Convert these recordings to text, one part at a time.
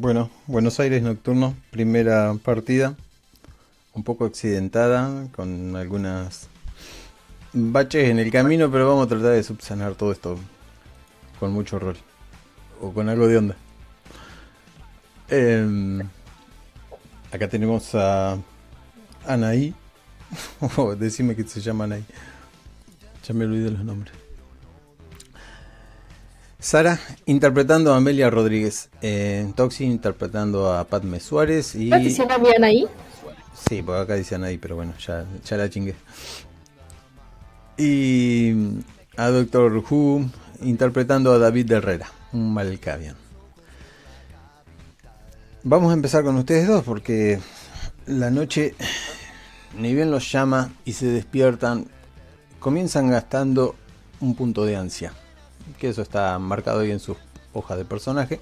Bueno, Buenos Aires Nocturno, primera partida, un poco accidentada, con algunas baches en el camino, pero vamos a tratar de subsanar todo esto con mucho rol, o con algo de onda. Em, acá tenemos a Anaí, decime que se llama Anaí, ya me olvidé los nombres. Sara interpretando a Amelia Rodríguez. Eh, Toxi interpretando a Padme Suárez. Y... ¿Estás bien ahí? Sí, porque acá dicen ahí, pero bueno, ya, ya la chingué. Y a Doctor Who interpretando a David Herrera, un Malkavian. Vamos a empezar con ustedes dos porque la noche, ni bien los llama y se despiertan, comienzan gastando un punto de ansia que eso está marcado ahí en su hoja de personaje.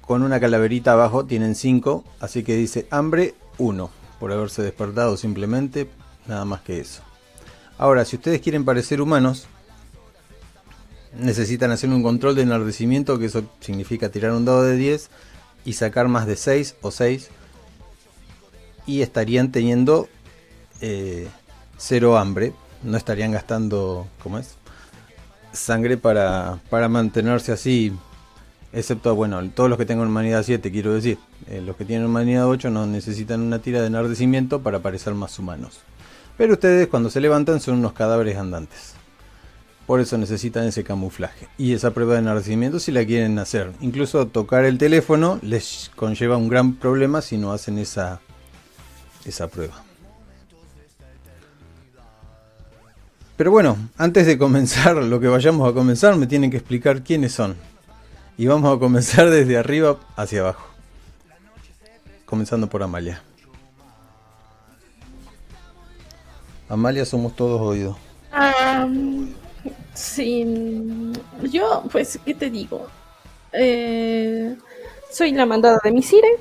Con una calaverita abajo tienen 5, así que dice hambre 1, por haberse despertado simplemente, nada más que eso. Ahora, si ustedes quieren parecer humanos, necesitan hacer un control de enardecimiento, que eso significa tirar un dado de 10 y sacar más de 6 o 6. Y estarían teniendo 0 eh, hambre, no estarían gastando, ¿cómo es? Sangre para, para mantenerse así. Excepto, bueno, todos los que tengan humanidad 7, quiero decir. Eh, los que tienen humanidad 8 no necesitan una tira de enardecimiento para parecer más humanos. Pero ustedes cuando se levantan son unos cadáveres andantes. Por eso necesitan ese camuflaje. Y esa prueba de enardecimiento si la quieren hacer. Incluso tocar el teléfono les conlleva un gran problema si no hacen esa, esa prueba. Pero bueno, antes de comenzar lo que vayamos a comenzar, me tienen que explicar quiénes son. Y vamos a comenzar desde arriba hacia abajo. Comenzando por Amalia. Amalia, somos todos oídos. sí, yo, pues, ¿qué te digo? Eh, soy la mandada de Misire.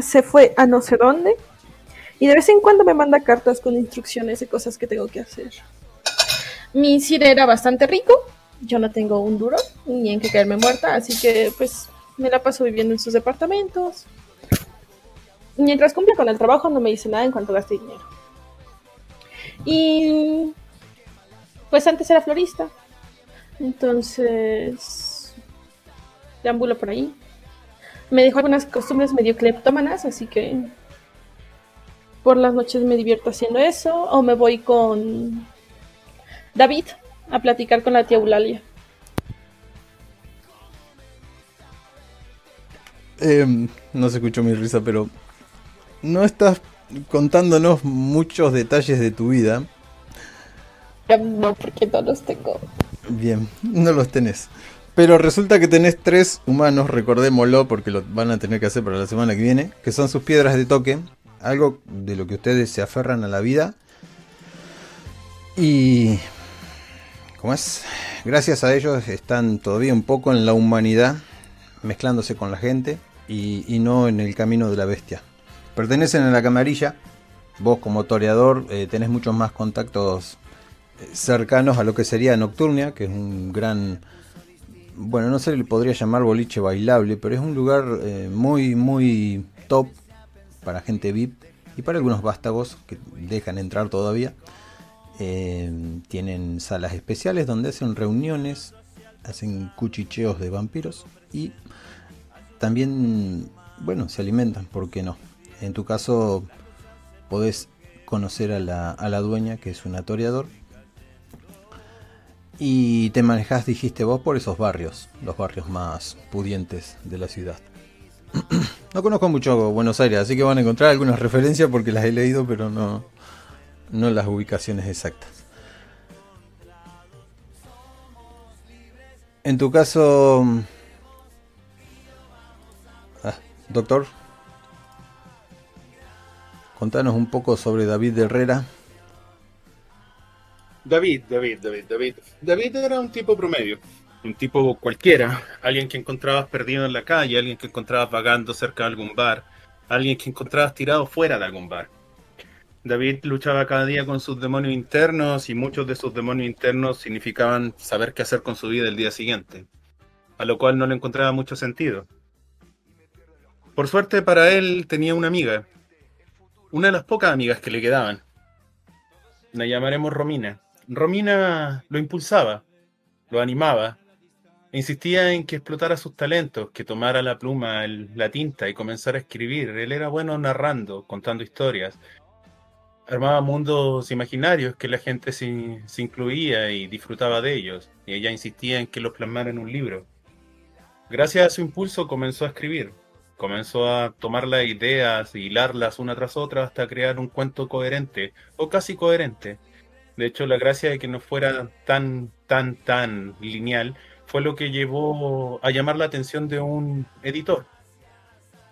Se fue a no sé dónde. Y de vez en cuando me manda cartas con instrucciones de cosas que tengo que hacer. Mi cine era bastante rico. Yo no tengo un duro ni en que caerme muerta, así que pues me la paso viviendo en sus departamentos. Mientras cumple con el trabajo no me dice nada en cuanto gaste dinero. Y pues antes era florista. Entonces deambulo por ahí. Me dejó algunas costumbres medio cleptómanas, así que por las noches me divierto haciendo eso. O me voy con David a platicar con la tía Eulalia. Em, no se escuchó mi risa, pero no estás contándonos muchos detalles de tu vida. No, porque no los tengo. Bien, no los tenés. Pero resulta que tenés tres humanos, recordémoslo porque lo van a tener que hacer para la semana que viene, que son sus piedras de toque, algo de lo que ustedes se aferran a la vida. Y Gracias a ellos están todavía un poco en la humanidad, mezclándose con la gente y, no en el camino de la bestia. Pertenecen a la camarilla, vos como toreador eh, tenés muchos más contactos eh, cercanos a lo que sería Nocturnia, que es un gran, bueno, no sé le podría llamar boliche bailable, pero es un lugar eh, muy, muy top para gente VIP y para algunos vástagos que dejan entrar todavía. Eh, tienen salas especiales donde hacen reuniones, hacen cuchicheos de vampiros y también, bueno, se alimentan, ¿por qué no? En tu caso, podés conocer a la, a la dueña, que es un toreador, y te manejas, dijiste vos, por esos barrios, los barrios más pudientes de la ciudad. no conozco mucho Buenos Aires, así que van a encontrar algunas referencias porque las he leído, pero no, no las ubicaciones exactas. En tu caso, ah, doctor, contanos un poco sobre David Herrera. David, David, David, David. David era un tipo promedio, un tipo cualquiera, alguien que encontrabas perdido en la calle, alguien que encontrabas vagando cerca de algún bar, alguien que encontrabas tirado fuera de algún bar. David luchaba cada día con sus demonios internos y muchos de sus demonios internos significaban saber qué hacer con su vida el día siguiente, a lo cual no le encontraba mucho sentido. Por suerte para él tenía una amiga, una de las pocas amigas que le quedaban. La llamaremos Romina. Romina lo impulsaba, lo animaba, e insistía en que explotara sus talentos, que tomara la pluma, la tinta y comenzara a escribir. Él era bueno narrando, contando historias. Armaba mundos imaginarios que la gente se, incluía y disfrutaba de ellos, y ella insistía en que los plasmara en un libro. Gracias a su impulso comenzó a escribir, comenzó a tomar las ideas y hilarlas una tras otra hasta crear un cuento coherente o casi coherente. De hecho, la gracia de que no fuera tan, tan, tan lineal fue lo que llevó a llamar la atención de un editor.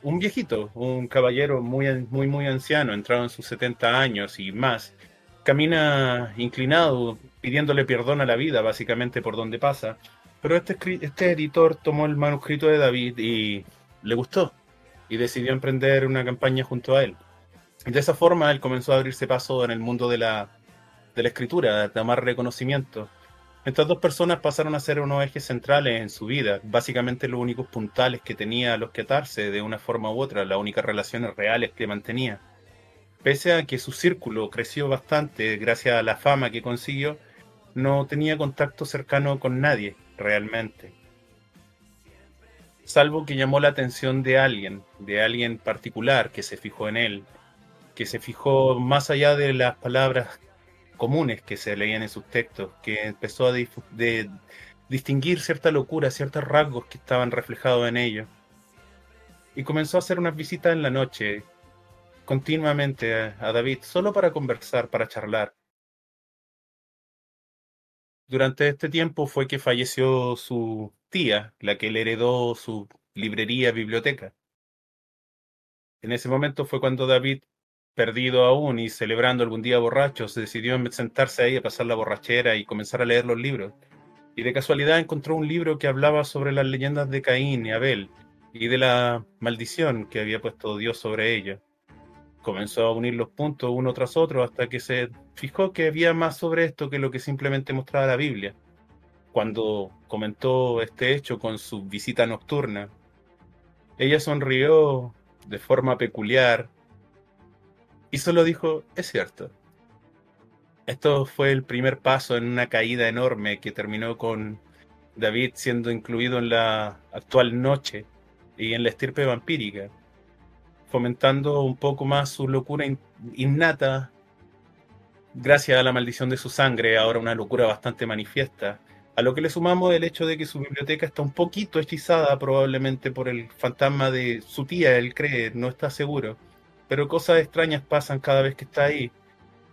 Un viejito, un caballero muy, muy, muy anciano, entrado en sus 70 años y más, camina inclinado, pidiéndole perdón a la vida, básicamente por donde pasa, pero este, este editor tomó el manuscrito de David y le gustó y decidió emprender una campaña junto a él. de esa forma él comenzó a abrirse paso en el mundo de la, de la escritura, de tomar reconocimiento. Estas dos personas pasaron a ser unos ejes centrales en su vida, básicamente los únicos puntales que tenía a los que atarse de una forma u otra, las únicas relaciones reales que mantenía. Pese a que su círculo creció bastante gracias a la fama que consiguió, no tenía contacto cercano con nadie, realmente. Salvo que llamó la atención de alguien, de alguien particular que se fijó en él, que se fijó más allá de las palabras comunes que se leían en sus textos, que empezó a distinguir cierta locura, ciertos rasgos que estaban reflejados en ellos. Y comenzó a hacer unas visitas en la noche, continuamente a David, solo para conversar, para charlar. Durante este tiempo fue que falleció su tía, la que le heredó su librería, biblioteca. En ese momento fue cuando David, perdido aún y celebrando algún día borracho, se decidió sentarse ahí a pasar la borrachera y comenzar a leer los libros. Y de casualidad encontró un libro que hablaba sobre las leyendas de Caín y Abel y de la maldición que había puesto Dios sobre ellos comenzó a unir los puntos uno tras otro hasta que se fijó que había más sobre esto que lo que simplemente mostraba la Biblia. Cuando comentó este hecho con su visita nocturna, ella sonrió de forma peculiar y solo dijo, es cierto. Esto fue el primer paso en una caída enorme que terminó con David siendo incluido en la actual noche y en la estirpe vampírica fomentando un poco más su locura innata, gracias a la maldición de su sangre, ahora una locura bastante manifiesta. A lo que le sumamos el hecho de que su biblioteca está un poquito hechizada probablemente por el fantasma de su tía, él cree, no está seguro. Pero cosas extrañas pasan cada vez que está ahí.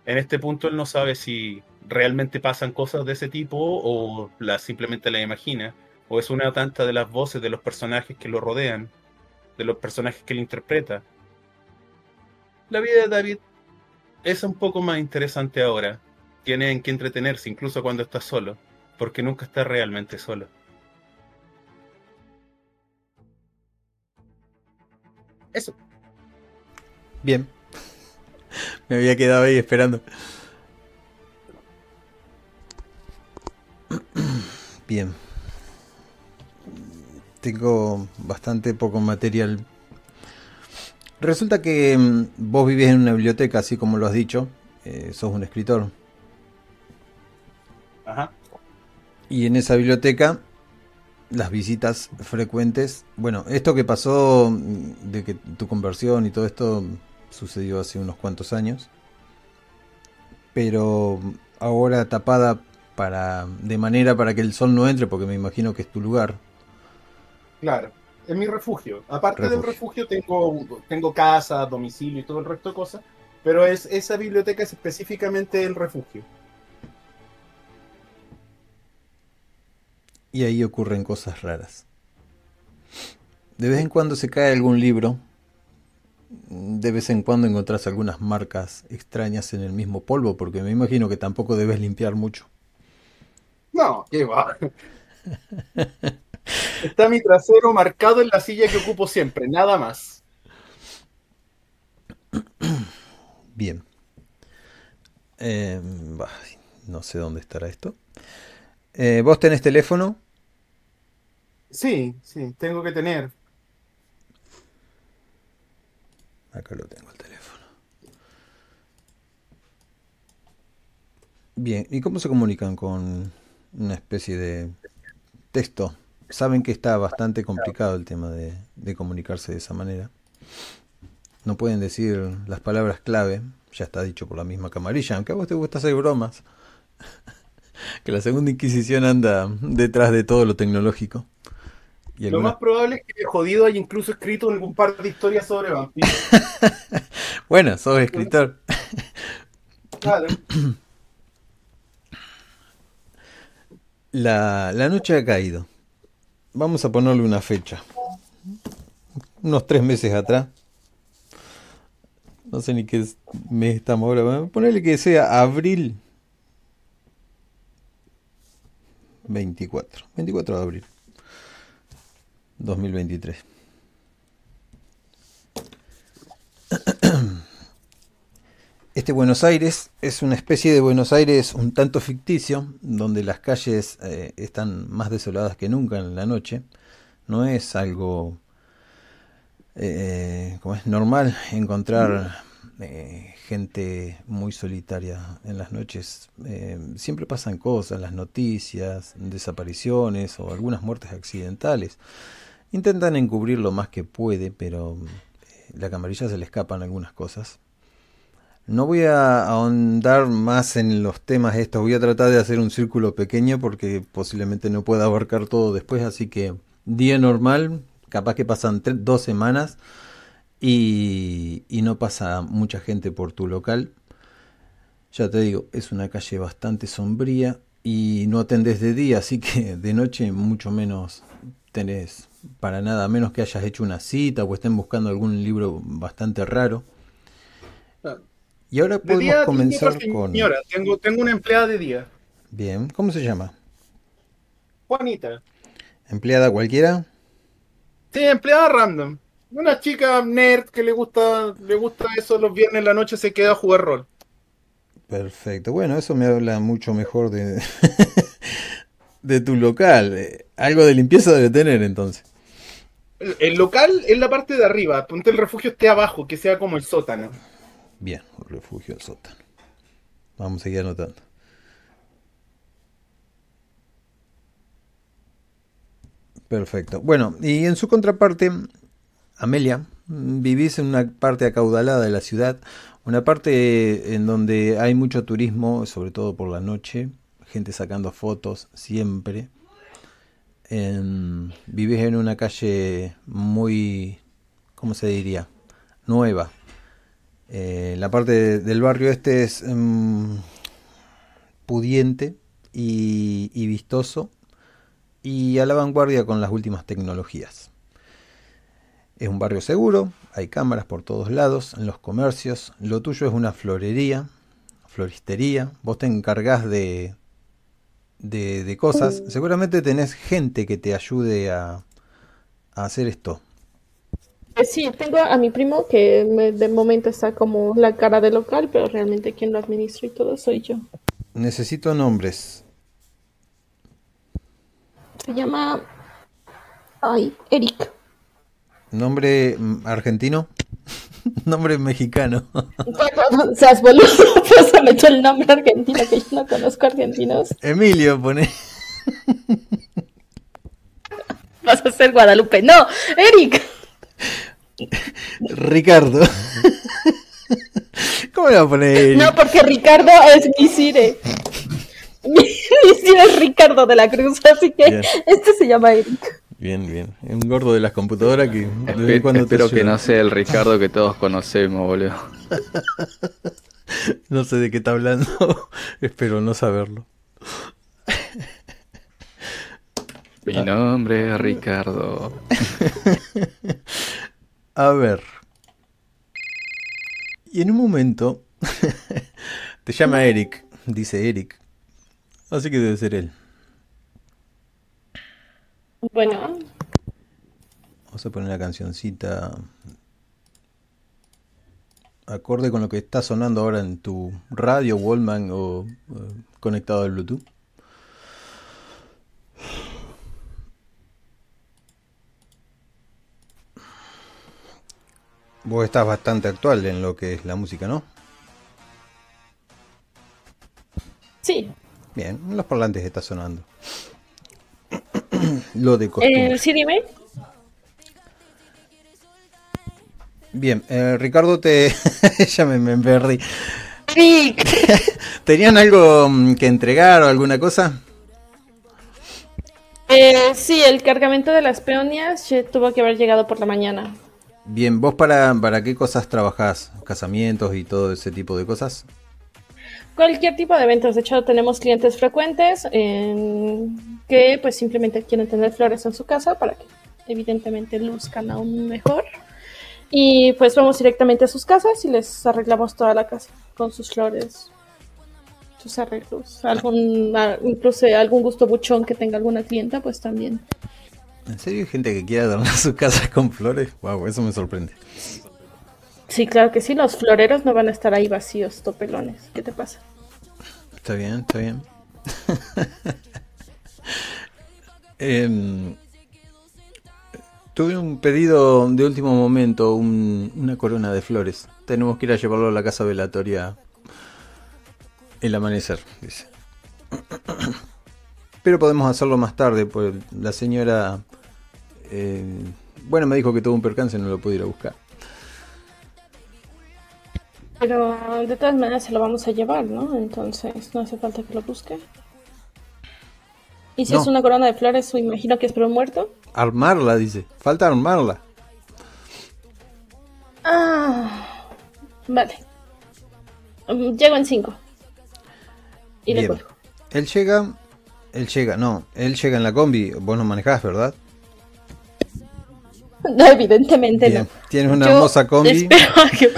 En este punto él no sabe si realmente pasan cosas de ese tipo o la, simplemente la imagina, o es una tanta de las voces de los personajes que lo rodean, de los personajes que él interpreta la vida de David es un poco más interesante ahora. Tiene en que entretenerse incluso cuando está solo, porque nunca está realmente solo. Eso. Bien. Me había quedado ahí esperando. Bien. Tengo bastante poco material Resulta que mm, vos vivís en una biblioteca, así como lo has dicho. Eh, sos un escritor. Ajá. Y en esa biblioteca, las visitas frecuentes. Bueno, esto que pasó mm, de que tu conversión y todo esto sucedió hace unos cuantos años. Pero ahora tapada para de manera para que el sol no entre, porque me imagino que es tu lugar. Claro es mi refugio. Aparte del refugio tengo, tengo casa, domicilio y todo el resto de cosas, pero es, esa biblioteca es específicamente el refugio. Y ahí ocurren cosas raras. De vez en cuando se cae algún libro. De vez en cuando encontrás algunas marcas extrañas en el mismo polvo, porque me imagino que tampoco debes limpiar mucho. No, qué va. Está mi trasero marcado en la silla que ocupo siempre, nada más. Bien. Em, no sé dónde estará esto. Eh, ¿Vos tenés teléfono? Sí, sí, tengo que tener. Acá lo tengo el teléfono. Bien, ¿y cómo se comunican con una especie de texto? Saben que está bastante complicado el tema de, de comunicarse de esa manera. No pueden decir las palabras clave, ya está dicho por la misma camarilla, aunque a vos te gusta hacer bromas. que la segunda Inquisición anda detrás de todo lo tecnológico. Y lo más probable es que jodido haya incluso escrito algún par de historias sobre vampiros. bueno, sos escritor. Claro. La, la noche ha caído. Vamos a ponerle una fecha. Unos tres meses atrás. No sé ni qué mes estamos ahora. Ponerle que sea abril 24. 24 de abril 2023. Este Buenos Aires es una especie de Buenos Aires un tanto ficticio, donde las calles eh, están más desoladas que nunca en la noche. No es algo eh, como es normal encontrar eh, gente muy solitaria en las noches. Eh, siempre pasan cosas, las noticias, desapariciones o algunas muertes accidentales. Intentan encubrir lo más que puede, pero eh, la camarilla se le escapan algunas cosas. No voy a ahondar más en los temas estos, voy a tratar de hacer un círculo pequeño porque posiblemente no pueda abarcar todo después, así que día normal, capaz que pasan dos semanas y, no pasa mucha gente por tu local. Ya te digo, es una calle bastante sombría y no atendés de día, así que de noche mucho menos tenés para nada, a menos que hayas hecho una cita o estén buscando algún libro bastante raro. Y ahora podemos comenzar con... Señora, tengo, tengo una empleada de día. Bien, ¿cómo se llama? Juanita. ¿Empleada cualquiera? Sí, empleada random. Una chica nerd que le gusta, le gusta eso los viernes en la noche se queda a jugar rol. Perfecto. Bueno, eso me habla mucho mejor de, de tu local. Eh, algo de limpieza debe tener entonces. El, local es la parte de arriba. Ponte el refugio esté abajo, que sea como el sótano. Bien, el refugio, el sótano. Vamos a seguir anotando. Perfecto. Bueno, y en su contraparte, Amelia, vivís en una parte acaudalada de la ciudad, una parte en donde hay mucho turismo, sobre todo por la noche, gente sacando fotos siempre. Vivís en una calle muy, ¿cómo se diría? Nueva. Eh, la parte del barrio este es em, pudiente y vistoso y a la vanguardia con las últimas tecnologías. Es un barrio seguro, hay cámaras por todos lados, en los comercios. Lo tuyo es una florería, floristería. Vos te encargás de, de, cosas. Seguramente tenés gente que te ayude a, hacer esto. Eh, sí, tengo a mi primo que de momento está como la cara del local, pero realmente quien lo administra y todo soy yo. Necesito nombres. Se llama... Ay, Eric. ¿Nombre mm, argentino? nombre mexicano. seas boludo, se me echó el nombre argentino que yo no conozco argentinos. Emilio, pone. Vas a ser Guadalupe. No, Eric. Ricardo. ¿Cómo le va a poner Eric? No, porque Ricardo es mi cire. Mi, cire es Ricardo de la Cruz, así que este se llama Eric. Bien, bien. Un gordo de las computadoras que Espero que no sea el Ricardo que todos conocemos, boludo. no sé de qué está hablando. Espero no saberlo. Mi nombre es Ricardo. A ver. Y en un momento te llama Eric, dice Eric. Así que debe ser él. Bueno. Vamos a poner una cancioncita acorde con lo que está sonando ahora en tu radio, Wallman o conectado al Bluetooth. Vos estás bastante actual en lo que es la música, ¿no? Sí. Bien, en los parlantes está sonando. lo de costumbre. Eh, sí, dime. Bien, eh, Ricardo, te. ya me, me perdí. ¿Tenían algo mm, que entregar o alguna cosa? Eh, sí, el cargamento de las peonias tuvo que haber llegado por la mañana. Bien, ¿vos para, para qué cosas trabajás? ¿Casamientos y todo ese tipo de cosas? Cualquier tipo de eventos. De hecho, tenemos clientes frecuentes en- que pues simplemente quieren tener flores en su casa para que evidentemente luzcan aún mejor. Y pues vamos directamente a sus casas y les arreglamos toda la casa con sus flores, sus arreglos. Algún, incluso algún gusto buchón que tenga alguna clienta, pues también. ¿En serio hay gente que quiere adornar su casa con flores? Wow, eso me sorprende. Sí, claro que sí, los floreros no van a estar ahí vacíos, topelones. ¿Qué te pasa? Está bien, está bien. Em, tuve un pedido de último momento, un- una corona de flores. Tenemos que ir a llevarlo a la casa velatoria el amanecer, dice. Pero podemos hacerlo más tarde, pues la señora... eh, bueno, me dijo que tuvo un percance no lo pude ir a buscar. Pero de todas maneras se lo vamos a llevar, ¿no? Entonces no hace falta que lo busque. Y si No. es una corona de flores, me imagino que es para un muerto. Armarla, dice. Falta armarla. Ah, vale. Mm, Llego en cinco. Y le. Él llega, él llega, no, él llega en la combi, vos no manejás, ¿verdad? No, evidentemente Bien, no. tienes una Yo hermosa combi, que.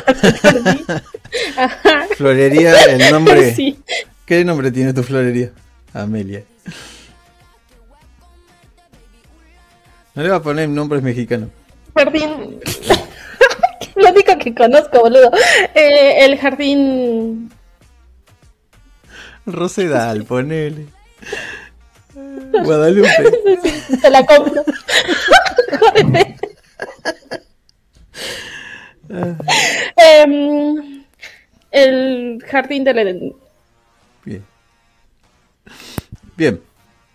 Ajá. florería, el nombre, Sí. ¿qué nombre tiene tu florería? Amelia. No le va a poner nombres mexicanos. Jardín. Lo único que conozco, boludo. Eh, el jardín. Rosedal, ponele. Guadalupe. Te la compro. Jódete. Em, el jardín del. Bien. Bien.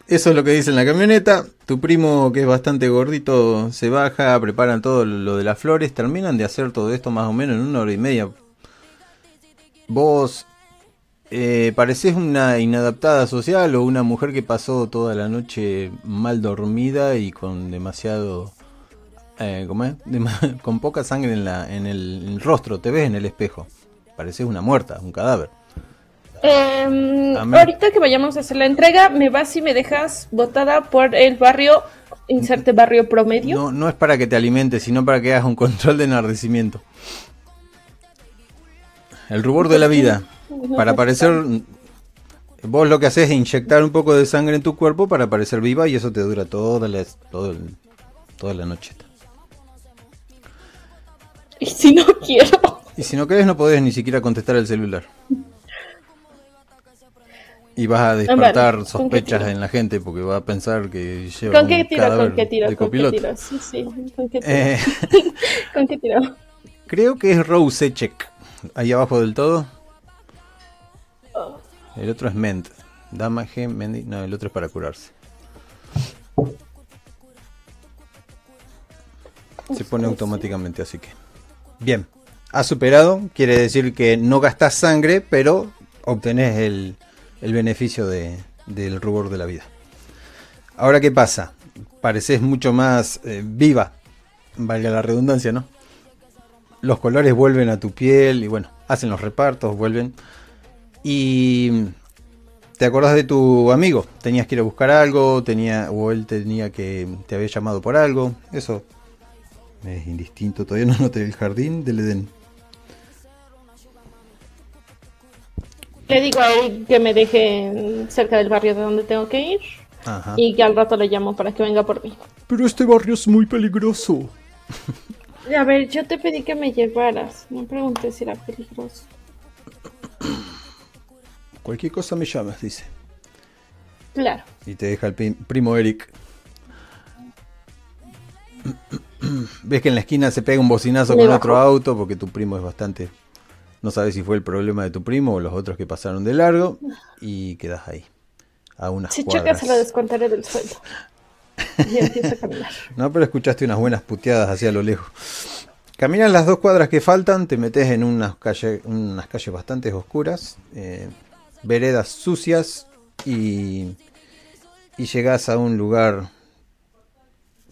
Eso es lo que dice en la camioneta. Tu primo, que es bastante gordito, se baja, preparan todo lo de las flores, terminan de hacer todo esto más o menos en una hora y media. Vos eh, parecés una inadaptada social o una mujer que pasó toda la noche mal dormida y con demasiado... eh, ¿cómo con poca sangre en, la, en, el, en el rostro, te ves en el espejo. Pareces una muerta, un cadáver. Em, ahorita que vayamos a hacer la entrega, me vas y me dejas botada por el barrio, inserte barrio promedio. No, no es para que te alimentes, sino para que hagas un control de enardecimiento. El rubor de la vida. Para parecer. Vos lo que haces es inyectar un poco de sangre en tu cuerpo para parecer viva y eso te dura toda la, todo el- toda la noche. Y si no quiero. Y si no querés, no podés ni siquiera contestar el celular. Y vas a despertar Vale, ¿con qué sospechas en la gente porque va a pensar que lleva ¿Con qué un tiro? ¿Con qué tiro? ¿Con qué tiro? Sí, sí. ¿Con qué tiro? Eh, ¿Con qué tiro? Creo que es Rosechek. Ahí abajo del todo. El otro es Ment. Damage, Mendi. No, el otro es para curarse. Se pone automáticamente, así que. Bien. Has superado. Quiere decir que no gastas sangre, pero obtenés el, el beneficio de- del rubor de la vida. Ahora, ¿qué pasa? Pareces mucho más eh, viva. Valga la redundancia, ¿no? los colores vuelven a tu piel y bueno, hacen los repartos, vuelven. Y te acordás de tu amigo, tenías que ir a buscar algo, tenía o él tenía que te había llamado por algo, eso es indistinto, todavía no noté el jardín del Edén. Le digo a él que me deje cerca del barrio de donde tengo que ir Ajá. y que al rato le llamo para que venga por mí. Pero este barrio es muy peligroso. A ver, yo te pedí que me llevaras. No pregunté si era peligroso. Cualquier cosa me llamas, dice. Claro. Y te deja el primo Eric. ves que en la esquina se pega un bocinazo Me con otro auto porque tu primo es bastante... No sabes si fue el problema de tu primo o los otros que pasaron de largo y quedas ahí. A unas Si cuadras. choca, se la descontaré del sueldo. Y empiezo a caminar. No, pero escuchaste unas buenas puteadas hacia lo lejos. Caminas las dos cuadras que faltan, te metes en unas, calle, unas calles bastante oscuras, eh, veredas sucias y, y llegas a un lugar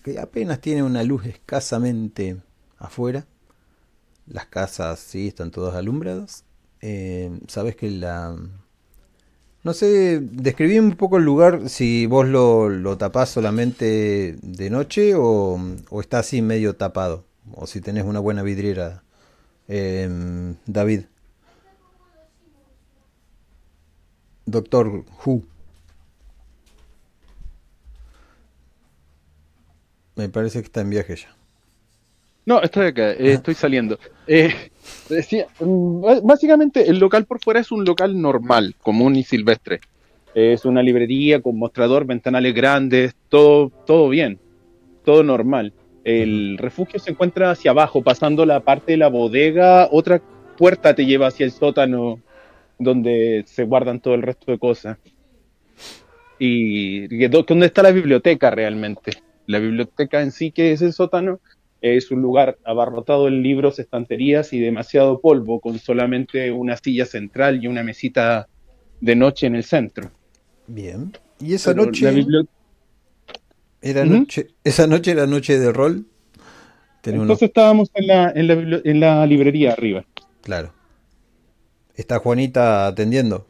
que apenas tiene una luz escasamente afuera. Las casas sí están todas alumbradas. Eh, Sabes que la... No sé, describí un poco el lugar, si vos lo, lo tapás solamente de noche o, está así medio tapado, o si tenés una buena vidriera, eh, David. Doctor Who. Me parece que está en viaje ya. No, estoy acá, eh, estoy saliendo. Eh, decía, mm, básicamente el local por fuera es un local normal, común y silvestre. Es una librería con mostrador, ventanales grandes, todo, todo bien, todo normal. El refugio se encuentra hacia abajo, pasando la parte de la bodega, otra puerta te lleva hacia el sótano donde se guardan todo el resto de cosas. Y y donde está la biblioteca realmente. La biblioteca en sí, que es el sótano, es un lugar abarrotado en libros, estanterías y demasiado polvo, con solamente una silla central y una mesita de noche en el centro. Bien. ¿Y esa Pero noche era noche, esa noche era noche de rol? Unos- Entonces estábamos en la, en, la, bibli- en la librería arriba. Claro. Está Juanita atendiendo.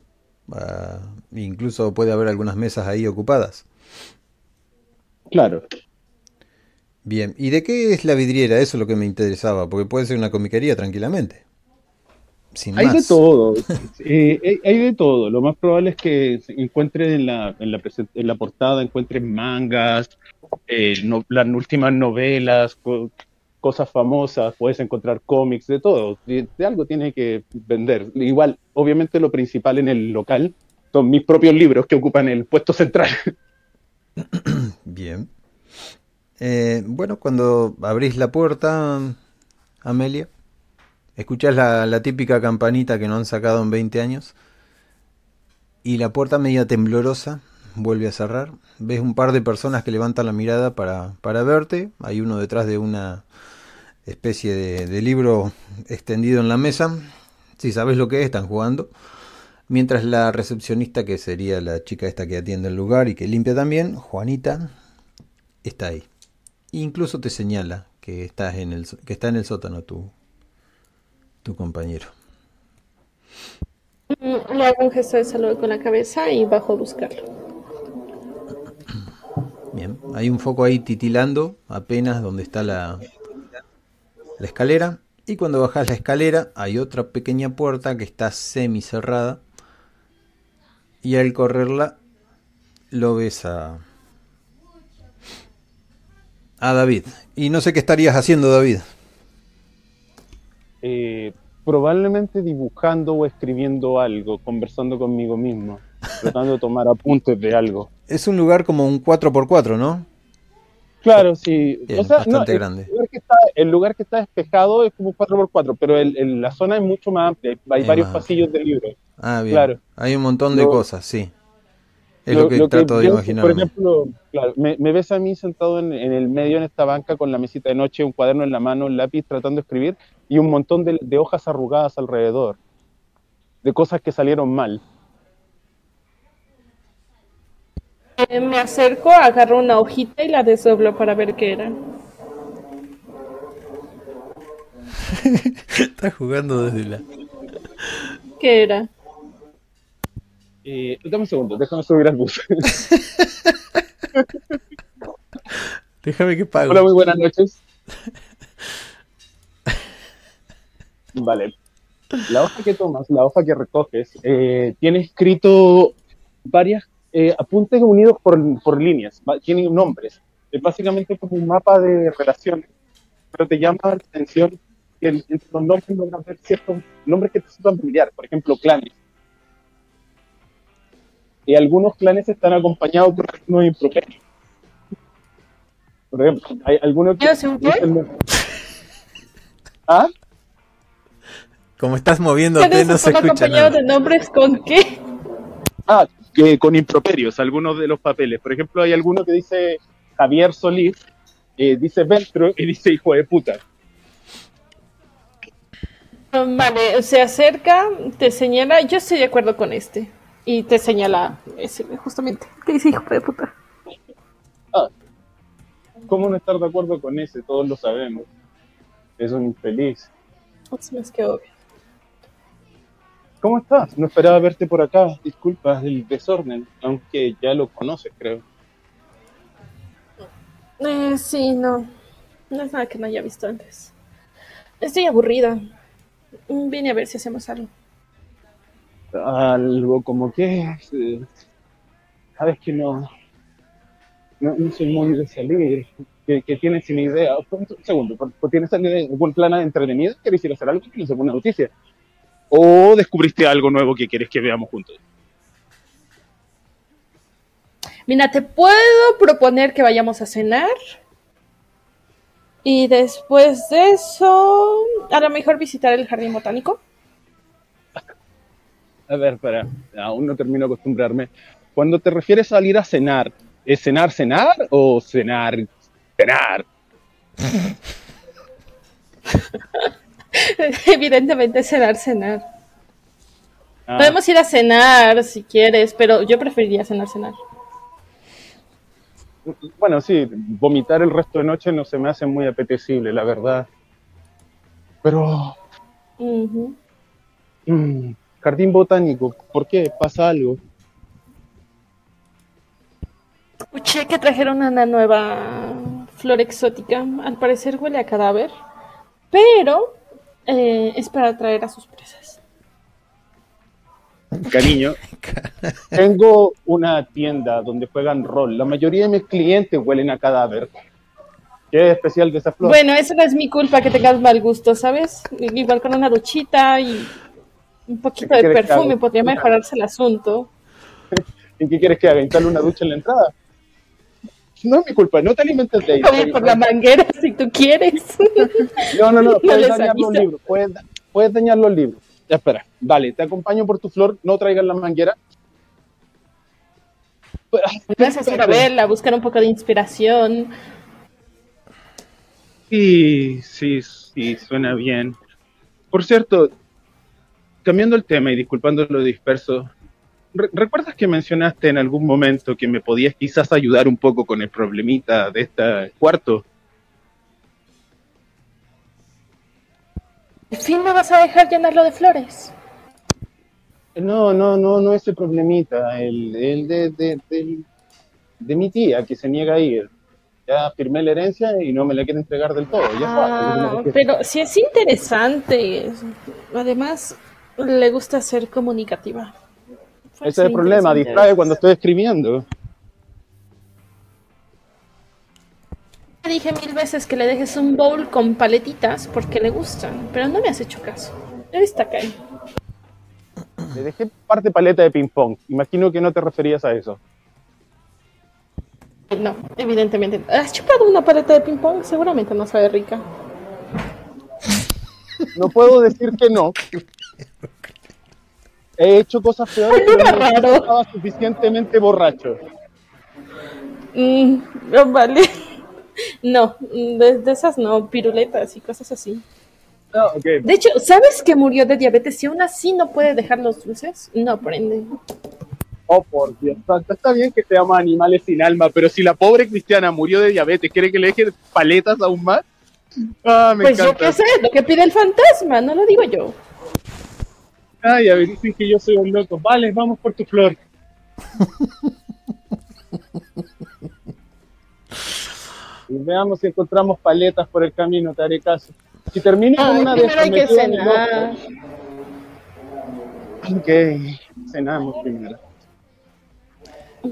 Ah, incluso puede haber algunas mesas ahí ocupadas. Claro. Bien. ¿Y de qué es la vidriera? Eso es lo que me interesaba, porque puede ser una comiquería tranquilamente. Sin Hay más. de todo, eh, hay, de todo. Lo más probable es que se encuentre en la, en la, en la portada, encuentres mangas, eh, no- las últimas novelas, co- cosas famosas, puedes encontrar cómics, de todo. De, de algo tiene que vender. Igual, obviamente lo principal en el local son mis propios libros que ocupan el puesto central. Bien. Eh, bueno, cuando abrís la puerta, Amelia, escuchás la, típica campanita que no han sacado en 20 años y la puerta media temblorosa vuelve a cerrar. Ves un par de personas que levantan la mirada para, para verte. Hay uno detrás de una especie de, de libro extendido en la mesa. Si sabes lo que es, están jugando. Mientras la recepcionista, que sería la chica esta que atiende el lugar y que limpia también, Juanita, está ahí. Incluso te señala que estás en el que está en el sótano tu tu compañero. Mm, Le hago un gesto de saludo con la cabeza y bajo a buscarlo. Bien, hay un foco ahí titilando apenas donde está la la escalera y cuando bajas la escalera hay otra pequeña puerta que está semi cerrada y al correrla lo ves a a David. Y no sé qué estarías haciendo, David. Eh, probablemente dibujando o escribiendo algo, conversando conmigo mismo, tratando de tomar apuntes de algo. Es un lugar como un 4x4, ¿no? Claro, sí. Bien, o sea, bastante grande. Lugar que está, el lugar que está despejado es como un 4x4, pero el, el- la zona es mucho más amplia. Hay, Es varios pasillos de libros. Ah, bien. Claro. Hay un montón de cosas, sí. Es lo, que trato de pienso, imaginarme. Por ejemplo, claro, me, me ves a mí sentado en, en el medio en esta banca con la mesita de noche, un cuaderno en la mano, un lápiz tratando de escribir y un montón de, de hojas arrugadas alrededor, de cosas que salieron mal. Eh, me acerco, agarro una hojita y la desdoblo para ver qué era. Estás jugando desde la. ¿Qué era? Eh, dame un segundo, déjame subir al bus. Déjame que pago. Hola, muy buenas noches. Vale. La hoja que tomas, la hoja que recoges, eh, tiene escrito varias eh, apuntes unidos por, por líneas, tienen nombres. Es básicamente como un mapa de relaciones, pero te llama la atención que entre los nombres logran ver ciertos nombres que te resultan familiar, por ejemplo, clanes. Y algunos clanes están acompañados por algunos improperios. Por ejemplo, hay algunos que... ¿Ah? Como estás moviéndote, no se escucha acompañados nada. de nombres con qué? Ah, que con improperios, algunos de los papeles. Por ejemplo, hay alguno que dice Javier Solís, eh, dice Ventro y dice hijo de puta. Vale, se acerca, te señala, yo estoy de acuerdo con este. Y te señala ese, justamente. ¿Qué dice hijo de puta? Ah, ¿cómo no estar de acuerdo con ese? Todos lo sabemos. Es un infeliz. Es más que obvio. ¿Cómo estás? No esperaba verte por acá. Disculpas el desorden, aunque ya lo conoces, creo. Eh, sí, no. No es nada que no haya visto antes. Estoy aburrida. Vine a ver si hacemos algo. Algo como que... eh, Sabes que no... No, soy muy de salir. Que, que tienes sin idea. Un segundo, ¿tienes algún plan entretenido? ¿Quieres ir a hacer algo? ¿Tienes alguna noticia? ¿O descubriste algo nuevo que quieres que veamos juntos? Mira, te puedo proponer que vayamos a cenar. Y después de eso, a lo mejor visitar el jardín botánico. A ver, espera, aún no termino de acostumbrarme. Cuando te refieres a salir a cenar, ¿es cenar, cenar o cenar, cenar? Evidentemente cenar, cenar. Ah, Podemos ir a cenar si quieres, pero yo preferiría cenar, cenar. Bueno, sí, vomitar el resto de noche no se me hace muy apetecible, la verdad. Pero, mm, jardín botánico, ¿por qué? ¿Pasa algo? Escuché que trajeron una nueva flor exótica. Al parecer huele a cadáver, pero eh, es para atraer a sus presas. Cariño, tengo una tienda donde juegan rol. La mayoría de mis clientes huelen a cadáver. ¿Qué es especial de esa flor? Bueno, eso no es mi culpa que tengas mal gusto, ¿sabes? Igual con una duchita y un poquito ¿Qué de perfume podría mejorarse el asunto. ¿Y qué quieres que haga? ¿Instale una ducha en la entrada? No es mi culpa, no te alimentes de Voy a ir por la manguera si tú quieres. No, no, no, puedes les dañar los aviso. libros, puedes, puedes dañar los libros. Ya espera, vale, te acompaño por tu flor, no traigas la manguera. Ir a verla, buscar un poco de inspiración. Sí, sí, sí, suena bien. Por cierto, cambiando el tema y disculpando lo disperso, ¿re- ¿recuerdas que mencionaste en algún momento que me podías quizás ayudar un poco con el problemita de este cuarto? ¿Al fin me vas a dejar llenarlo de flores? No, no, no, no ese problemita, el, el de, de, de mi tía que se niega a ir. Ya firmé la herencia y no me la quiere entregar del todo. Ya Ah, pero sí es interesante. Además, le gusta ser comunicativa. Ese es el problema, distrae cuando estoy escribiendo. Te dije mil veces que le dejes un bowl con paletitas porque le gustan, pero no me has hecho caso. Él está acá. Le dejé parte paleta de ping pong. Imagino que no te referías a eso. No, evidentemente. ¿Has chupado una paleta de ping pong? Seguramente no sabe rica. No puedo decir que no. He hecho cosas peores, pero no, estaba suficientemente borracho. Mm, no, vale. No, de, de esas no, piruletas y cosas así. Ah. De hecho, ¿sabes que murió de diabetes y aún así no puede dejar los dulces? No aprende. Oh, por Dios. Está bien que seamos animales sin alma, pero si la pobre cristiana murió de diabetes, ¿quiere que le deje paletas aún más? Ah, me Pues yo qué sé, lo que pide el fantasma, no lo digo yo. Ay, a ver, dicen que yo soy un loco. Vale, vamos por tu flor. y veamos si encontramos paletas por el camino, te haré caso. Si termino con Ay, una de primero hay que cenar. Ok, cenamos primero.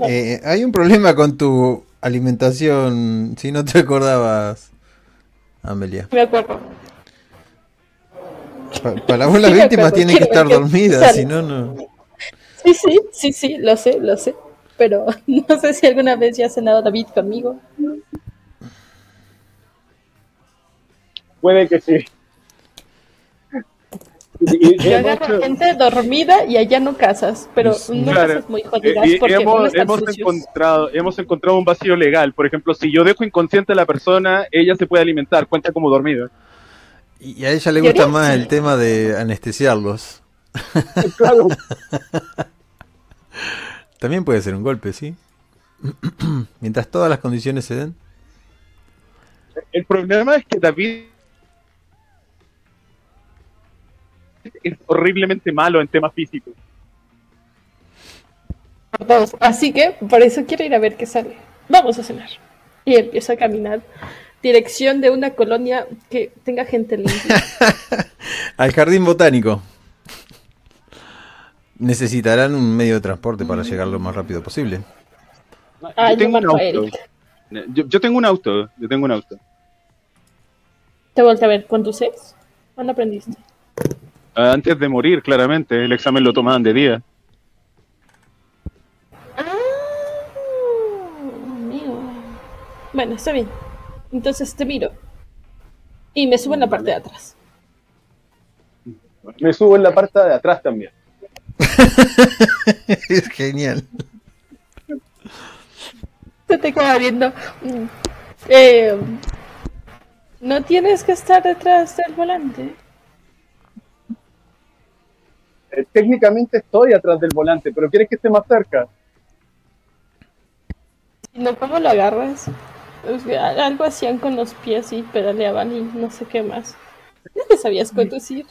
Eh, hay un problema con tu alimentación, si no te acordabas, Amelia. Me acuerdo. Pa- para vos Sí, víctimas acuerdo. tienen que estar sale. si no, no. Sí, sí, sí, sí, lo sé, lo sé. Pero no sé si alguna vez ya ha cenado David conmigo. puede que sí. Y, y agarro gente dormida y allá no casas, pero no claro, casas muy jodidas porque hemos, hemos encontrado hemos encontrado un vacío legal. Por ejemplo, si yo dejo inconsciente a la persona, ella se puede alimentar, cuenta como dormida. Y a ella le gusta más el tema de anestesiarlos. Claro. También puede ser un golpe, ¿sí? Mientras todas las condiciones se den. El problema es que David es horriblemente malo en temas físicos. Así que por eso quiero ir a ver qué sale. Vamos a cenar. Y empiezo a caminar. Dirección de una colonia que tenga gente limpia. Al jardín botánico. Necesitarán un medio de transporte para llegar lo más rápido posible. Ah, yo, tengo un auto. Yo, tengo un auto. Yo tengo un auto. ¿Te vuelve a ver conduces? ¿Cuándo aprendiste? Ah, antes de morir, claramente. El examen lo tomaban de día. Ah, amigo. Bueno, está bien. Entonces te miro. Y me subo en la parte de atrás. Me subo en la parte de atrás también. es genial. Se te queda viendo. Eh, no tienes que estar detrás del volante. Eh, técnicamente estoy atrás del volante, pero ¿quieres que esté más cerca? No, ¿cómo lo agarras? Algo hacían con los pies y pedaleaban y no sé qué más. ¿No sabías conducir?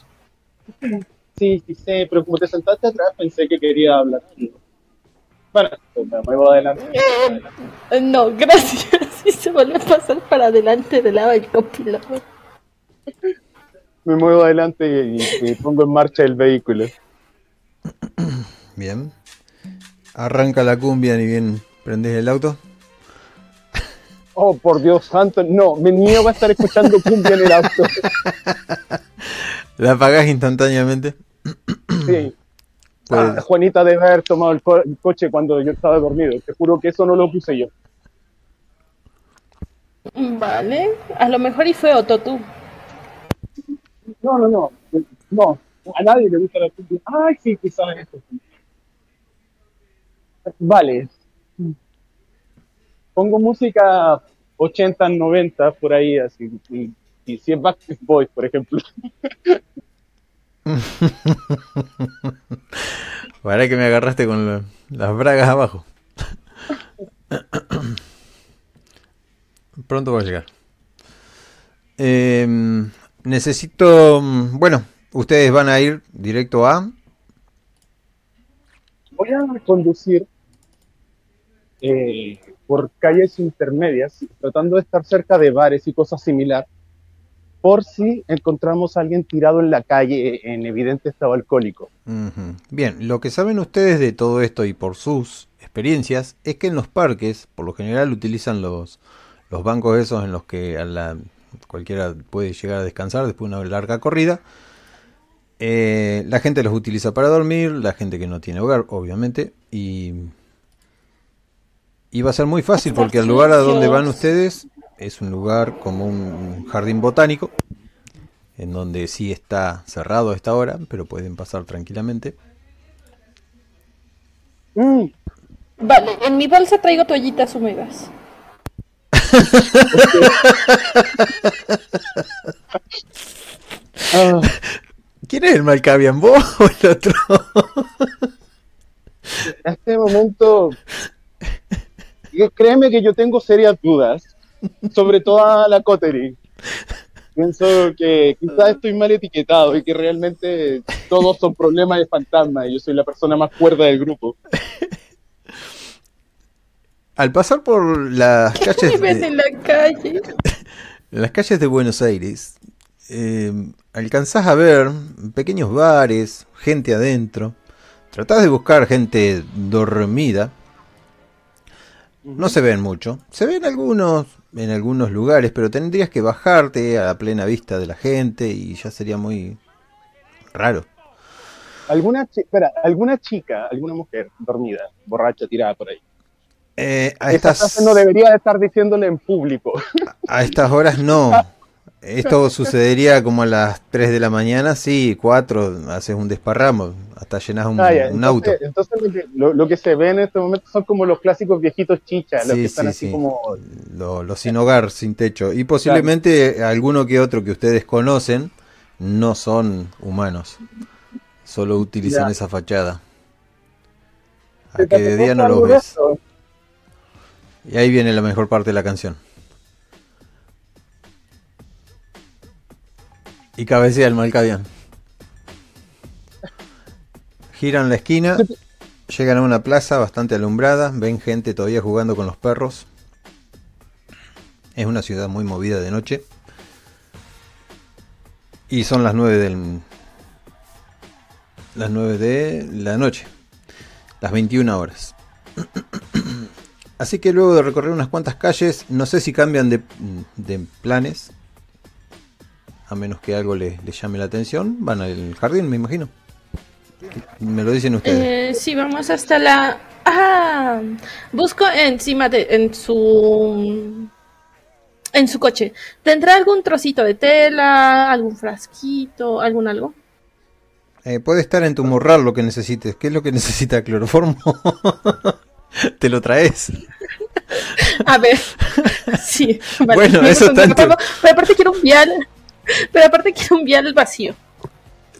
Sí, sí sé, pero como te sentaste atrás pensé que quería hablar. Bueno, pues me muevo adelante. Eh, no, gracias. Y se vuelve a pasar para adelante del lado del copiloto. Me muevo adelante y pongo en marcha el vehículo. Bien. Arranca la cumbia ni bien prendes el auto. Oh, por Dios santo, no, mi niño va a estar escuchando cumbia en el auto. ¿La apagás instantáneamente? Sí. Pues- ah, Juanita debe haber tomado el, coche cuando yo estaba dormido. Te juro que eso no lo puse yo. Vale, a lo mejor y fue Otto tú. No, no, no. No, a nadie le gusta la cumbia. Ay, sí, quizás eso. Vale. Pongo música 80, 90 por ahí, así. Y, y si es Backstreet Boys, por ejemplo. Para que me agarraste con las bragas abajo. Pronto voy a llegar. Em, necesito. Bueno, ustedes van a ir directo a. Voy a conducir eh, por calles intermedias, tratando de estar cerca de bares y cosas similares por si encontramos a alguien tirado en la calle en evidente estado alcohólico. Bien, lo que saben ustedes de todo esto y por sus experiencias es que en los parques, por lo general, utilizan los, los bancos esos en los que a la, cualquiera puede llegar a descansar después de una larga corrida. Eh, la gente los utiliza para dormir, la gente que no tiene hogar, obviamente, y, y va a ser muy fácil porque al lugar a donde van ustedes es un lugar como un jardín botánico, en donde sí está cerrado a esta hora, pero pueden pasar tranquilamente. Mm. Vale, en mi bolsa traigo toallitas húmedas. ¿Quién es el Malcavian? ¿Vos o el otro? en este momento, créeme que yo tengo serias dudas sobre toda la coterie. Pienso que quizás estoy mal etiquetado y que realmente todos son problemas de fantasma y yo soy la persona más cuerda del grupo. Al pasar por las calles de, en la calle? las calles de Buenos Aires, eh, alcanzás a ver pequeños bares, gente adentro. Tratás de buscar gente dormida. No se ven mucho. Se ven algunos en algunos lugares, pero tendrías que bajarte a la plena vista de la gente y ya sería muy raro. ¿Alguna, espera, ¿alguna chica, alguna mujer dormida, borracha, tirada por ahí? Eh, a estas... no debería estar diciéndole en público. A, estas horas no. Esto sucedería como a las 3 de la mañana, sí, 4, haces un desparramo, hasta llenas un, Ah, ya, un entonces, auto. entonces lo, que, lo- lo que se ve en este momento son como los clásicos viejitos chichas, los Sí, que están sí, así sí. como... Lo- Los sin hogar, sin techo. Y posiblemente alguno que otro que ustedes conocen no son humanos. Solo utilizan Ya. esa fachada. A ¿Te que de día no los ves. Y ahí viene la mejor parte de la canción. Y cabecea el Malcavian. Giran la esquina, llegan a una plaza bastante alumbrada, ven gente todavía jugando con los perros. Es una ciudad muy movida de noche. Y son las 9 del las 9 de la noche. Las 21 horas. Así que luego de recorrer unas cuantas calles, no sé si cambian de planes. A menos que algo les les llame la atención. Van al jardín, me imagino. Me lo dicen ustedes. Eh, sí, vamos hasta la. Ah, busco encima de en su en su coche. ¿Tendrá algún trocito de tela, algún frasquito, algún algo? Eh, puede estar en tu morral lo que necesites. ¿Qué es lo que necesita cloroformo? Te lo traes. A ver. Sí. Vale. Bueno, eso tanto. poco, Pero aparte quiero un vial. Pero aparte quiero un vial vacío.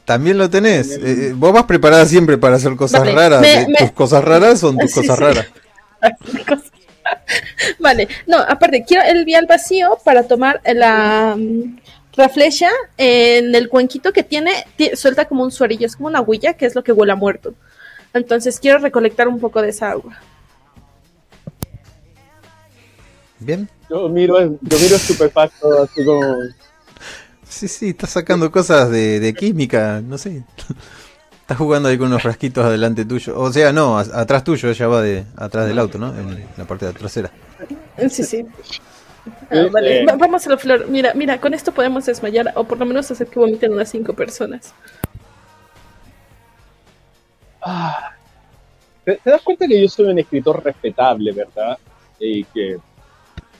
También lo tenés. Eh, eh, vos vas preparada siempre para hacer cosas Vale, raras. me- Eh, me- Tus cosas raras son tus Sí, cosas sí. raras. Vale, no, aparte, quiero el vial vacío para tomar la, mm, la flecha en el cuenquito que tiene, ti- suelta como un suerillo, es como una huilla, que es lo que huele a muerto. Entonces quiero recolectar un poco de esa agua. Bien. Yo miro, yo miro estupefacto, así como... Sí, sí, estás sacando cosas de, de química, no sé. Estás jugando ahí con unos frasquitos adelante tuyo. O sea, no, a- atrás tuyo, ella va de atrás del auto, ¿no? En la parte de trasera. Sí, sí. Ah, Eh, vale, eh. Va- vamos a la flor. Mira, mira, con esto podemos desmayar o por lo menos hacer que vomiten unas cinco personas. Ah, ¿Te, te das cuenta que yo soy un escritor respetable, verdad? Y que...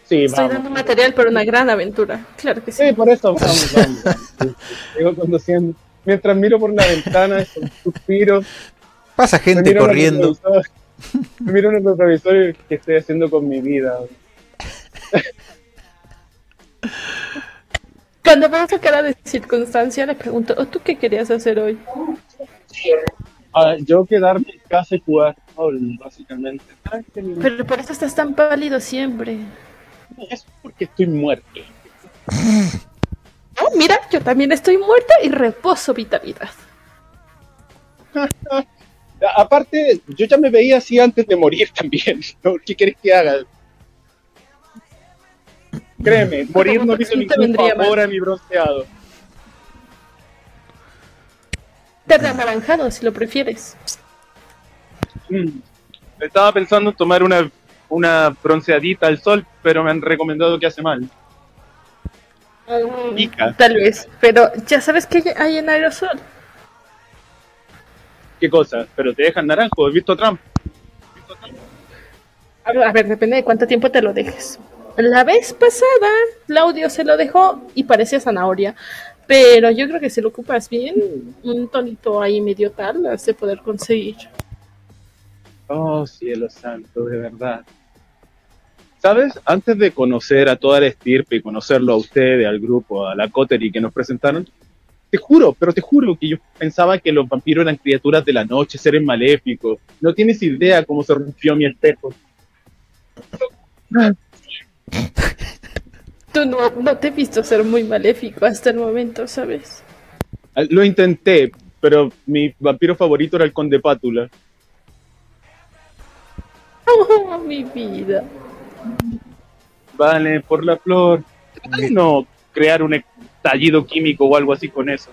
Sí, Estoy vamos. dando material para una gran aventura. Claro que sí. Sí, por eso, vamos, vamos. vamos. Sigo conduciendo. Mientras miro por la ventana, con suspiros, Pasa me gente el corriendo. me miro en el retrovisor y qué estoy haciendo con mi vida. Cuando veo esa cara de circunstancia, le pregunto, ¿o tú qué querías hacer hoy? Ah, yo quedarme en casa y jugar básicamente. Pero por eso estás tan pálido siempre. Es porque estoy muerto. Oh, mira, yo también estoy muerta y reposo vitalidad. A- Aparte, yo ya me veía así antes de morir también. ¿no? ¿Qué quieres que haga? Créeme, morir no hizo ningún favor a mi bronceado. Te anaranjado si lo prefieres. Mm. Estaba pensando en tomar una, una bronceadita al sol, pero me han recomendado que hace mal. Mm. Tal vez, pero ya sabes que hay en aerosol. ¿Qué cosa? Pero te dejan naranjo, he visto a Trump. A ver, a ver, depende de cuánto tiempo te lo dejes. La vez pasada, Claudio se lo dejó y parecía zanahoria. Pero yo creo que si lo ocupas bien, un tonito ahí medio tal, lo has de poder conseguir. Oh, cielo santo, de verdad. ¿Sabes? Antes de conocer a toda la estirpe y conocerlo a ustedes, al grupo, a la Coterie que nos presentaron, te juro, pero te juro que yo pensaba que los vampiros eran criaturas de la noche, seres maléficos. No tienes idea cómo se rompió mi espejo. Tú no, no te he visto ser muy maléfico hasta el momento, ¿sabes? Lo intenté, pero mi vampiro favorito era el Conde Pátula. Oh, mi vida. Vale, por la flor. ¿Por qué no crear un estallido químico o algo así con eso?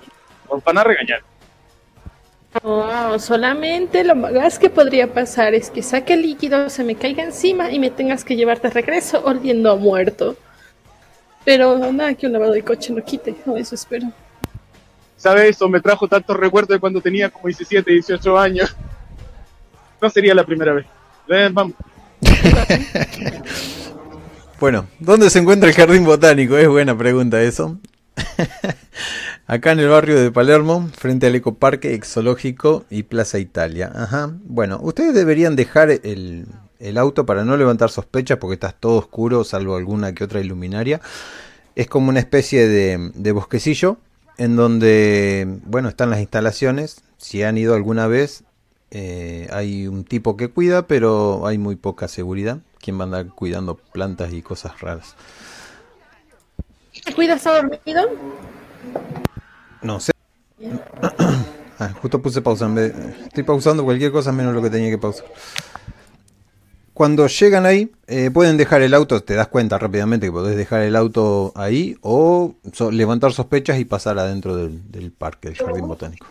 Nos van a regañar. No, solamente lo más que podría pasar es que saque el líquido, se me caiga encima y me tengas que llevar de regreso oliendo a muerto. Pero nada que un lavado de coche no quite, o eso espero. ¿Sabes? Eso me trajo tantos recuerdos de cuando tenía como 17, 18 años. No sería la primera vez. Ven, vamos. Bueno, ¿dónde se encuentra el jardín botánico? Es buena pregunta eso. Acá en el barrio de Palermo, frente al Ecoparque Exológico y Plaza Italia. Ajá. Bueno, ustedes deberían dejar el, el auto para no levantar sospechas porque está todo oscuro, salvo alguna que otra iluminaria. Es como una especie de, de bosquecillo en donde, bueno, están las instalaciones. Si han ido alguna vez, eh, hay un tipo que cuida, pero hay muy poca seguridad. ¿Quién va a andar cuidando plantas y cosas raras? ¿Te cuida está dormido? No sé. Ah, justo puse pausa. Estoy pausando cualquier cosa menos lo que tenía que pausar. Cuando llegan ahí, eh, pueden dejar el auto, te das cuenta rápidamente que podés dejar el auto ahí o so- levantar sospechas y pasar adentro del, del parque, del jardín botánico.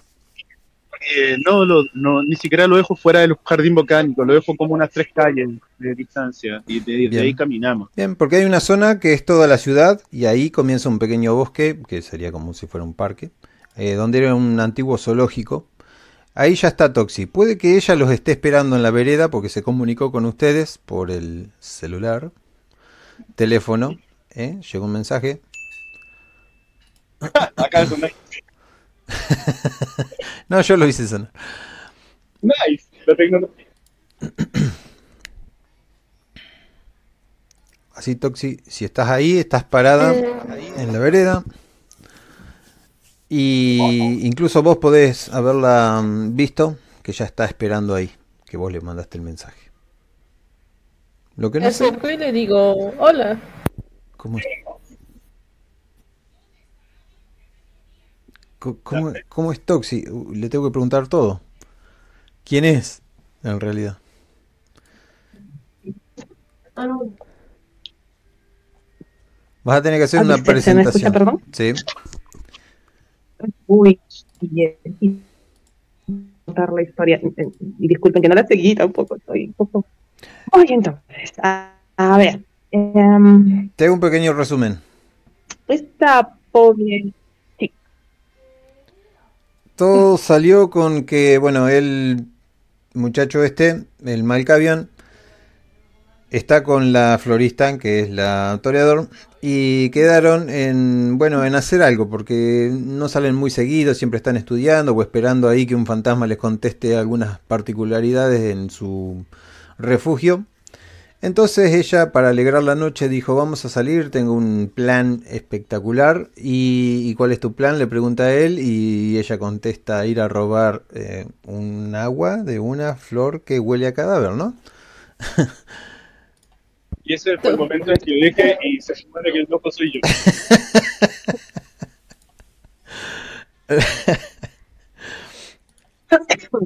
Eh, no, lo- no, ni siquiera lo dejo fuera del jardín botánico, lo dejo como unas tres calles de distancia y de, ahí caminamos. Bien, porque hay una zona que es toda la ciudad y ahí comienza un pequeño bosque, que sería como si fuera un parque, eh, donde era un antiguo zoológico. Ahí ya está Toxi. Puede que ella los esté esperando en la vereda porque se comunicó con ustedes por el celular, teléfono. ¿eh? Llegó un mensaje. Acá es un No, yo lo hice sonar. nice, la tecnología. Así, Toxi, si estás ahí, estás parada en la vereda. Y incluso vos podés haberla mm, visto, que ya está esperando ahí, que vos le mandaste el mensaje. Lo que no sé, y le digo, hola. ¿cómo es? ¿Cómo, cómo es Toxi? Le tengo que preguntar todo. ¿Quién es, en realidad? Vas a tener que hacer una ¿se- se me escucha, presentación. perdón? Sí. Uy, y, y contar la historia. Y disculpen que no la seguí tampoco, estoy un poco. Oye, entonces, a, a ver. em, Te hago un pequeño resumen. esta pobre. Todo salió con que, bueno, el muchacho este, el Malkavian, está con la florista, que es la toreador, y quedaron en, bueno, en hacer algo, porque no salen muy seguidos, siempre están estudiando o esperando ahí que un fantasma les conteste algunas particularidades en su refugio. Entonces ella, para alegrar la noche, dijo, vamos a salir, tengo un plan espectacular. ¿Y, y cuál es tu plan? Le pregunta a él y ella contesta, ir a robar eh, un agua de una flor que huele a cadáver, ¿no? Y ese fue el momento en que yo dije, y se supone que el loco soy yo.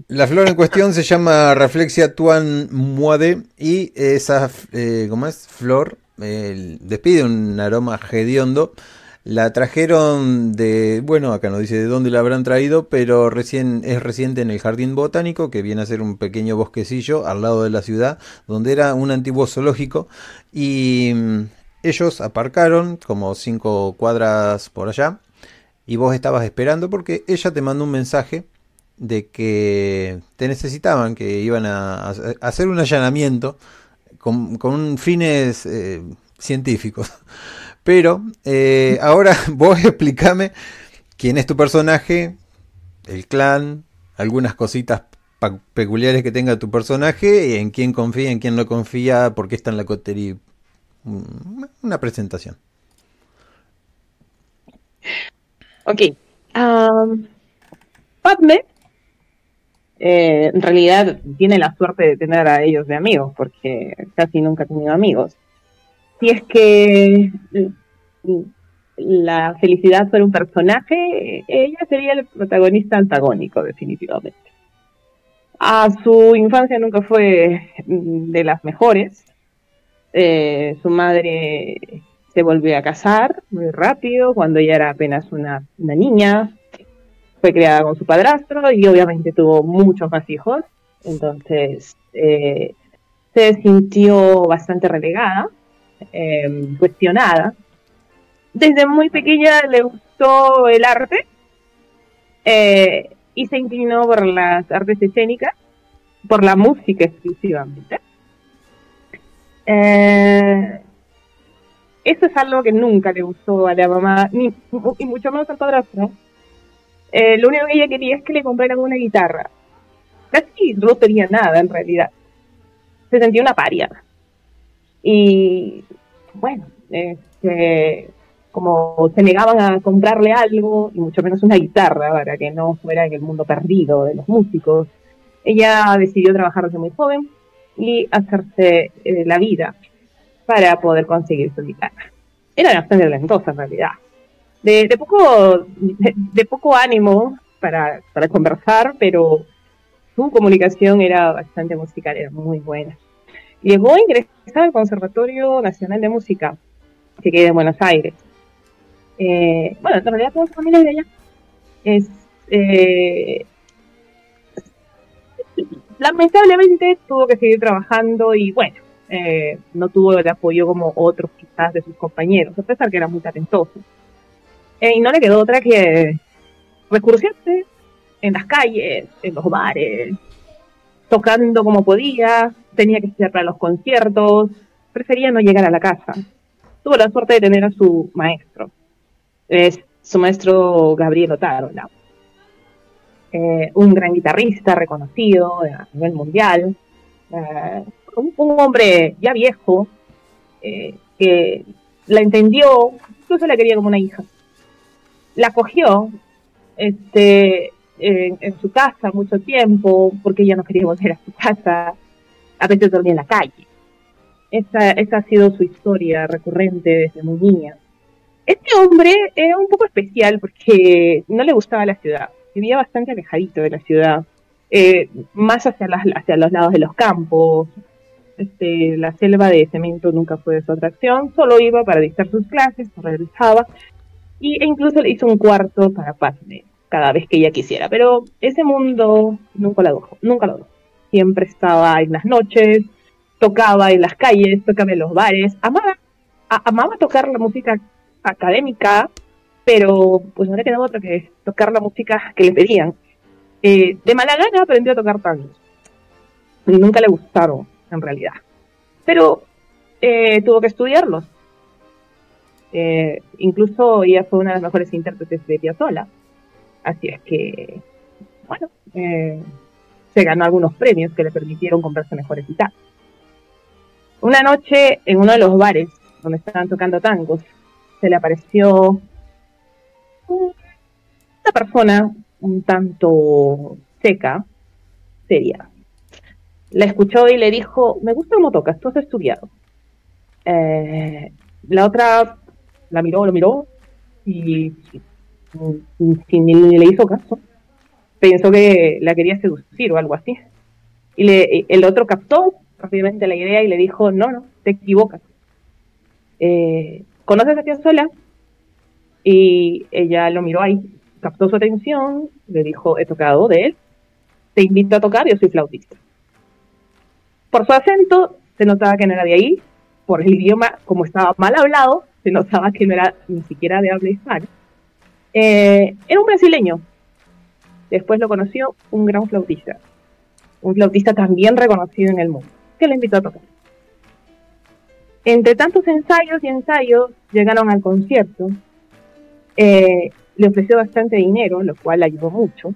La flor en cuestión se llama Reflexia Tuan Muade y esa, eh, ¿cómo es? Flor despide un aroma hediondo. La trajeron de, bueno, acá no dice de dónde la habrán traído, pero recién es reciente en el jardín botánico, que viene a ser un pequeño bosquecillo al lado de la ciudad, donde era un antiguo zoológico y mm, ellos aparcaron como cinco cuadras por allá y vos estabas esperando porque ella te mandó un mensaje de que te necesitaban, que iban a, hacer un allanamiento con, con fines eh, científicos. Pero eh, ahora vos explícame quién es tu personaje, el clan, algunas cositas peculiares que tenga tu personaje, en quién confía, en quién no confía, por qué está en la cotería. Mm, Una presentación. ok. Padme, eh, en realidad, tiene la suerte de tener a ellos de amigos, porque casi nunca ha tenido amigos. Si es que la felicidad fuera un personaje, ella sería el protagonista antagónico, definitivamente. A su infancia nunca fue de las mejores. Eh, su madre se volvió a casar muy rápido, cuando ella era apenas una niña. Fue criada con su padrastro y obviamente tuvo muchos más hijos. Entonces eh, se sintió bastante relegada, eh, cuestionada. Desde muy pequeña le gustó el arte eh, y se inclinó por las artes escénicas, por la música exclusivamente. Eh, Eso es algo que nunca le gustó a la mamá, ni y mucho menos al padrastro. Eh, lo único que ella quería es que le compraran una guitarra. Casi no tenía nada en realidad. Se sentía una paria. Y bueno, este, como se negaban a comprarle algo, y mucho menos una guitarra, para que no fuera en el mundo perdido de los músicos, ella decidió trabajar desde muy joven y hacerse eh, la vida para poder conseguir su guitarra. Era bastante talentosa en realidad. De, poco, de, poco ánimo para, para conversar, pero su comunicación era bastante musical, era muy buena. Llegó a ingresar al Conservatorio Nacional de Música, que queda en Buenos Aires. Eh, bueno, en realidad toda su familia de allá. Es, eh, lamentablemente tuvo que seguir trabajando y bueno, eh, no tuvo el apoyo como otros quizás de sus compañeros, a pesar que era muy talentoso. Y no le quedó otra que recurrirse en las calles, en los bares, tocando como podía, tenía que estudiar para los conciertos, prefería no llegar a la casa. Tuvo la suerte de tener a su maestro, es su maestro Gabriel Otárola, eh, un gran guitarrista reconocido a nivel mundial, eh, un, hombre ya viejo eh, que la entendió, incluso la quería como una hija. La cogió este, en, su casa mucho tiempo porque ella no quería volver a su casa, a veces dormía en la calle. Esa, esa ha sido su historia recurrente desde muy niña. Este hombre era un poco especial porque no le gustaba la ciudad, vivía bastante alejadito de la ciudad, eh, más hacia, las, hacia los lados de los campos. Este, la selva de cemento nunca fue de su atracción, solo iba para dictar sus clases, regresaba, y, e incluso le hizo un cuarto para Padme cada vez que ella quisiera. Pero ese mundo nunca lo dejó, nunca lo dejó. Siempre estaba en las noches, tocaba en las calles, tocaba en los bares, amaba, amaba tocar la música académica, pero pues no le quedaba otra que tocar la música que le pedían. Eh, de mala gana aprendió a tocar tangos. Nunca le gustaron, en realidad. Pero eh, tuvo que estudiarlos. Eh, incluso ella fue una de las mejores intérpretes de Piazzolla. Así es que, bueno, se ganó algunos premios que le permitieron comprarse mejores guitarras. Una noche en uno de los bares donde estaban tocando tangos, se le apareció una persona un tanto seca, seria. La escuchó y le dijo, me gusta cómo tocas, tú has estudiado. Eh, la otra la miró, lo miró y sin, ni le hizo caso. Pensó que la quería seducir o algo así. Y el otro captó rápidamente la idea y le dijo, no, no, te equivocas. Eh, ¿Conoces a Piazzolla? Y ella lo miró ahí, captó su atención, le dijo, he tocado de él, te invito a tocar, yo soy flautista. Por su acento se notaba que no era de ahí, por el idioma, como estaba mal hablado, se notaba que no era ni siquiera de habla hispana. Eh, era un brasileño. Después lo conoció un gran flautista, un flautista también reconocido en el mundo, que le invitó a tocar. Entre tantos ensayos y ensayos llegaron al concierto eh, le ofreció bastante dinero, lo cual ayudó mucho,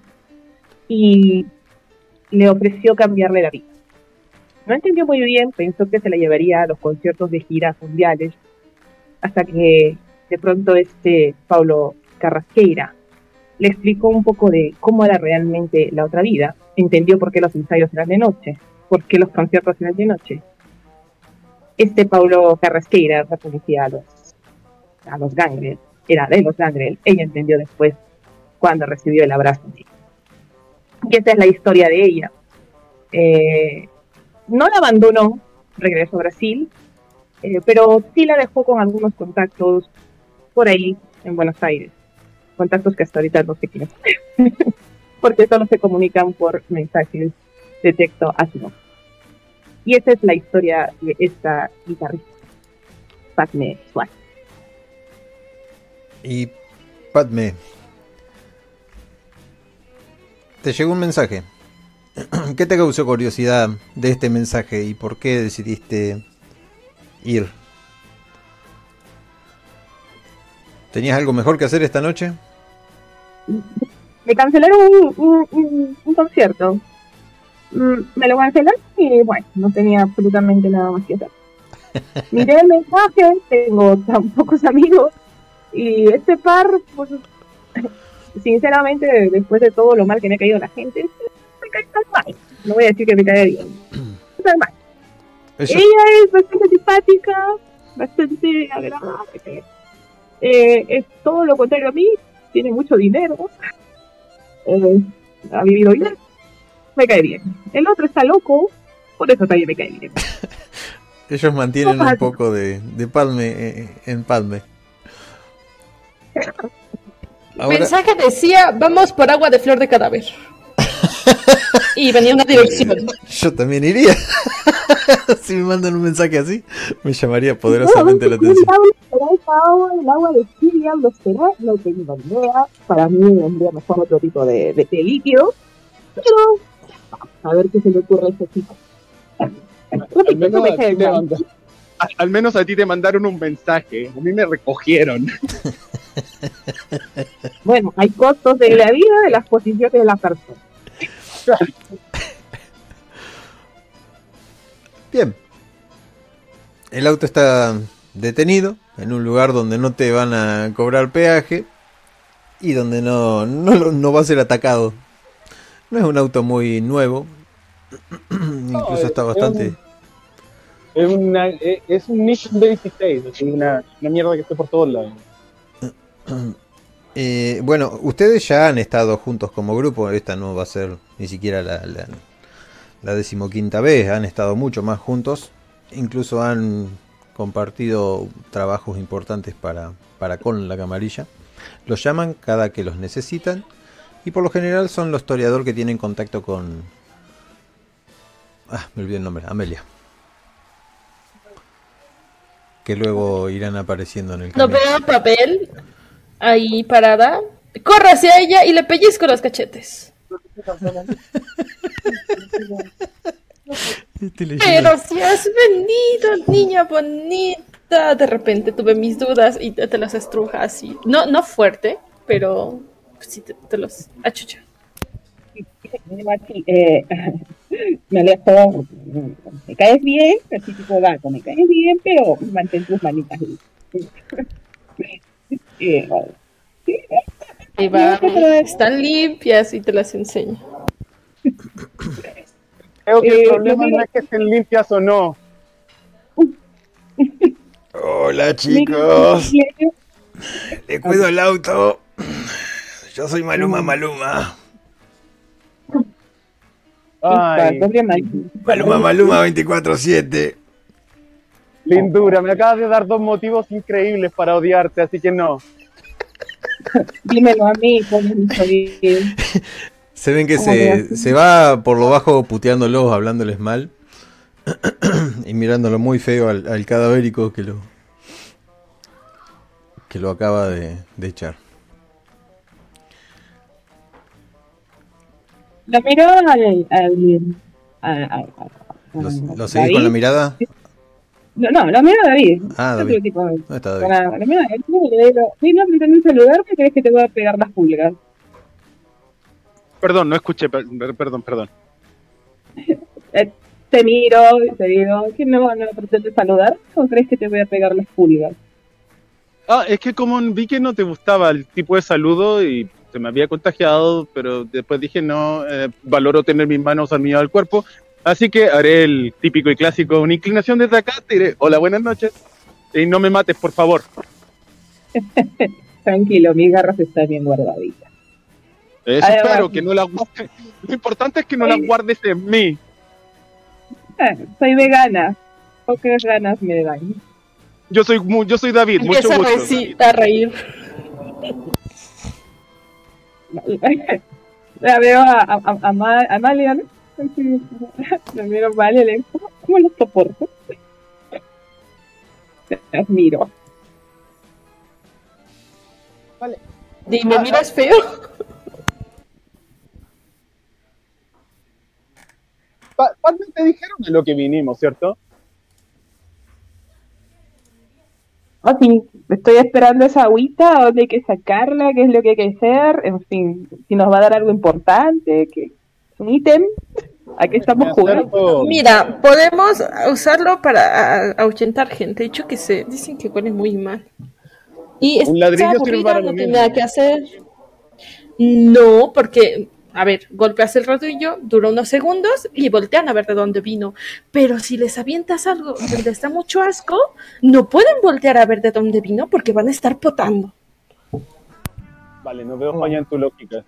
y le ofreció cambiarle la vida. No entendió muy bien, pensó que se la llevaría a los conciertos de giras mundiales, hasta que de pronto este Paulo Carrasqueira le explicó un poco de cómo era realmente la otra vida, entendió por qué los ensayos eran de noche, por qué los conciertos eran de noche. Este Paulo Carrasqueira pertenecía a los, a los gangres era de los Gangrel. Ella entendió después cuando recibió el abrazo. Y esa es la historia de ella. Eh, no la abandonó, regresó a Brasil, eh, pero sí la dejó con algunos contactos por ahí en Buenos Aires. Contactos que hasta ahorita no sé quiénes porque solo se comunican por mensajes de texto a su nombre. Y esa es la historia de esta guitarrista, Padme Suárez. Y Padme, te llegó un mensaje. ¿Qué te causó curiosidad de este mensaje y por qué decidiste ir? ¿Tenías algo mejor que hacer esta noche? Me cancelaron un, un- un- un concierto. Mm, Me lo cancelaron y bueno, no tenía absolutamente nada más que hacer. Miré el mensaje, tengo tan pocos amigos y este par, pues, sinceramente, después de todo lo mal que me ha caído la gente, me cae tan mal. No voy a decir que me cae bien. Tan mal. Ella es bastante simpática, bastante agradable. Eh, es todo lo contrario a mí, tiene mucho dinero, eh, ha vivido bien, me cae bien. El otro está loco, por eso también me cae bien. Ellos mantienen un poco de, de palme eh, en palme. Ahora, mensaje decía, vamos por agua de flor de cadáver. Y venía una dirección. yo también iría. si me mandan un mensaje así, me llamaría poderosamente la atención. ¿Será esa agua, el agua de qué diablos será? No tengo idea. Para mí vendría mejor otro tipo de, de, de líquido. Pero a ver qué se le ocurre a este chico. Al menos, no me a ti te manda- al menos a ti te mandaron un mensaje. A mí me recogieron. Bueno, hay costos de la vida de las posiciones de la persona. Bien. El auto está detenido en un lugar donde no te van a cobrar peaje y donde no, no, no va a ser atacado. No es un auto muy nuevo. Incluso está es bastante... Es, una, es, es un Nissan 26, así, una, una mierda que esté por todos lados. Eh, bueno, ustedes ya han estado juntos como grupo. Esta no va a ser ni siquiera la, la, la decimoquinta vez. Han estado mucho más juntos. Incluso han compartido trabajos importantes para, para con la camarilla. Los llaman cada que los necesitan. Y por lo general son los toreador que tienen contacto con... Ah, me olvidé el nombre. Amelia. Que luego irán apareciendo en el No camino. veo un papel ahí parada. Corro hacia ella y le pellizco los cachetes. Pero si has venido, niña bonita. De repente tuve mis dudas y te, te las estruja así. No, no fuerte, pero sí te, te los achucha. Eh, me alejo, me caes bien, así tipo gato, me caes bien, pero mantén tus manitas Eh, Ahí va, están limpias y te las enseño. Creo que Eh, el problema no es que estén limpias o no. Hola chicos, le cuido el auto. Yo soy Maluma Maluma. Ay, pobre Mati. Maluma Maluma 24-7. Lindura, me acabas de dar dos motivos increíbles para odiarte, así que no. Dímelo a mí. Se ven que ¿Cómo se, se va por lo bajo puteándolos, hablándoles mal. y mirándolo muy feo al, al cadavérico que lo que lo acaba de, de echar. La miro al. al, al, al- al- ¿Lo, al- lo seguís con la mirada? No, no, la miro a David. Ah, Otro David. tipo de- ¿Dónde está David? Para, la miro a David y le digo, sí, no, pretendí saludarme, crees que te voy a pegar las pulgas. Perdón, no escuché, per- perdón, perdón. Eh, te miro y te digo, ¿qué no, no pretendes saludar? ¿O crees que te voy a pegar las pulgas? Ah, es que como vi que no te gustaba el tipo de saludo y se me había contagiado, pero después dije no, eh, valoro tener mis manos al medio del cuerpo, así que haré el típico y clásico, una inclinación desde acá, te diré, hola, buenas noches, y no me mates, por favor. Tranquilo, mis garras están bien guardaditas. Eso Además- espero, que no las guardes. Lo importante es que no las guardes en mí. Ah, soy vegana. Pocas ganas me dan. Yo soy mu- yo soy David, mucho Empieza a, gusto. reci- a reír. La veo a, a, a, a Ma- La miro a Amalia y le digo, ¿cómo, cómo lo soporto? Las miro. Dime, miras feo. Pa- Padme, te dijeron de lo que vinimos, ¿cierto? Oh, sí, estoy esperando esa agüita, dónde hay que sacarla, qué es lo que hay que hacer, en fin, si nos va a dar algo importante, que un ítem, ¿a qué estamos jugando? Mira, podemos usarlo para ahuyentar gente. De hecho, que se dicen que huele muy mal. Y Un ladrillo sirve para lo no tiene mismo. nada que hacer. No, porque, a ver, golpeas el rodillo, dura unos segundos y voltean a ver de dónde vino. Pero si les avientas algo que les da mucho asco, no pueden voltear a ver de dónde vino porque van a estar potando. Vale, no veo falla en tu lógica.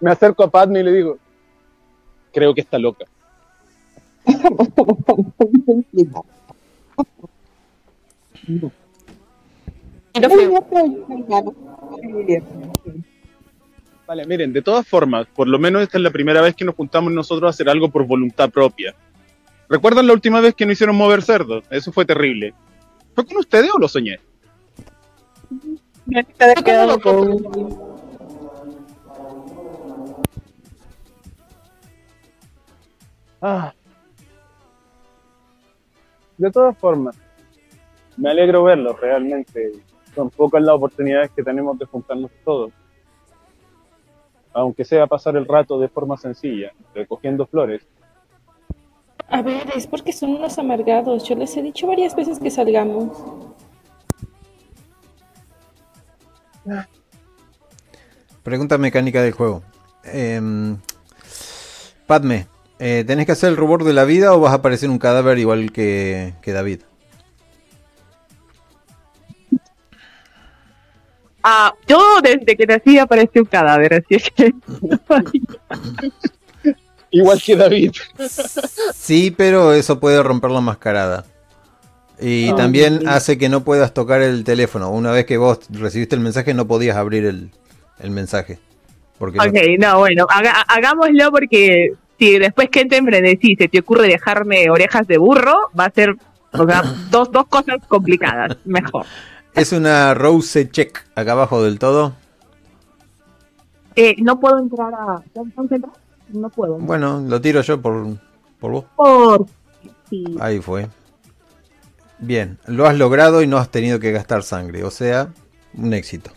Me acerco a Padme y le digo, creo que está loca. Vale, miren, de todas formas, por lo menos esta es la primera vez que nos juntamos nosotros a hacer algo por voluntad propia. ¿Recuerdan la última vez que nos hicieron mover cerdos? Eso fue terrible. ¿Fue con ustedes o lo soñé? Me he quedado Ah. De todas formas, me alegro verlo realmente. Son pocas las oportunidades que tenemos de juntarnos todos. Aunque sea pasar el rato de forma sencilla, recogiendo flores. A ver, es porque son unos amargados. Yo les he dicho varias veces que salgamos. Pregunta mecánica del juego. Em, Padme, eh, ¿tenés que hacer el rubor de la vida o vas a aparecer un cadáver igual que, que David? Ah, yo desde que nací apareció un cadáver, así es que... Igual que David. Sí, pero eso puede romper la mascarada. Y Ah, también sí. hace que no puedas tocar el teléfono. Una vez que vos recibiste el mensaje no podías abrir el, el mensaje. Porque no- Ok, no, bueno, haga- hagámoslo porque si después que te frenesí se te ocurre dejarme orejas de burro, va a ser, o sea, dos, dos cosas complicadas, mejor. es una rose check acá abajo del todo. Eh, no puedo entrar a... ¿Puedo entrar? No puedo. Bueno, lo tiro yo por, por vos. Por... Sí. Ahí fue. Bien, lo has logrado y no has tenido que gastar sangre. O sea, un éxito.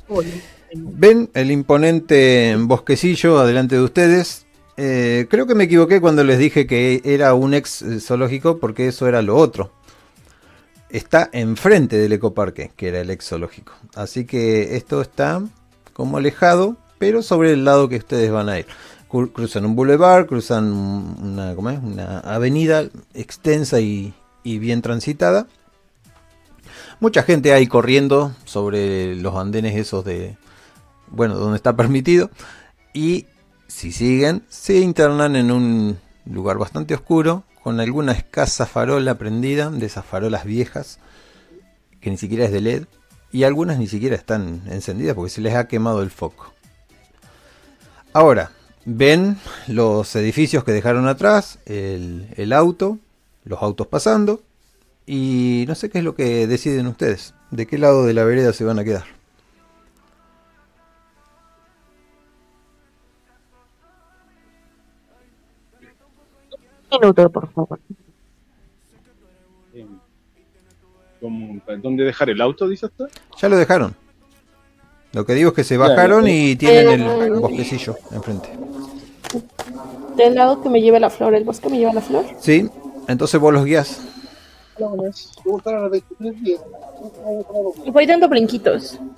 Ven el imponente bosquecillo adelante de ustedes. Eh, creo que me equivoqué cuando les dije que era un ex eh, zoológico porque eso era lo otro. Está enfrente del ecoparque, que era el ex zoológico. Así que esto está como alejado, pero sobre el lado que ustedes van a ir. Cru- Cruzan un boulevard, cruzan una, avenida extensa y, y bien transitada. Mucha gente hay corriendo sobre los andenes esos de, bueno, donde está permitido. Y si siguen, se internan en un lugar bastante oscuro, con alguna escasa farola prendida, de esas farolas viejas, que ni siquiera es de LED, y algunas ni siquiera están encendidas porque se les ha quemado el foco. Ahora, ven los edificios que dejaron atrás, el, el auto, los autos pasando, y no sé qué es lo que deciden ustedes, de qué lado de la vereda se van a quedar. Minuto, por favor. ¿cómo- ¿Dónde dejar el auto, dice usted? Ya lo dejaron. Lo que digo es que se bajaron y tienen el bosquecillo enfrente. Del lado que me lleva la flor, el bosque me lleva la flor. Sí, entonces vos los guías. Y voy dando brinquitos.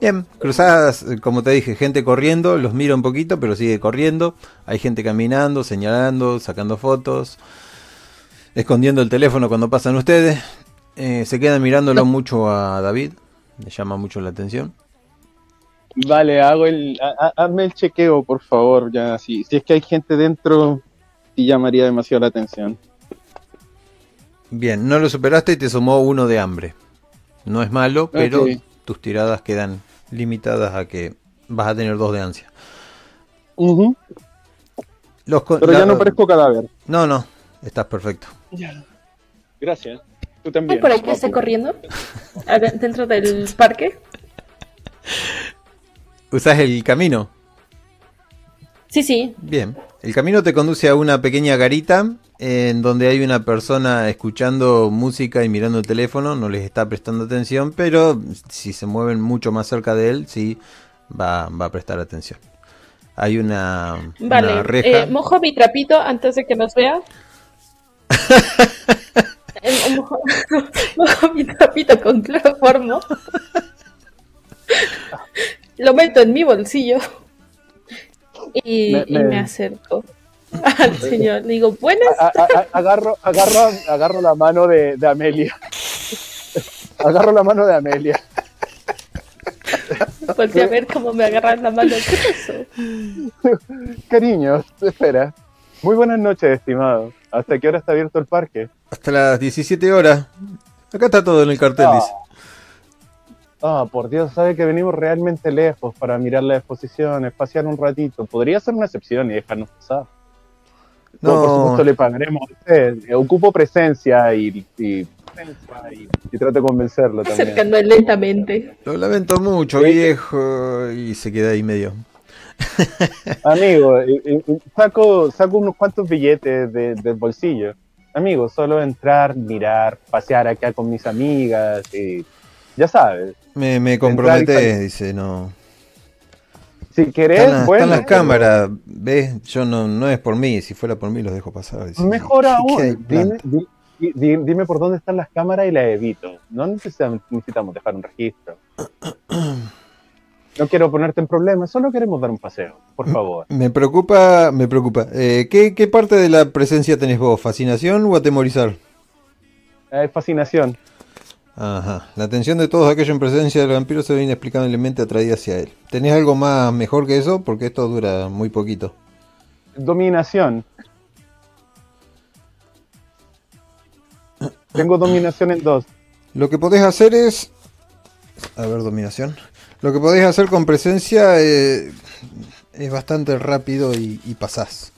Bien, cruzadas, como te dije, gente corriendo, los mira un poquito, pero sigue corriendo. Hay gente caminando, señalando, sacando fotos, escondiendo el teléfono cuando pasan ustedes. Eh, se quedan mirándolo mucho a David, le llama mucho la atención. Vale, hago el, ha- ha- hazme el chequeo, por favor, ya, si, si es que hay gente dentro, sí llamaría demasiado la atención. Bien, no lo superaste y te sumó uno de hambre. No es malo, pero tus tiradas quedan limitadas a que vas a tener dos de ansia. Los Pero ya no parezco cadáver. No, no, estás perfecto. Gracias. Tú ¿Hay también. por ahí que esté corriendo? Dentro del parque. ¿Usás el camino? Sí, sí. Bien. El camino te conduce a una pequeña garita en donde hay una persona escuchando música y mirando el teléfono, no les está prestando atención, pero si se mueven mucho más cerca de él, sí va, va a prestar atención. Hay una, una Vale, reja. eh, mojo mi trapito antes de que nos vea. Eh, mojo, mojo mi trapito con cloroformo. Lo meto en mi bolsillo. Y Me- y me- me acerco al señor. Le digo, buenas. A- a- a- agarro, agarro, agarro la mano de, de Amelia. Agarro la mano de Amelia. Volteé a ver cómo me agarran la mano. ¿Qué pasó? Cariño, espera. Muy buenas noches, estimado. ¿Hasta qué hora está abierto el parque? Hasta las 17 horas. Acá está todo en el cartel, Ah. dice. Ah, por Dios, sabe que venimos realmente lejos para mirar las exposiciones, pasear un ratito. Podría ser una excepción y dejarnos pasar. No, por supuesto le pagaremos a usted. Eh, Ocupo presencia y, y, y, y trato de convencerlo también. Acercando lentamente. lo lamento mucho, Sí. viejo. Y se queda ahí medio. Amigo, saco, saco unos cuantos billetes de- del bolsillo. Amigo, solo entrar, mirar, pasear acá con mis amigas y ya sabes. Me, me y salir. dice, no. Si querés, Están, las- bueno, están las cámaras, ¿ves? Yo no, no es por mí, si fuera por mí los dejo pasar. dice. Mejor ¿Qué hay aún, dime, planta? di- di- di- dime por dónde están las cámaras y las evito. No necesitamos, dejar un registro. No quiero ponerte en problemas, solo queremos dar un paseo, por favor. Me preocupa, me preocupa. Eh, ¿qué, ¿Qué parte de la presencia tenés vos? ¿Fascinación o atemorizar? Hay fascinación. Ajá. La atención de todos aquellos en presencia del vampiro se ve inexplicablemente atraída hacia él. ¿Tenés algo más mejor que eso? Porque esto dura muy poquito. Dominación. Tengo dominación en dos. Lo que podés hacer es... A ver, dominación. Lo que podés hacer con presencia eh, es bastante rápido y, y pasás.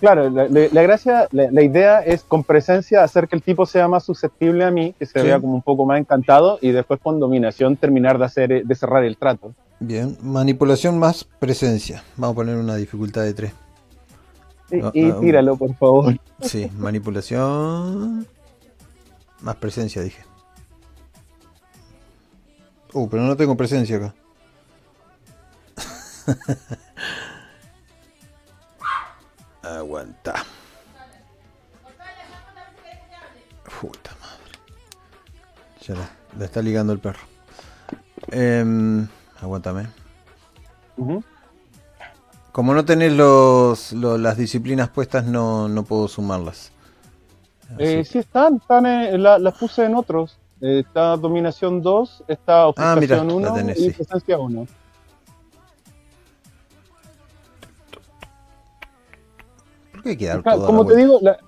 Claro, la, la- la gracia, la, la idea es con presencia hacer que el tipo sea más susceptible a mí, que se Sí. vea como un poco más encantado y después con dominación terminar de hacer de cerrar el trato. Bien. Manipulación más presencia. Vamos a poner una dificultad de 3. Y, Ah, y ah, tíralo, por favor. Sí, manipulación. Más presencia, dije. Uh, pero no tengo presencia acá. Aguanta. Puta madre. Ya la, la está ligando el perro. Em, aguántame. Como no tenés los, lo- las disciplinas puestas, no, no puedo sumarlas. Eh, sí están, están eh, la- las puse en otros. Eh, está dominación 2, está Ah, ofuscación la 1 tenés, y presencia 1. ¿Por qué hay que dar Claro, toda como te vuelta? digo,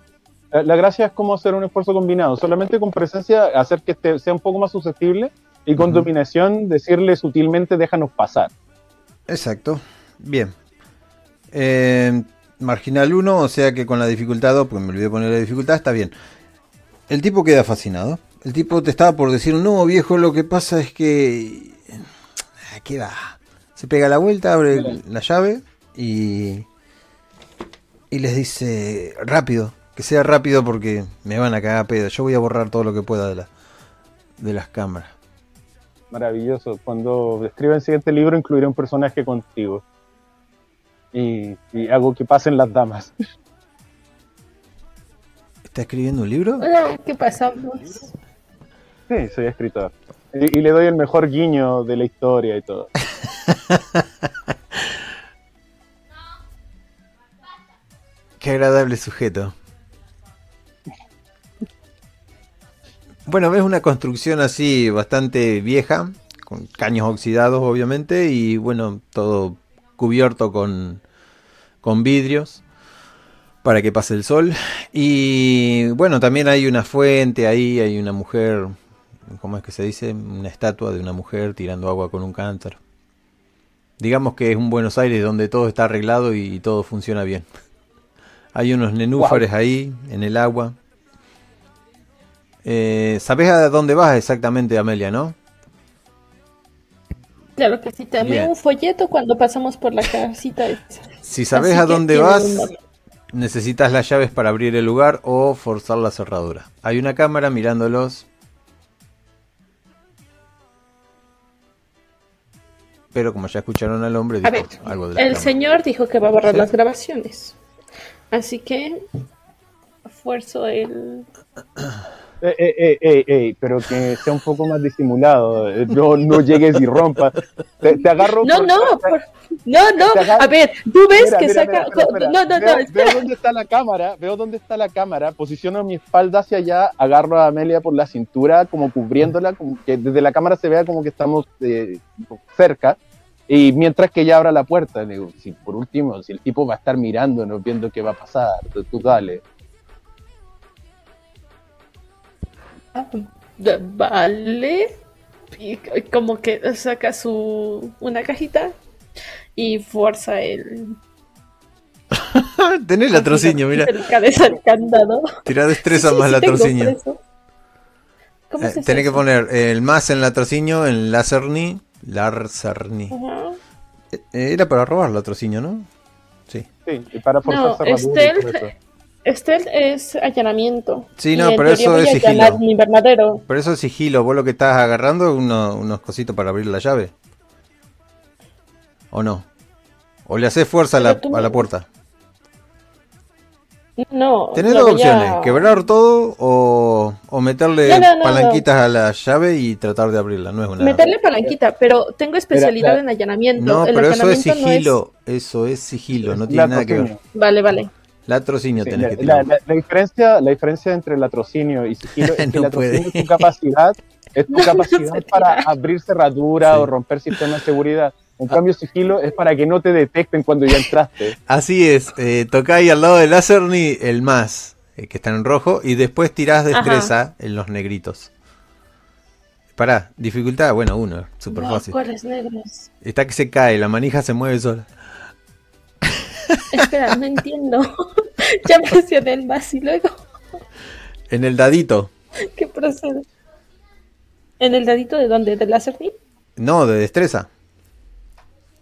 la, gracia es como hacer un esfuerzo combinado. Solamente con presencia hacer que este sea un poco más susceptible y con dominación decirle sutilmente déjanos pasar. Exacto. Bien. Eh, marginal 1, o sea que con la dificultad 2, porque me olvidé poner la dificultad, está bien. El tipo queda fascinado. El tipo te estaba por decir, no, viejo, lo que pasa es que... Ah, ¿Qué va? Se pega la vuelta, abre la llave y... Y les dice, rápido, que sea rápido porque me van a cagar a pedo. Yo voy a borrar todo lo que pueda de, la, de las cámaras. Maravilloso. Cuando escriba el siguiente libro incluiré un personaje contigo. Y, y hago que pasen las damas. ¿Está escribiendo un libro? Ah, ¿Qué pasamos? Sí, soy escritor. Y, y le doy el mejor guiño de la historia y todo. Qué agradable sujeto. Bueno, ves una construcción así bastante vieja, con caños oxidados obviamente, y bueno, todo cubierto con, con vidrios para que pase el sol. Y bueno, también hay una fuente ahí, hay una mujer, ¿cómo es que se dice? Una estatua de una mujer tirando agua con un cántaro. Digamos que es un Buenos Aires donde todo está arreglado y todo funciona bien. Hay unos nenúfares ahí en el agua. Eh, ¿Sabés a dónde vas exactamente, Amelia, no? Claro que sí, también Bien. un folleto cuando pasamos por la casita esa. Si sabés Así a dónde vas, necesitas las llaves para abrir el lugar o forzar la cerradura. Hay una cámara mirándolos. Pero como ya escucharon al hombre, A dijo ver, algo de la el cámara. señor dijo que va a borrar Sí. las grabaciones. Así que esfuerzo el... Eh, eh, eh, pero que sea un poco más disimulado. No, no llegues y rompas. Te, te agarro. No, por- no, por- no, no. A ver, tú ves Mira, que mira, saca... mira, espera, espera. No, no, veo, no, espera. veo dónde está la cámara, veo dónde está la cámara, posiciono mi espalda hacia allá, agarro a Amelia por la cintura, como cubriéndola, como que desde la cámara se vea como que estamos eh, cerca. Y mientras que ella abra la puerta, digo, si por último, si el tipo va a estar mirándonos, viendo qué va a pasar, tú, tú dale. De- Vale. Y como que saca su una cajita y fuerza el Tenés latrocinio, mira. del candado. Tira destreza Sí, sí, más sí, latrocinio. preso. ¿Cómo Eh, tenés que poner el más en latrocinio, en Lacerni. Lacerni. Ajá. Eh, Era para robar latrocinio, ¿no? Sí. Sí, y para forzar No, stealth. Stealth es allanamiento. Sí, no, pero eso es sigilo. invernadero. Pero eso es sigilo. Vos lo que estás agarrando es uno- unos cositos para abrir la llave. ¿O no? ¿O le haces fuerza a la, a la puerta? No. Tenés dos opciones. Quebrar todo o, o meterle No, no, no, palanquitas a la llave y tratar de abrirla. No es una... Meterle palanquita, pero tengo especialidad la- en allanamiento. No, El pero eso es allanamiento no sigilo. Eso es sigilo. No tiene nada que ver. Vale, vale. Latrocinio Sí, tenés la, que tirar. la- la diferencia, la diferencia entre latrocinio y sigilo es que latrocinio puede. es tu capacidad, es tu No, capacidad para abrir cerradura Sí. o romper sistemas de seguridad. En cambio, sigilo es para que no te detecten cuando ya entraste. Así es, eh, tocáis al lado del Lacerni el más, eh, que está en rojo, y después tirás destreza en los negritos. Pará, dificultad, bueno, uno, súper No, fácil. ¿Cuáles negros? Está que se cae, la manija se mueve sola. Espera, no entiendo. ya presioné el más y luego, En el dadito, ¿qué procede? ¿En el dadito de dónde? ¿Del láser? no, de destreza.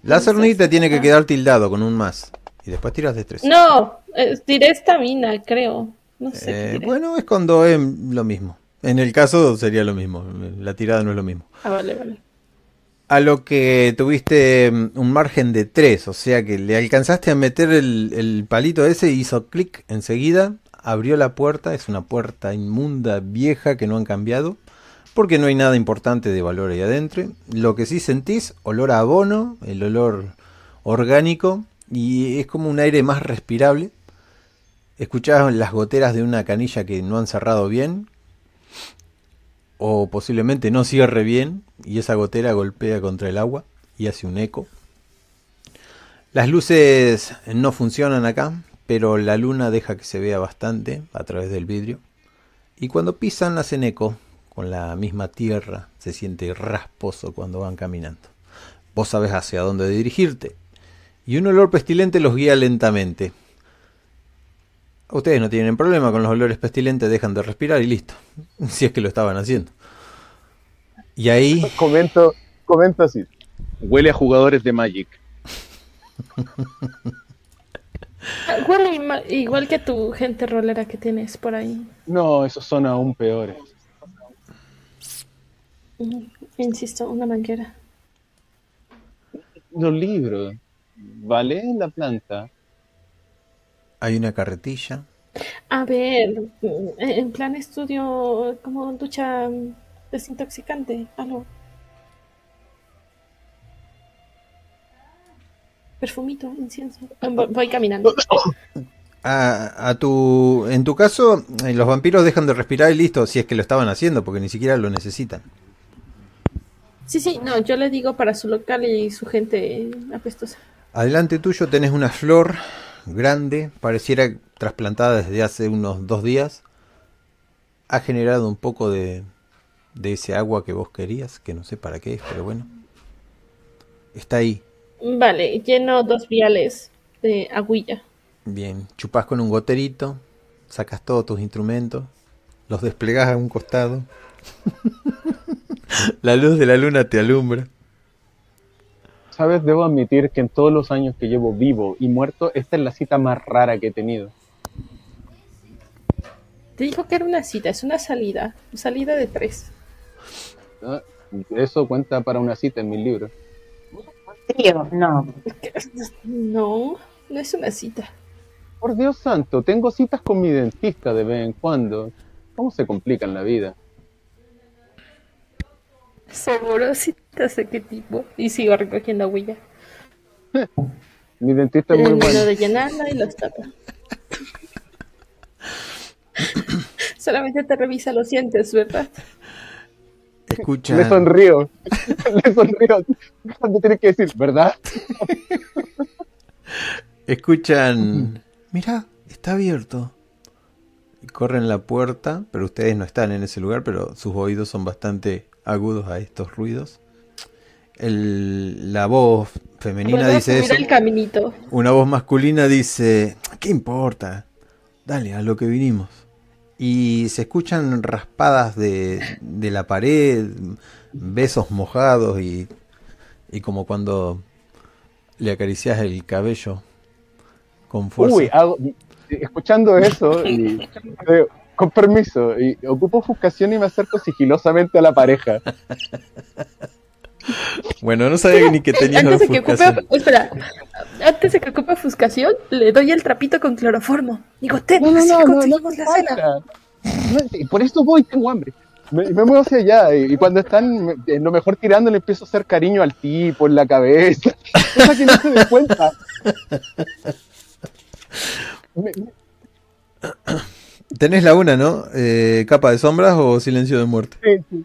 Lacerni te tiene que quedar tildado con un más, y después tiras destreza. No, eh, tiré esta mina, creo. No sé. Eh, bueno, es cuando es lo mismo. En el caso sería lo mismo, la tirada no es lo mismo. Ah, vale, vale. A lo que tuviste mm, un margen de 3, o sea que le alcanzaste a meter el, el palito ese y hizo clic enseguida, abrió la puerta, es una puerta inmunda, vieja, que no han cambiado, porque no hay nada importante de valor ahí adentro. Lo que sí sentís, olor a abono, el olor orgánico, y es como un aire más respirable. Escuchás las goteras de una canilla que no han cerrado bien, o posiblemente no cierre bien y esa gotera golpea contra el agua y hace un eco. Las luces no funcionan acá, pero la luna deja que se vea bastante a través del vidrio. Y cuando pisan hacen eco con la misma tierra, se siente rasposo cuando van caminando. Vos sabes hacia dónde dirigirte. Y un olor pestilente los guía lentamente. Ustedes no tienen problema con los olores pestilentes, dejan de respirar y listo. Si es que lo estaban haciendo. Y ahí, Comento, comento así. Huele a jugadores de Magic. Huele igual que tu gente rolera que tienes por ahí. No, esos son aún peores. Insisto, una manguera. Los libros. ¿Vale? La planta. hay una carretilla. A ver, mm, en plan estudio como ducha mm, desintoxicante, algo. Perfumito, incienso. Voy, voy caminando. A, a tu, en tu caso, eh, los vampiros dejan de respirar y listo, si es que lo estaban haciendo, porque ni siquiera lo necesitan. Sí, sí, no, yo le digo para su local y su gente apestosa. Adelante tuyo tenés una flor grande, pareciera trasplantada desde hace unos dos días. Ha generado un poco de, de ese agua que vos querías, que no sé para qué es, pero bueno. Está ahí. Vale, lleno dos viales de agüilla. Bien, chupás con un goterito, sacas todos tus instrumentos, los desplegás a un costado. la luz de la luna te alumbra. Sabes, debo admitir que en todos los años que llevo vivo y muerto, esta es la cita más rara que he tenido. Te dijo que era una cita, es una salida. Salida de tres. Ah, Eso cuenta para una cita en mis libros. Tío, no. No, no es una cita. Por Dios santo, tengo citas con mi dentista de vez en cuando. ¿Cómo se complica en la vida? Te sé qué tipo. Y sigo recogiendo huella. Mi dentista es muy Termino bueno. de llenarla y los tapa. Solamente te revisa los dientes, ¿verdad? Escuchan, Le sonrío. Le sonrío. Cuando tienes que decir, ¿verdad? escuchan, mira, está abierto. Corren la puerta, pero ustedes no están en ese lugar, pero sus oídos son bastante agudos a estos ruidos. El- la voz femenina dice subir eso. el caminito. Una voz masculina dice, ¿qué importa? Dale, a lo que vinimos. Y se escuchan raspadas de, de la pared, besos mojados y, y como cuando le acaricias el cabello con fuerza. Uy, hago- escuchando eso, y, con permiso, y ocupo ofuscación y me acerco sigilosamente a la pareja. Bueno, no sabía ni que tenías Antes de que ocupe, ofuscación. espera, antes de que ocupe ofuscación, le doy el trapito con cloroformo. Digo, ten, No, no, así no, no, no conseguimos la cena. por eso voy, tengo hambre. Me, me muevo hacia allá y, y cuando están me- en lo mejor tirando le empiezo a hacer cariño al tipo en la cabeza. Cosa que no se dé cuenta. Me- me- Tenés la una, ¿no? Eh, ¿Capa de sombras o silencio de muerte? sí, sí.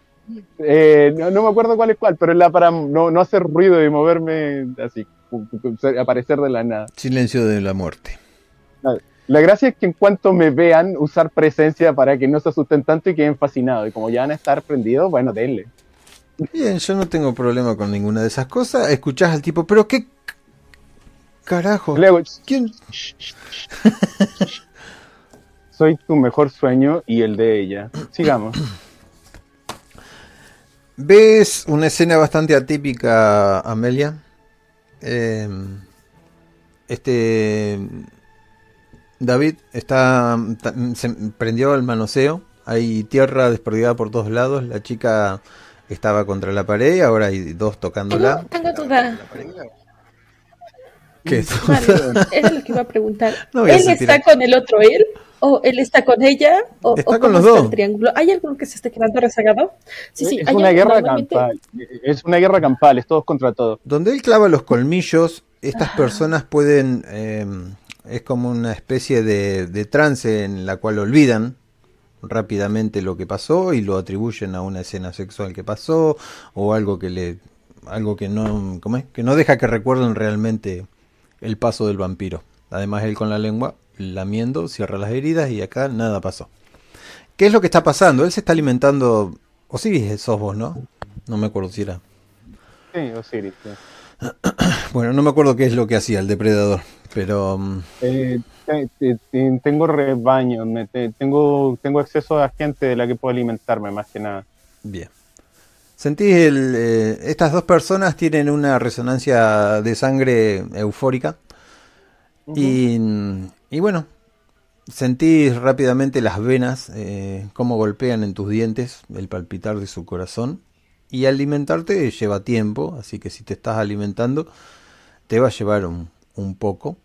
Eh, no, no me acuerdo cuál es cuál, pero es la para no, no hacer ruido y moverme así, aparecer de la nada. Silencio de la muerte. La gracia es que en cuanto me vean usar presencia para que no se asusten tanto y queden fascinados. Y como ya van a estar prendidos, bueno, denle. Bien, yo no tengo problema con ninguna de esas cosas. Escuchás al tipo, pero qué carajo. Le hago, ¿Quién? Soy tu mejor sueño y el de ella. Sigamos. Ves una escena bastante atípica, Amelia. Eh, este David está se prendió el manoseo. Hay tierra desperdigada por todos lados. La chica estaba contra la pared. Ahora hay dos tocándola. Tengo, tengo duda. ¿Qué? Vale, era lo que iba a preguntar. No ¿Él está con el otro él? ¿O él está con ella? ¿O, Está o con los está dos. el triángulo? ¿Hay alguno que se esté quedando rezagado? Sí, sí. es hay una guerra campal. Es una guerra campal, es todos contra todos. Donde él clava los colmillos, estas personas pueden... eh, es como una especie de, de trance en la cual olvidan rápidamente lo que pasó y lo atribuyen a una escena sexual que pasó o algo que le algo que no ¿cómo es? que no deja que recuerden realmente el paso del vampiro. Además él con la lengua lamiendo cierra las heridas y acá nada pasó. ¿Qué es lo que está pasando? Él se está alimentando Osiris sos vos, ¿no? No me acuerdo si era. Sí, Osiris. sí. Bueno, no me acuerdo qué es lo que hacía el depredador, pero mm, Eh, te- te- te- tengo rebaño, tengo, tengo acceso a gente de la que puedo alimentarme más que nada. bien. Sentís el, eh, estas dos personas tienen una resonancia de sangre eufórica y, y bueno, sentís rápidamente las venas, eh, cómo golpean en tus dientes, el palpitar de su corazón y alimentarte lleva tiempo, así que si te estás alimentando te va a llevar un, un poco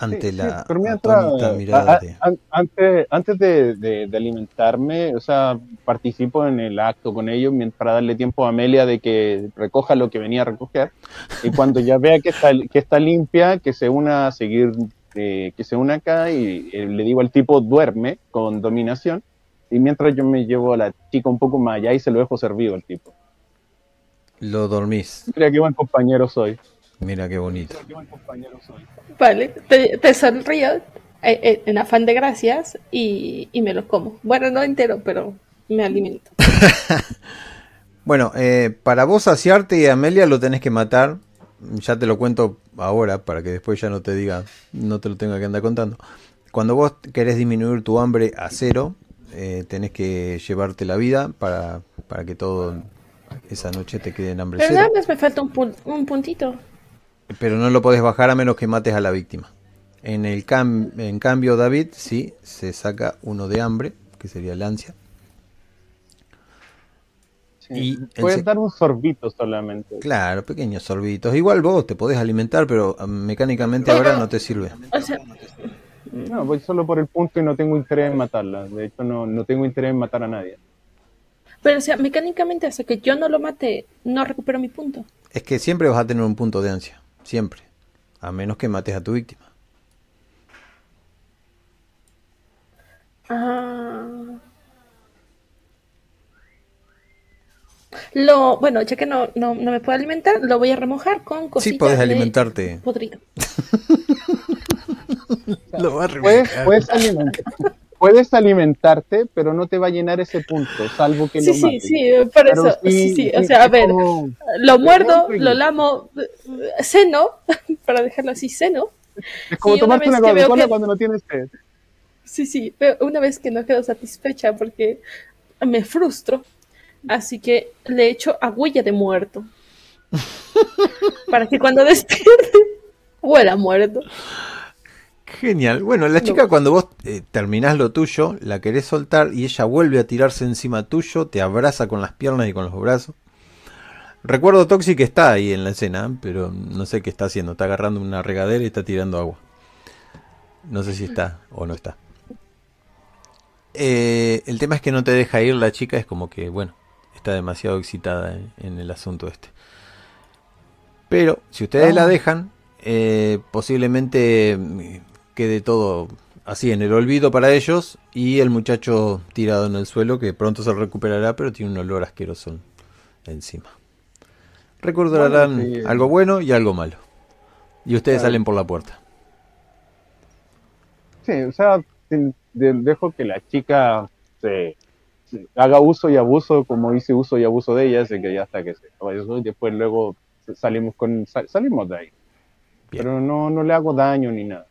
ante Sí, la sí, mientras, atónita mirada a- de... an- antes, antes de, de- de alimentarme, o sea, participo en el acto con ellos para darle tiempo a Amelia de que recoja lo que venía a recoger. Y cuando ya vea que está, que está limpia, que se una a seguir, eh, que se una acá y eh, le digo al tipo duerme con dominación. Y mientras yo me llevo a la chica un poco más allá y se lo dejo servido al tipo. Lo dormís. Mira qué buen compañero soy. Mira qué bonito. Vale, te, te sonrío eh, eh, en afán de gracias y, y me lo como. Bueno, no entero, pero me alimento. Bueno, eh, para vos saciarte y Amelia lo tenés que matar. Ya te lo cuento ahora para que después ya no te diga, no te lo tenga que andar contando. Cuando vos querés disminuir tu hambre a cero, eh, tenés que llevarte la vida para, para que todo esa noche te quede en hambre Pero cero. nada más me falta un, pun- un puntito. Pero no lo podés bajar a menos que mates a la víctima. En, el cam- en cambio, David sí se saca uno de hambre, que sería el ansia. Sí. Y Puedes dar un sorbito solamente. Claro, pequeños sorbitos. Igual vos te podés alimentar, pero ah, mecánicamente ahora no te sirve. O sea, No, voy solo por el punto y no tengo interés en matarla. De hecho, no, no tengo interés en matar a nadie. pero o sea, mecánicamente hasta que yo no lo mate, no recupero mi punto. Es que siempre vas a tener un punto de ansia. Siempre. A menos que mates a tu víctima. Ah. Lo, bueno, ya que no, no, no me puedo alimentar, lo voy a remojar con cositas Sí, de alimentarte. podrido. Lo vas a Puedes, reventar. puedes, alimentar- puedes alimentarte, pero no te va a llenar ese punto, salvo que Sí, lo sí, mates. sí, por Pero eso, sí, sí, o sí, sea, a ver, como- lo muerdo, lo lamo, eh, ceno, para dejarlo así, ceno. Es como una tomarte una Coca-Cola que- cuando no tienes sed. Sí, sí, pero una vez que no quedo satisfecha porque me frustro, así que le echo agüilla de muerto. para que cuando despierte huela muerto. Genial. Bueno, la chica cuando vos eh, terminás lo tuyo, la querés soltar y ella vuelve a tirarse encima tuyo, te abraza con las piernas y con los brazos. Recuerdo Toxi que está ahí en la escena, pero no sé qué está haciendo. Está agarrando una regadera y está tirando agua. No sé si está o no está. Eh, el tema es que no te deja ir la chica, es como que, bueno, está demasiado excitada en, en el asunto este. Pero si ustedes la dejan, eh, posiblemente mm, quede todo así en el olvido para ellos y el muchacho tirado en el suelo que pronto se recuperará, pero tiene un olor asqueroso encima. Recordarán Bueno, sí. algo bueno y algo malo. Y ustedes Claro. salen por la puerta. Sí, o sea, de- de- dejo que la chica se, se haga uso y abuso como hice uso y abuso de ella, así que ya hasta que se y después luego salimos con sal- salimos de ahí. Bien. Pero no, no le hago daño ni nada.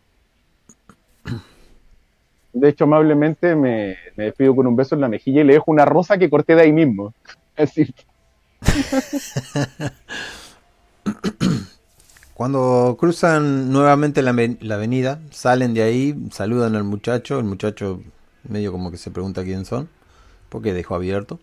De hecho, amablemente me, me despido con un beso en la mejilla y le dejo una rosa que corté de ahí mismo. Cuando cruzan nuevamente la, la avenida, salen de ahí, saludan al muchacho, el muchacho medio como que se pregunta quién son, porque dejó abierto.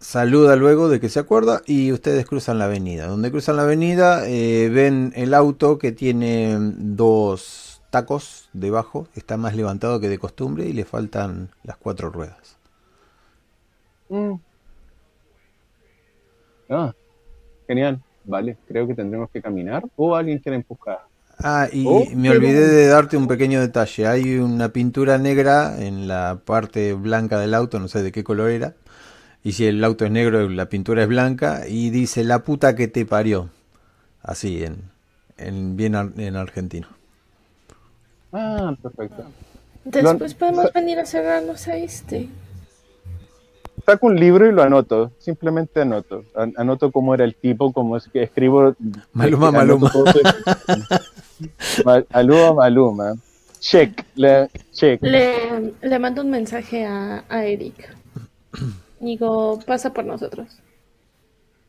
Saluda luego de que se acuerda y ustedes cruzan la avenida. Donde cruzan la avenida eh, ven el auto que tiene dos tacos debajo, está más levantado que de costumbre y le faltan las cuatro ruedas. Mm. Ah, genial. Vale, creo que tendremos que caminar o alguien quiere empujar. Ah, y Oh, me pero- olvidé de darte un pequeño detalle. Hay una pintura negra en la parte blanca del auto, no sé de qué color era. Y si el auto es negro, la pintura es blanca y dice la puta que te parió. Así, en, en bien ar- en argentino. Ah, perfecto. Después Lo- podemos venir a cerrarnos a este. Saco un libro y lo anoto. Simplemente anoto. An- Anoto cómo era el tipo, cómo es que escribo. Maluma, anoto Maluma. Maluma, Maluma. Check. le- check. Le, le mando un mensaje a, a Eric. Digo, pasa por nosotros.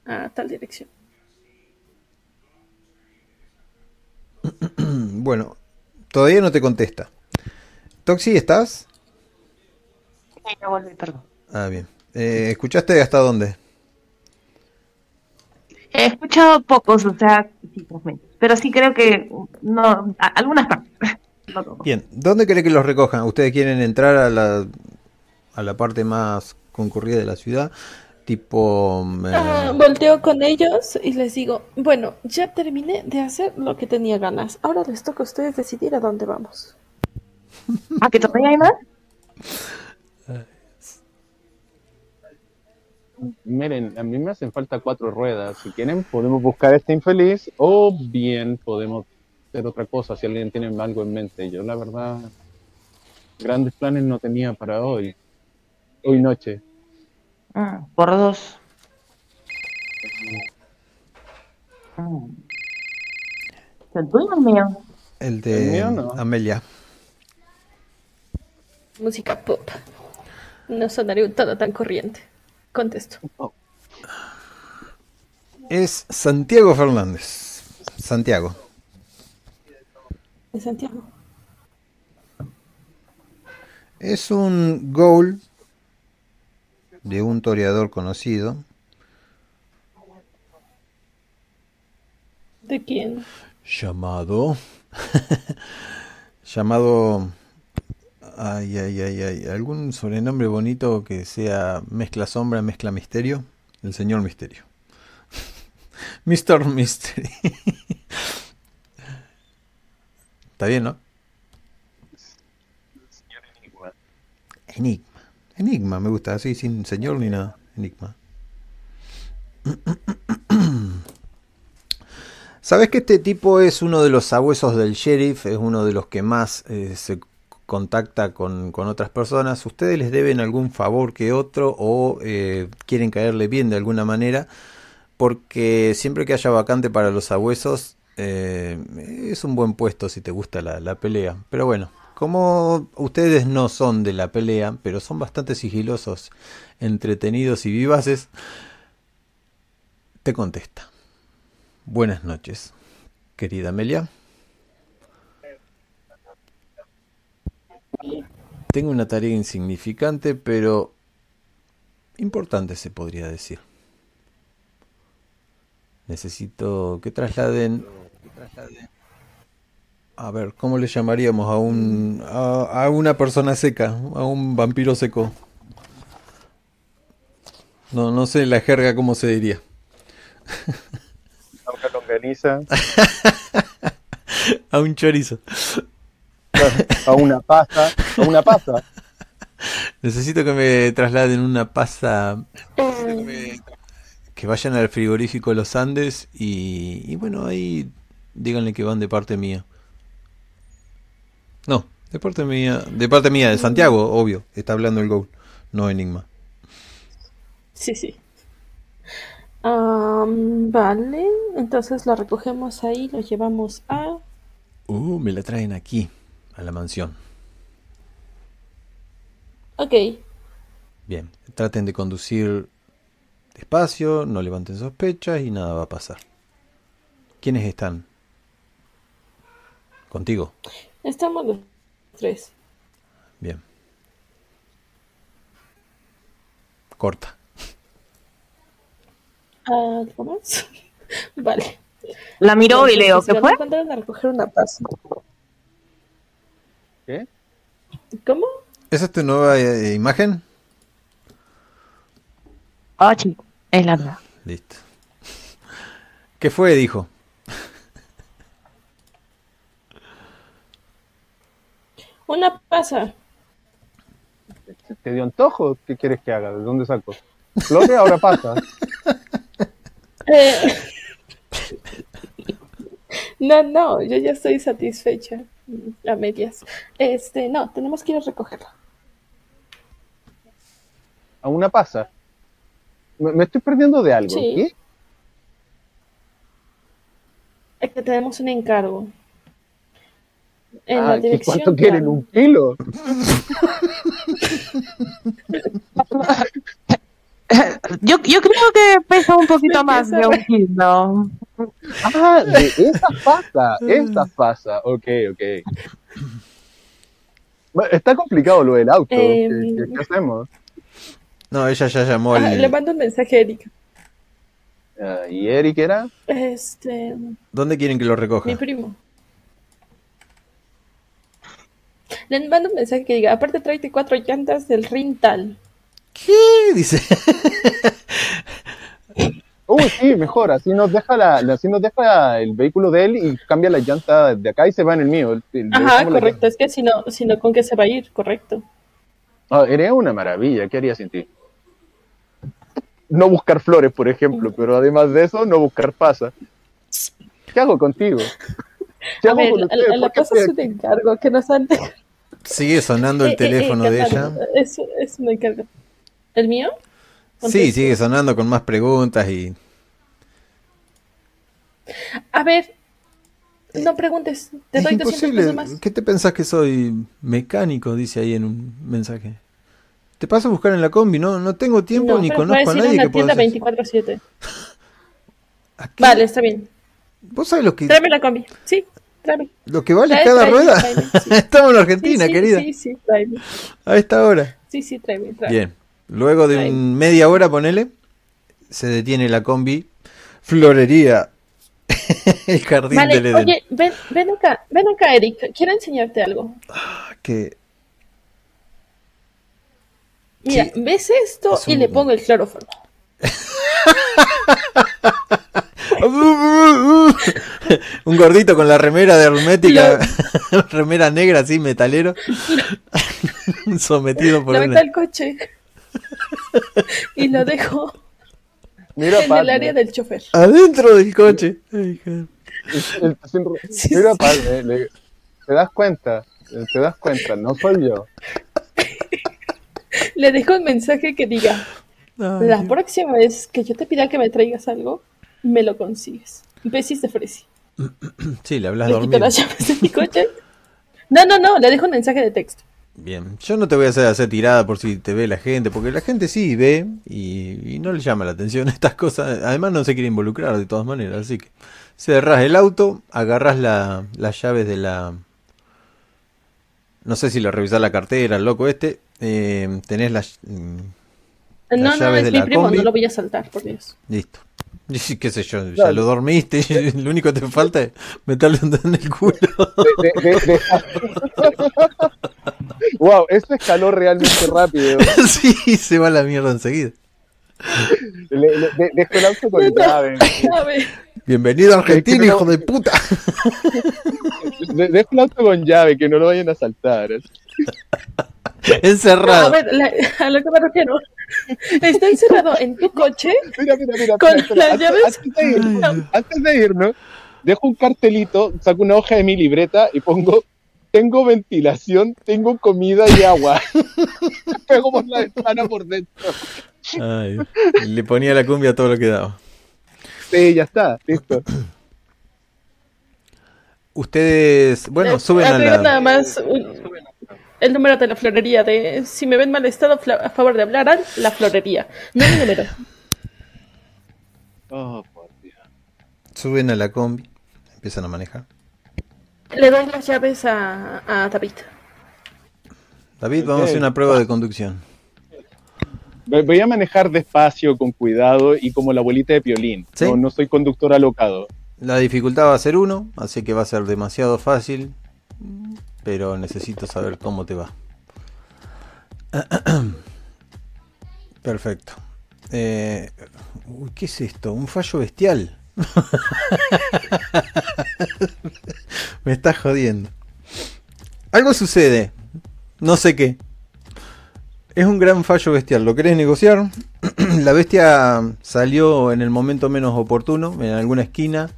A tal dirección. Bueno, todavía no te contesta. Toxi, ¿estás? Sí, ya volví, perdón. Ah, bien. Eh, ¿Escuchaste hasta dónde? He escuchado pocos, o sea, sí. Pero sí creo que no, algunas partes. No todo. Bien, ¿dónde cree que los recojan? ¿Ustedes quieren entrar a la, a la parte más concurrida de la ciudad? Tipo... eh, Ah, volteo con ellos y les digo, bueno, ya terminé de hacer lo que tenía ganas. Ahora les toca a ustedes decidir a dónde vamos. ¿A que todavía hay más? Miren, a mí me hacen falta cuatro ruedas. Si quieren, podemos buscar a este infeliz o bien podemos hacer otra cosa si alguien tiene algo en mente. Yo, la verdad, grandes planes no tenía para hoy. Hoy noche. Mm, por dos. Mm. ¿El tuyo o el mío? el de el mío no. Amelia. Música pop. No sonaría un todo tan corriente. Contesto. Es Santiago Fernández. Santiago. de Santiago. Es un goal de un toreador conocido. ¿De quién? Llamado. llamado. Ay, ay, ay, ay. ¿Algún sobrenombre bonito que sea mezcla sombra, mezcla misterio? El señor misterio. Mr. Mystery. Está bien, ¿no? Enigma. Enigma, me gusta, así, sin señor ni nada. Enigma. Sabes que este tipo es uno de los sabuesos del sheriff, es uno de los que más eh, se contacta con, con, otras personas. ¿Ustedes les deben algún favor que otro o eh, quieren caerle bien de alguna manera? Porque siempre que haya vacante para los sabuesos, eh, es un buen puesto si te gusta la, la pelea. Pero bueno, como ustedes no son de la pelea, pero son bastante sigilosos, entretenidos y vivaces, te contesta. Buenas noches, querida Amelia. Tengo una tarea insignificante, pero importante se podría decir. Necesito que trasladen a ver, ¿cómo le llamaríamos a un a, a, una persona seca, a un vampiro seco? No, no sé la jerga cómo se diría. A una longaniza. a un chorizo. A una pasa, a una pasa. Necesito que me trasladen una pasa. Que vayan al frigorífico Los Andes y, y bueno, ahí díganle que van de parte mía. No, de parte mía, de parte mía, de Santiago, obvio, está hablando el Goul, no Enigma. Sí, sí. Um, vale, entonces la recogemos ahí, lo llevamos a... Uh, me la traen aquí, a la mansión. Ok. Bien, traten de conducir despacio, no levanten sospechas y nada va a pasar. ¿Quiénes están? ¿Contigo? Estamos los tres. Bien. Corta. ¿Algo más? vale. La miró y leo, ¿qué fue? Mandaron a recoger una paz. ¿Qué? ¿Cómo? ¿Esa es tu nueva eh, imagen? Ah, chico, es la nueva. Listo. ¿Qué fue? Dijo. Una pasa. ¿Te dio antojo? ¿Qué quieres que haga? ¿De dónde saco? Flores ahora pasa. Eh... No, no, yo ya estoy satisfecha a medias. Este, no, tenemos que ir a recogerla. ¿A una pasa? Me, me estoy perdiendo de algo. Sí. ¿Qué? Es que tenemos un encargo. En Ah, la ¿y dirección. ¿Cuánto quieren? ¿Un kilo? Yo, yo creo que pesa un poquito más de un kilo. Ah, de esa pasa. Esa pasa. Ok, ok. Bueno, Está complicado lo del auto. ¿Qué, Eh, qué- qué hacemos? No, ella ya llamó Ah, al... le mando un mensaje a Erika. Ah, ¿Y Eric era? Este, ¿Dónde quieren que lo recoja? mi primo. Le mando un mensaje que diga, aparte tráete cuatro llantas del Rintal. ¿Qué? Dice. Uy, sí, mejor. Así nos deja la, la- así nos deja el vehículo de él y cambia la llanta de acá y se va en el mío. El- el- le Ajá, correcto. Es que si no, si no, ¿con qué se va a ir? Correcto. Ah, eres una maravilla. ¿Qué haría sin ti? No buscar flores, por ejemplo, pero además de eso, no buscar pasa. ¿Qué hago contigo? ¿Qué A ver, con la, qué cosa es un encargo que nos han dejado. Sigue sonando el Eh, eh, teléfono eh, de ella. Es, es un encargo. ¿El mío? Sí, sigue sonando con más preguntas y... A ver, no preguntes. Te Es doy 200 imposible. pesos más. ¿Qué te pensás que soy mecánico? Dice ahí en un mensaje. Te paso a buscar en la combi, no, no tengo tiempo No, ni conozco a nadie a que una pueda tienda hacer- 24-7. ¿A qué? Vale, está bien. ¿Vos sabés lo que... Tráeme la combi. Sí, tráeme. Lo que vale Trae, cada tráeme, rueda. tráeme, sí. Estamos en Sí, Argentina, sí, querida. Sí, sí, tráeme. A esta hora. Sí, sí, tráeme, tráeme. Bien. Luego de un media hora, ponele, se detiene la combi. Florería. El jardín Vale, del Edén. oye, ven, ven acá, ven acá, Eric. Quiero enseñarte algo. Que Mira, Sí. ¿ves esto? Es Y un- le pongo el cloroformo. un gordito con la remera de hermética, remera negra así, metalero, sometido por Lo una... al coche. y lo dejo Mira, en el área del chofer. Adentro del coche. Ay, el- Sí, mira, sí. Padme, le- ¿te das cuenta? ¿Te das cuenta? No soy yo. Le dejo un mensaje que diga, Ay, la Dios. próxima vez que yo te pida que me traigas algo, me lo consigues. Besis de Fresi. Sí, le hablas Le quito dormido. las llaves de mi coche. No, no, no, le dejo un mensaje de texto. Bien, yo no te voy a hacer hacer tirada por si te ve la gente, porque la gente sí ve y, y no le llama la atención estas cosas. Además no se quiere involucrar de todas maneras, así que cerrás el auto, agarrás la, las llaves de la... No sé si lo revisás la cartera, el loco este. eh, tenés las... mm, Las no, no, llaves es de mi la primo, combi. no lo voy a saltar, por Dios. Listo. Y qué sé yo, ya lo dormiste, lo único que te falta es meterle un dedo en el culo. De- de- de- wow, esto escaló realmente rápido. sí, se va a la mierda enseguida. Le- le- de- dejo el auto con llave. Bienvenido a Argentina, no- hijo de puta. De- Dejo el auto con llave, que no lo vayan a saltar. no, a Encerrado. ver, la- a lo que me refiero. Está encerrado en tu coche Mira, mira, mira. Con espera, espera. las Antes- llaves. Antes, de irnos, antes de irnos, dejo un cartelito, saco una hoja de mi libreta y pongo: Tengo ventilación, tengo comida y agua. Pego por la ventana por dentro. Ay, le ponía la cumbia a todo lo que daba. Sí, ya está, listo. Ustedes, bueno, Eh, suben a nada la... más un- el número de la florería de si me ven mal estado a favor de hablar la florería no mi número Oh, por Dios. Suben a la combi. Empiezan a manejar. le doy las llaves a, a David David, vamos a hacer una prueba de conducción. Voy a manejar despacio, con cuidado y como la abuelita de Piolín. Sí. No, no soy conductor alocado. La dificultad va a ser uno, así que va a ser demasiado fácil. Pero necesito saber cómo te va. Perfecto. Eh, ¿Qué es esto? Un fallo bestial. Me estás jodiendo. Algo sucede. No sé qué. Es un gran fallo bestial. ¿Lo querés negociar? La bestia salió en el momento menos oportuno, en alguna esquina.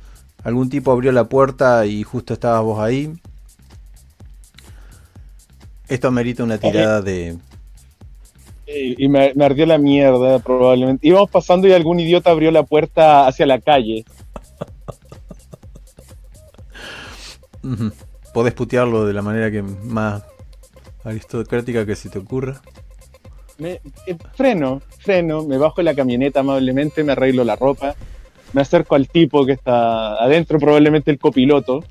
Algún tipo abrió la puerta y justo estabas vos ahí. Esto amerita una tirada de... Y, y me, me ardió la mierda, probablemente. Íbamos pasando y algún idiota abrió la puerta hacia la calle. Podés putearlo de la manera que más aristocrática que se te ocurra. Me, eh, freno, freno, me bajo la camioneta amablemente, me arreglo la ropa, me acerco al tipo que está adentro, probablemente el copiloto.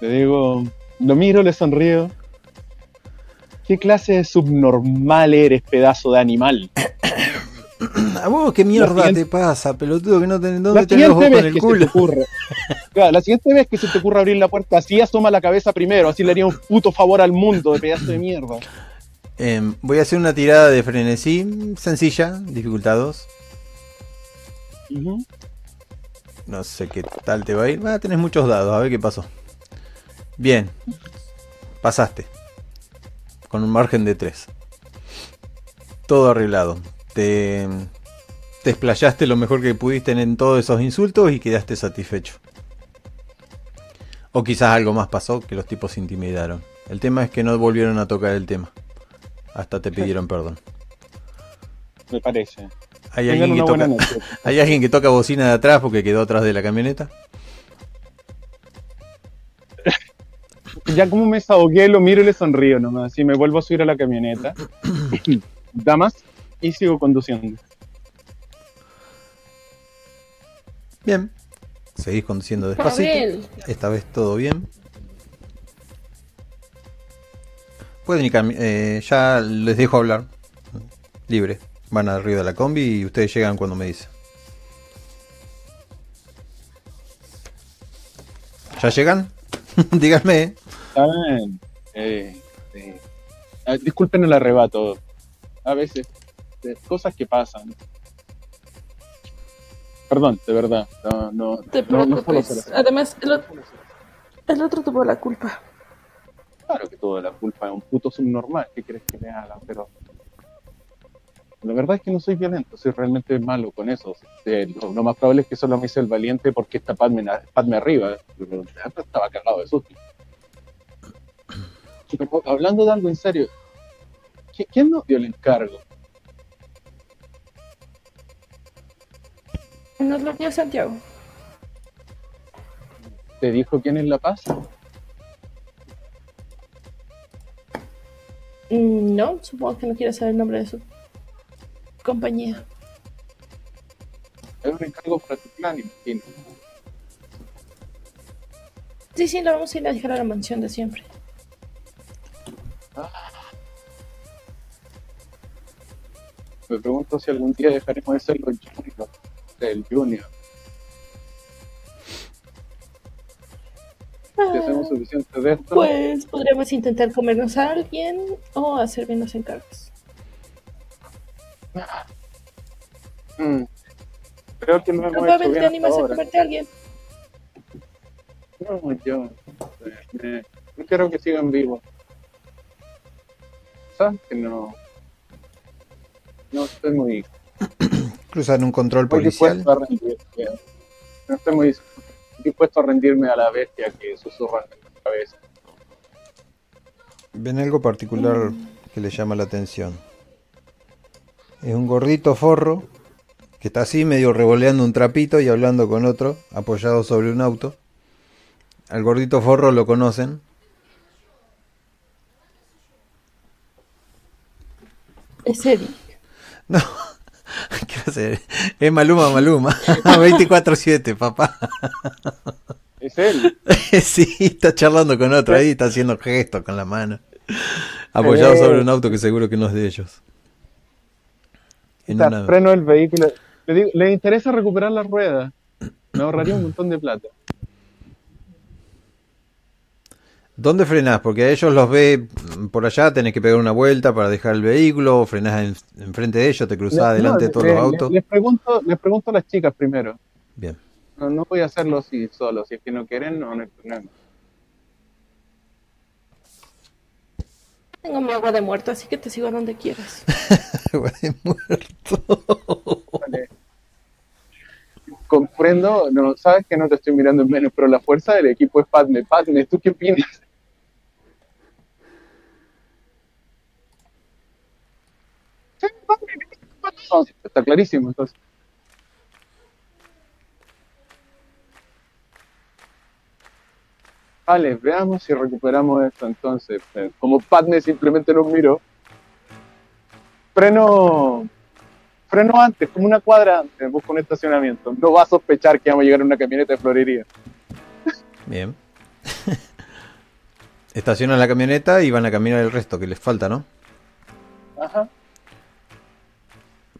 Le digo, lo miro, le sonrío. ¿Qué clase de subnormal eres, pedazo de animal? ¿A vos qué mierda te pasa, pelotudo? Que no tenés dónde tenés los vez en el que se te culo. Claro, la siguiente vez que se te ocurra abrir la puerta, así asoma la cabeza primero, así le haría un puto favor al mundo de pedazo de mierda. Em, voy a hacer una tirada de frenesí sencilla, dificultad 2. Ujú. No sé qué tal te va a ir. Va a tener muchos dados, a ver qué pasó. Bien, pasaste. Con un margen de 3. Todo arreglado. Te, te explayaste lo mejor que pudiste en, todos esos insultos y quedaste satisfecho. O quizás algo más pasó que los tipos se intimidaron. El tema es que no volvieron a tocar el tema. Hasta te pidieron perdón. Me parece. Hay alguien, que toca, hay alguien que toca bocina de atrás porque quedó atrás de la camioneta. Ya como me desahogué, lo miro y le sonrío nomás. Y me vuelvo a subir a la camioneta. Damas, y sigo conduciendo. Bien. Seguís conduciendo despacito. Esta vez todo bien. Pueden ir eh, ya les dejo hablar. Libre. Van arriba de la combi y ustedes llegan cuando me dicen. ¿Ya llegan? Díganme. ¿eh? Está bien. Eh, eh, ah, disculpen el arrebato. A veces, eh, cosas que pasan. Perdón, de verdad. No, no, te no. Además, el, ot- el otro tuvo la culpa. Claro que toda la culpa es un puto subnormal. ¿Qué crees que le haga? Pero la verdad es que no soy violento, soy realmente malo con eso. Eh, lo, lo más probable es que solo me hice el valiente porque está Padme, Padme arriba. Pero estaba cagado de susto. Pero, hablando de algo en serio, ¿qui- ¿quién nos dio el encargo? Nos lo dio Santiago. ¿Te dijo quién es La Paz? Mm, No, supongo que no quiere saber el nombre de su compañía. Es un encargo para tu plan, imagino. Sí, sí, lo vamos a ir a dejar a la mansión de siempre. Me pregunto si algún día dejaremos de ser los juniors, el junior. Si hacemos Ah, suficiente de esto, pues podríamos intentar comernos a alguien o hacer bien los encargos. Mm, creo que lo hemos Probablemente te animas a comerte a alguien. No, yo eh, eh, no quiero que sigan vivos. ¿Sabes que no? No estoy muy, Cruzan un control muy policial. dispuesto a rendirme. No estoy muy dispuesto a rendirme a la bestia que susurra en mi cabeza. ¿Ven algo particular que le llama la atención? Es un gordito forro que está así medio revoleando un trapito y hablando con otro, apoyado sobre un auto. Al gordito forro lo conocen. Es Eddie. No, ¿qué hacer? Es Maluma Maluma. 24-7, papá. Es él. Sí, está charlando con otro ahí, está haciendo gestos con la mano. Apoyado Eh. sobre un auto que seguro que no es de ellos. En Está, una- freno el vehículo. Le, digo, le interesa recuperar la rueda. Me ahorraría un montón de plata. ¿Dónde frenás? Porque a ellos los ve mm, por allá, tenés que pegar una vuelta para dejar el vehículo, o frenás en, enfrente de ellos, te cruzás adelante no, de todos le- los autos. Les pregunto, les pregunto a las chicas primero. Bien. No, no voy a hacerlo así solo. Si es que no quieren, no, no hay problema. Tengo mi agua de muerto, así que te sigo a donde quieras. Güey, muerto. Vale. Comprendo, no, sabes que no te estoy mirando en menos, pero la fuerza del equipo es Padme. Padme, ¿tú qué opinas? Está clarísimo, entonces. Vale, veamos si recuperamos esto entonces. Como Padme simplemente nos miró. Freno freno antes, como una cuadra antes, busco un estacionamiento. No va a sospechar que vamos a llegar en una camioneta de florería. Bien. Estacionan la camioneta y van a caminar el resto que les falta, ¿no? Ajá.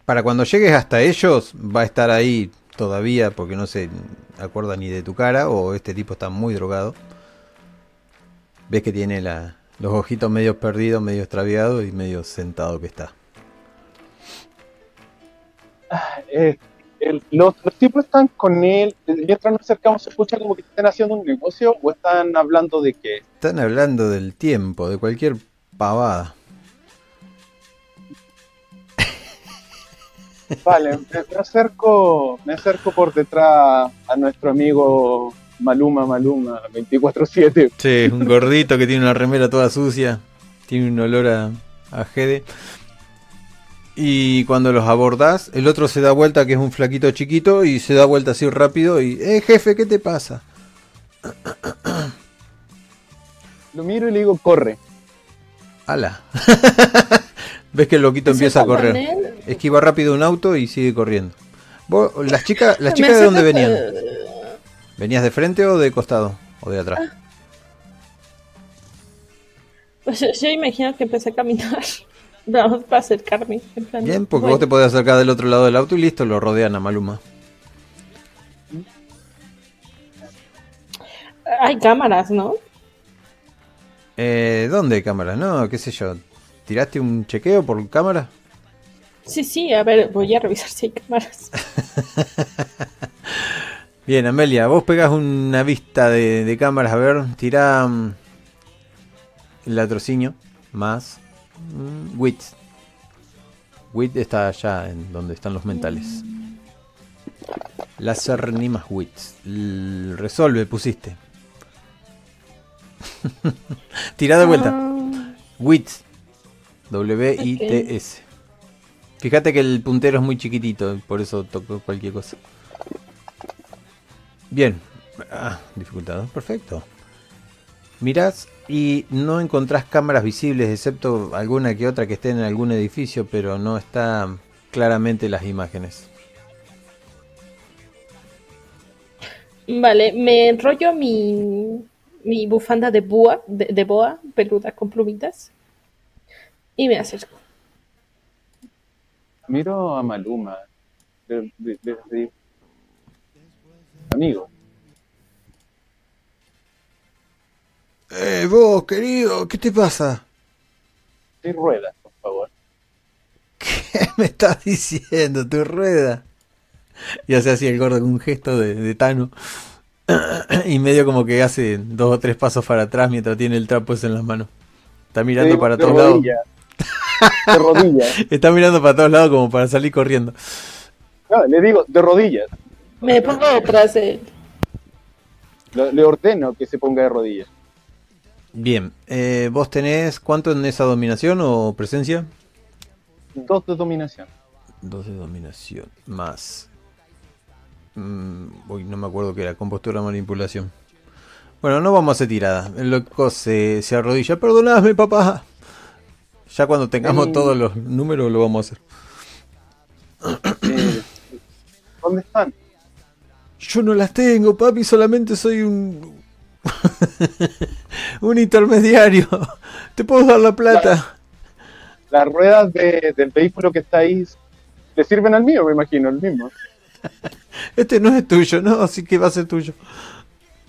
Para cuando llegues hasta ellos, va a estar ahí todavía porque no se acuerda ni de tu cara o este tipo está muy drogado. Ves que tiene la- los ojitos medio perdidos, medio extraviados y medio sentado que está. Eh, el- los, los tipos están con él. Mientras nos acercamos, se escucha como que están haciendo un negocio o están hablando de que. Están hablando del tiempo, de cualquier pavada. Vale, me, me acerco, me acerco por detrás a nuestro amigo Maluma Maluma 24-7. Sí, un gordito que tiene una remera toda sucia, tiene un olor a, a jede. Y cuando los abordás, el otro se da vuelta, que es un flaquito chiquito, y se da vuelta así rápido y, eh, jefe, ¿qué te pasa? Lo miro y le digo, corre. Ala. Ves que el loquito empieza a correr. él. Esquiva rápido un auto y sigue corriendo. Vos, las chicas, las chicas de dónde venían? ¿Venías de frente o de costado? ¿O de atrás? Pues yo, yo imagino que empecé a caminar. Vamos para acercarme. en plan, Bien, porque bueno, vos te podés acercar del otro lado del auto y listo, lo rodean a Maluma. Hay cámaras, ¿no? Eh, ¿Dónde hay cámaras? No, qué sé yo. ¿Tiraste un chequeo por cámara? Sí, sí, a ver, voy a revisar si hay cámaras. Bien, Amelia, vos pegás una vista de, de cámaras. A ver, tira mm, el latrocinio más mm, wit. Wit está allá en donde están los mentales. Láser ni más wit. Resolve, pusiste. tira de vuelta. Ah, WIT. W-I-T-S. Fíjate que el puntero es muy chiquitito, por eso toco cualquier cosa. Bien. Ah, dificultad perfecto. Mirás y no encontrás cámaras visibles, excepto alguna que otra que esté en algún edificio, pero no está claramente las imágenes. Vale, me enrollo mi, mi bufanda de boa, de, de boa, peluda con plumitas. Y me acerco. Miro a Maluma. de- de- de- de- Amigo, Eh, vos, querido, ¿qué te pasa? ¿qué ruedas, por favor? ¿Qué me estás diciendo? Tu rueda. Y hace así el gordo con un gesto de, de Tano. Y medio como que hace dos o tres pasos para atrás mientras tiene el trapo ese en las manos. Está mirando De- para de todos lados. rodillas. De rodillas. Está mirando para todos lados como para salir corriendo. No, le digo, de rodillas. Me pongo detrás de él. Lo- le ordeno que se ponga de rodillas. Bien, eh, ¿vos tenés cuánto en esa dominación o presencia? Dos de dominación. Dos de dominación, más... Mm, uy, no me acuerdo qué era, compostura manipulación. Bueno, no vamos a hacer tirada. El loco se, se arrodilla. Perdonadme, papá. Ya cuando tengamos todos los números lo vamos a hacer. Eh, ¿Dónde están? Yo no las tengo, papi, solamente soy un... un intermediario. Te puedo dar la plata. Las ruedas de- del vehículo que está ahí le sirven al mío, me imagino, el mismo. Este no es tuyo, no, así que va a ser tuyo.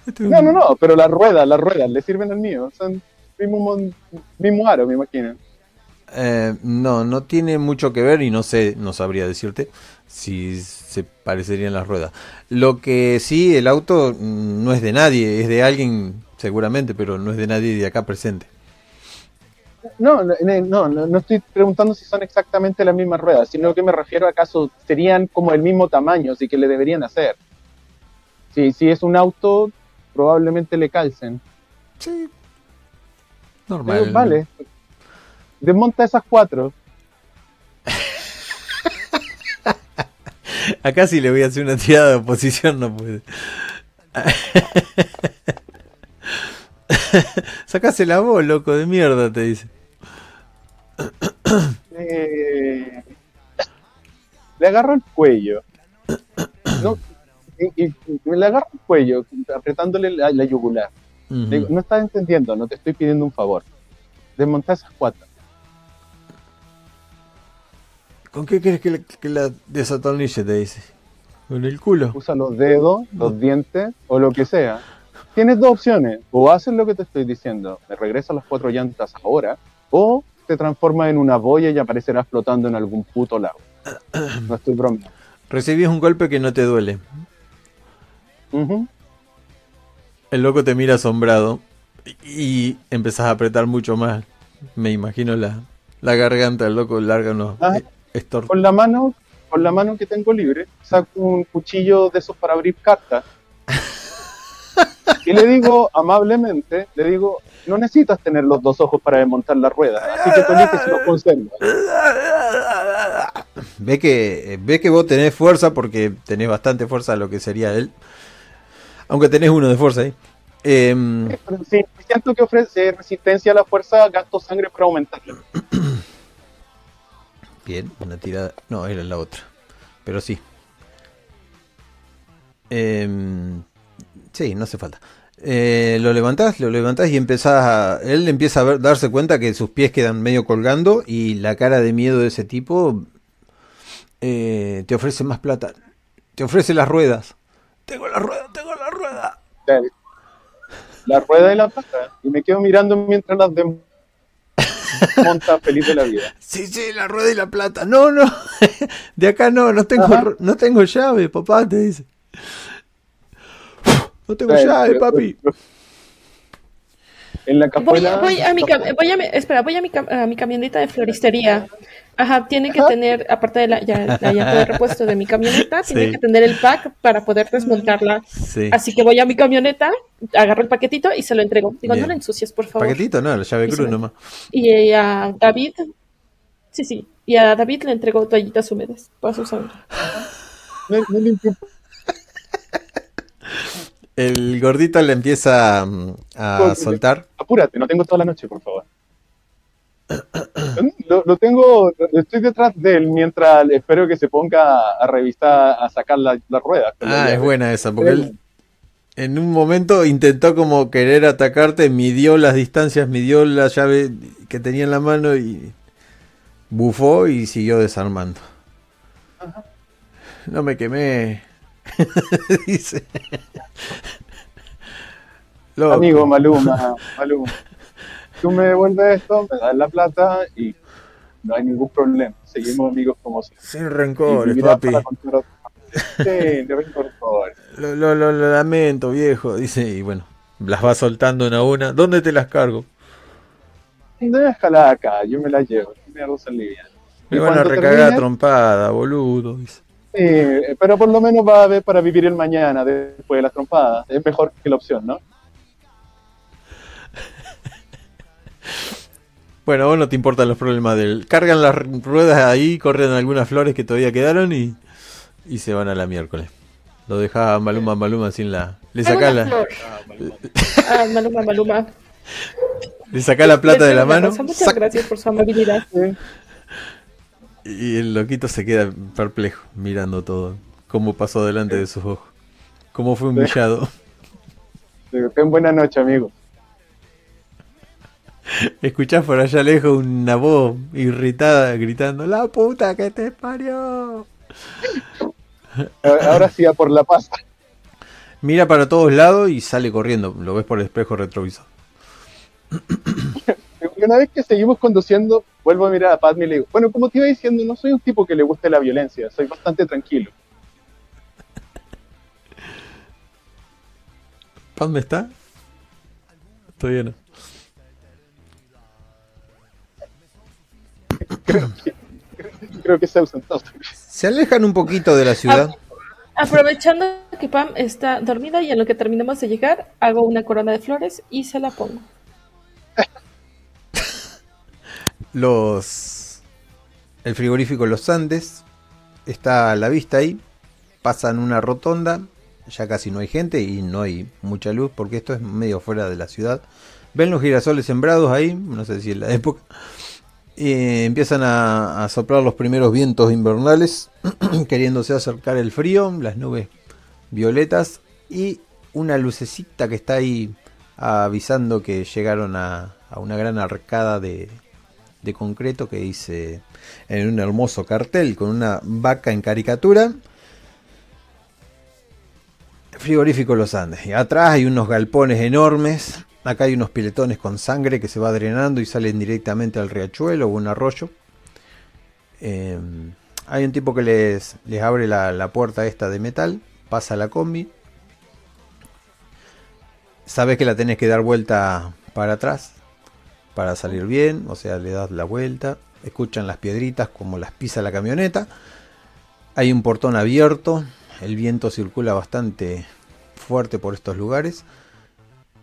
Este es No, un- no, no, pero las ruedas, las ruedas le sirven al mío. Son mismo, mon- mismo aro, me imagino. Eh, no, no tiene mucho que ver y no sé, no sabría decirte si se parecerían las ruedas. Lo que sí, el auto mm, no es de nadie, es de alguien seguramente, pero no es de nadie de acá presente. No, no, no, no, estoy preguntando si son exactamente las mismas ruedas, sino que me refiero a acaso serían como el mismo tamaño, así que le deberían hacer. Si, si es un auto, probablemente le calcen. Sí. Pero Normal. vale. Desmonta esas cuatro. Acá sí le voy a hacer una tirada de oposición, no puede. Sacásela vos, loco de mierda, te dice. Eh, le agarro el cuello. No, y, le agarro el cuello, apretándole la, la yugular. Le digo, no estás entendiendo, no te estoy pidiendo un favor. Desmonta esas cuatro. ¿Con qué quieres que, la- que la desatornille? Te dice. Con el culo. Usa los dedos, los dientes o lo que sea. Tienes dos opciones. O haces lo que te estoy diciendo, me regresas las cuatro llantas ahora, o te transformas en una boya y aparecerás flotando en algún puto lago. No estoy bromeando. Recibís un golpe que no te duele. Ujú. El loco te mira asombrado y empezás a apretar mucho más. Me imagino la, la garganta del loco larga unos Ah. eh, estor- Con la mano, con la mano que tengo libre, saco un cuchillo de esos para abrir cartas. Y le digo amablemente, le digo, no necesitas tener los dos ojos para desmontar la rueda, así que tú eliges si los conservas. Ve que, ve que vos tenés fuerza porque tenés bastante fuerza lo que sería él. Aunque tenés uno de fuerza ahí. Pero Si siento que ofrece resistencia a la fuerza, gasto sangre para aumentarla. bien, una tirada. No, era la otra. Pero sí. Em, Sí, no hace falta. Eh, lo levantás, lo levantás y empezás a... Él empieza a ver- darse cuenta que sus pies quedan medio colgando y la cara de miedo de ese tipo eh, te ofrece más plata. Te ofrece las ruedas. Tengo la rueda, tengo la rueda. La, rueda de la pata. Y me quedo mirando mientras las desmonta feliz de la vida. Sí, sí, la rueda y la plata. No, no. De acá no, no tengo, Ajá. no tengo llave, papá, te dice. No tengo llave, pero- papi. En la Voy, cajuela. voy a mi, voy a mi- espera, voy a mi, a mi camioneta de floristería. Ajá, tiene que tener, aparte de la, ya- la llanta de repuesto de mi camioneta, tiene Sí. que tener el pack para poder desmontarla. Sí. Así que voy a mi camioneta, agarro el paquetito y se lo entrego. Digo, Bien. no lo ensucies, por favor. Paquetito, no, la llave Y cruz me- nomás. Y a David, sí, sí, y a David le entrego toallitas húmedas para su sangre. No, no limpio. El gordito le empieza mm, a soltar. Apúrate, no tengo toda la noche, por favor. Lo, lo tengo, estoy detrás de él mientras espero que se ponga a revisar, a sacar la, la rueda. con la Ah, es buena esa, porque él en un momento intentó como querer atacarte, midió las distancias, midió la llave que tenía en la mano y bufó y siguió desarmando. No me quemé. Dice. Amigo Maluma, Maluma. Tú me devuelves esto, me das la plata y no hay ningún problema. Seguimos amigos como siempre. Sin rencores, papi. Sí, de rencores. Lo, lo- lo- lo lamento, viejo. Dice, y bueno, las va soltando una a una. ¿Dónde te las cargo? Déjala acá, yo me la llevo. Me son livianas. Me van a termine, trompada, boludo. Dice. Sí, pero por lo menos va a haber para vivir el mañana después de las trompadas. Es mejor que la opción, ¿no? Bueno, a vos no te importan los problemas del. Cargan las ruedas ahí, corren algunas flores que todavía quedaron y, y se van a la miércoles. Lo dejás a Maluma Maluma sin la. Le una la, flor. Ah, Maluma, Maluma. le sacás la plata de la mano. Muchas sac- gracias por su amabilidad. y el loquito se queda perplejo mirando todo. Cómo pasó delante de sus ojos. Cómo fue humillado. Ten buena noche, amigo. Escuchás por allá lejos una voz irritada gritando: ¡La puta que te parió! Ahora sí, a por la paz. Mira para todos lados y sale corriendo. Lo ves por el espejo retrovisor. Una vez que seguimos conduciendo, vuelvo a mirar a Padme y le digo, bueno, como te iba diciendo, no soy un tipo que le guste la violencia, soy bastante tranquilo. ¿Dónde está? Todavía no. Creo que se ausentó. Se alejan un poquito de la ciudad. Aprovechando que Pam está dormida y en lo que terminemos de llegar, hago una corona de flores y se la pongo. Los. El frigorífico Los Andes está a la vista ahí. Pasan una rotonda. Ya casi no hay gente y no hay mucha luz porque esto es medio fuera de la ciudad. Ven los girasoles sembrados ahí. No sé si es la época. Empiezan a, soplar los primeros vientos invernales. queriéndose acercar el frío. Las nubes violetas. Y una lucecita que está ahí avisando que llegaron a, a una gran arcada de, de concreto que dice en un hermoso cartel con una vaca en caricatura. Frigorífico Los Andes. Y atrás hay unos galpones enormes. Acá hay unos piletones con sangre que se va drenando y salen directamente al riachuelo o un arroyo. Eh, hay un tipo que les, les abre la, la puerta esta de metal. Pasa la combi. Sabes que la tenés que dar vuelta para atrás para salir bien, o sea, le das la vuelta, escuchan las piedritas como las pisa la camioneta, hay un portón abierto, el viento circula bastante fuerte por estos lugares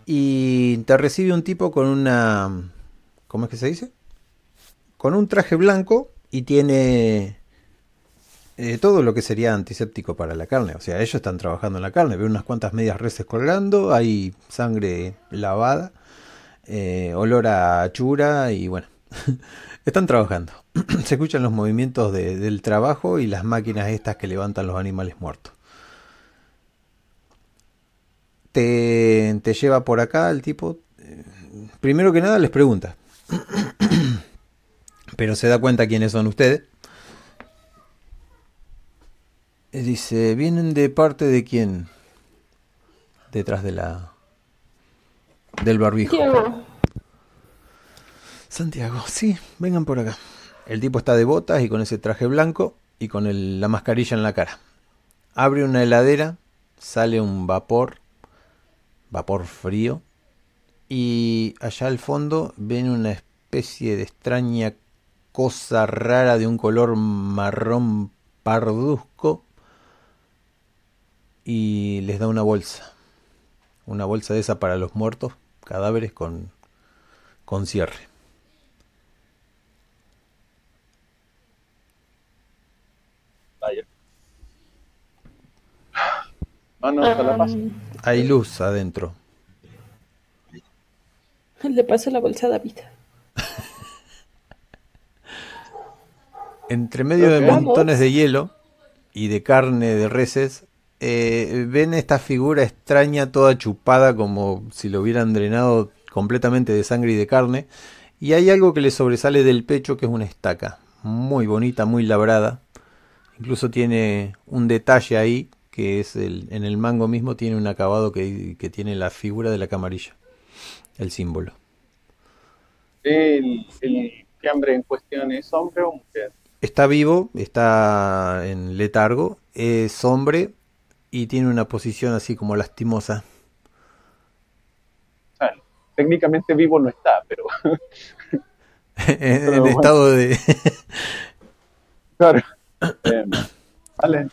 y te recibe un tipo con una, ¿cómo es que se dice? Con un traje blanco y tiene eh, todo lo que sería antiséptico para la carne, o sea, ellos están trabajando en la carne, veo unas cuantas medias reses colgando, hay sangre lavada eh, olor a chura y bueno, están trabajando. Se escuchan los movimientos de- del trabajo y las máquinas estas que levantan los animales muertos. Te, te lleva por acá el tipo. eh, Primero que nada les pregunta. Pero se da cuenta quiénes son ustedes. Dice, ¿vienen de parte de quién? Detrás de la... Del barbijo. Diego, Santiago, sí, vengan por acá. El tipo está de botas y con ese traje blanco y con el- la mascarilla en la cara. Abre una heladera, sale un vapor, vapor frío, y allá al fondo ven una especie de extraña cosa rara de un color marrón parduzco y les da una bolsa. Una bolsa de esa para los muertos, cadáveres con, con cierre. Ah, no, la Hay luz adentro. le paso la bolsa a David. Entre medio de Vamos. montones de hielo y de carne de reses, eh, ven esta figura extraña toda chupada como si lo hubieran drenado completamente de sangre y de carne. Y hay algo que le sobresale del pecho que es una estaca. Muy bonita, muy labrada. Incluso tiene un detalle ahí que es el, en el mango mismo tiene un acabado que, que tiene la figura de la camarilla. El símbolo. El, el fiambre en cuestión es hombre o mujer. Está vivo, está en letargo, es hombre y tiene una posición así como lastimosa. Técnicamente vivo no está, pero en bueno. estado de... claro. Eh, vale.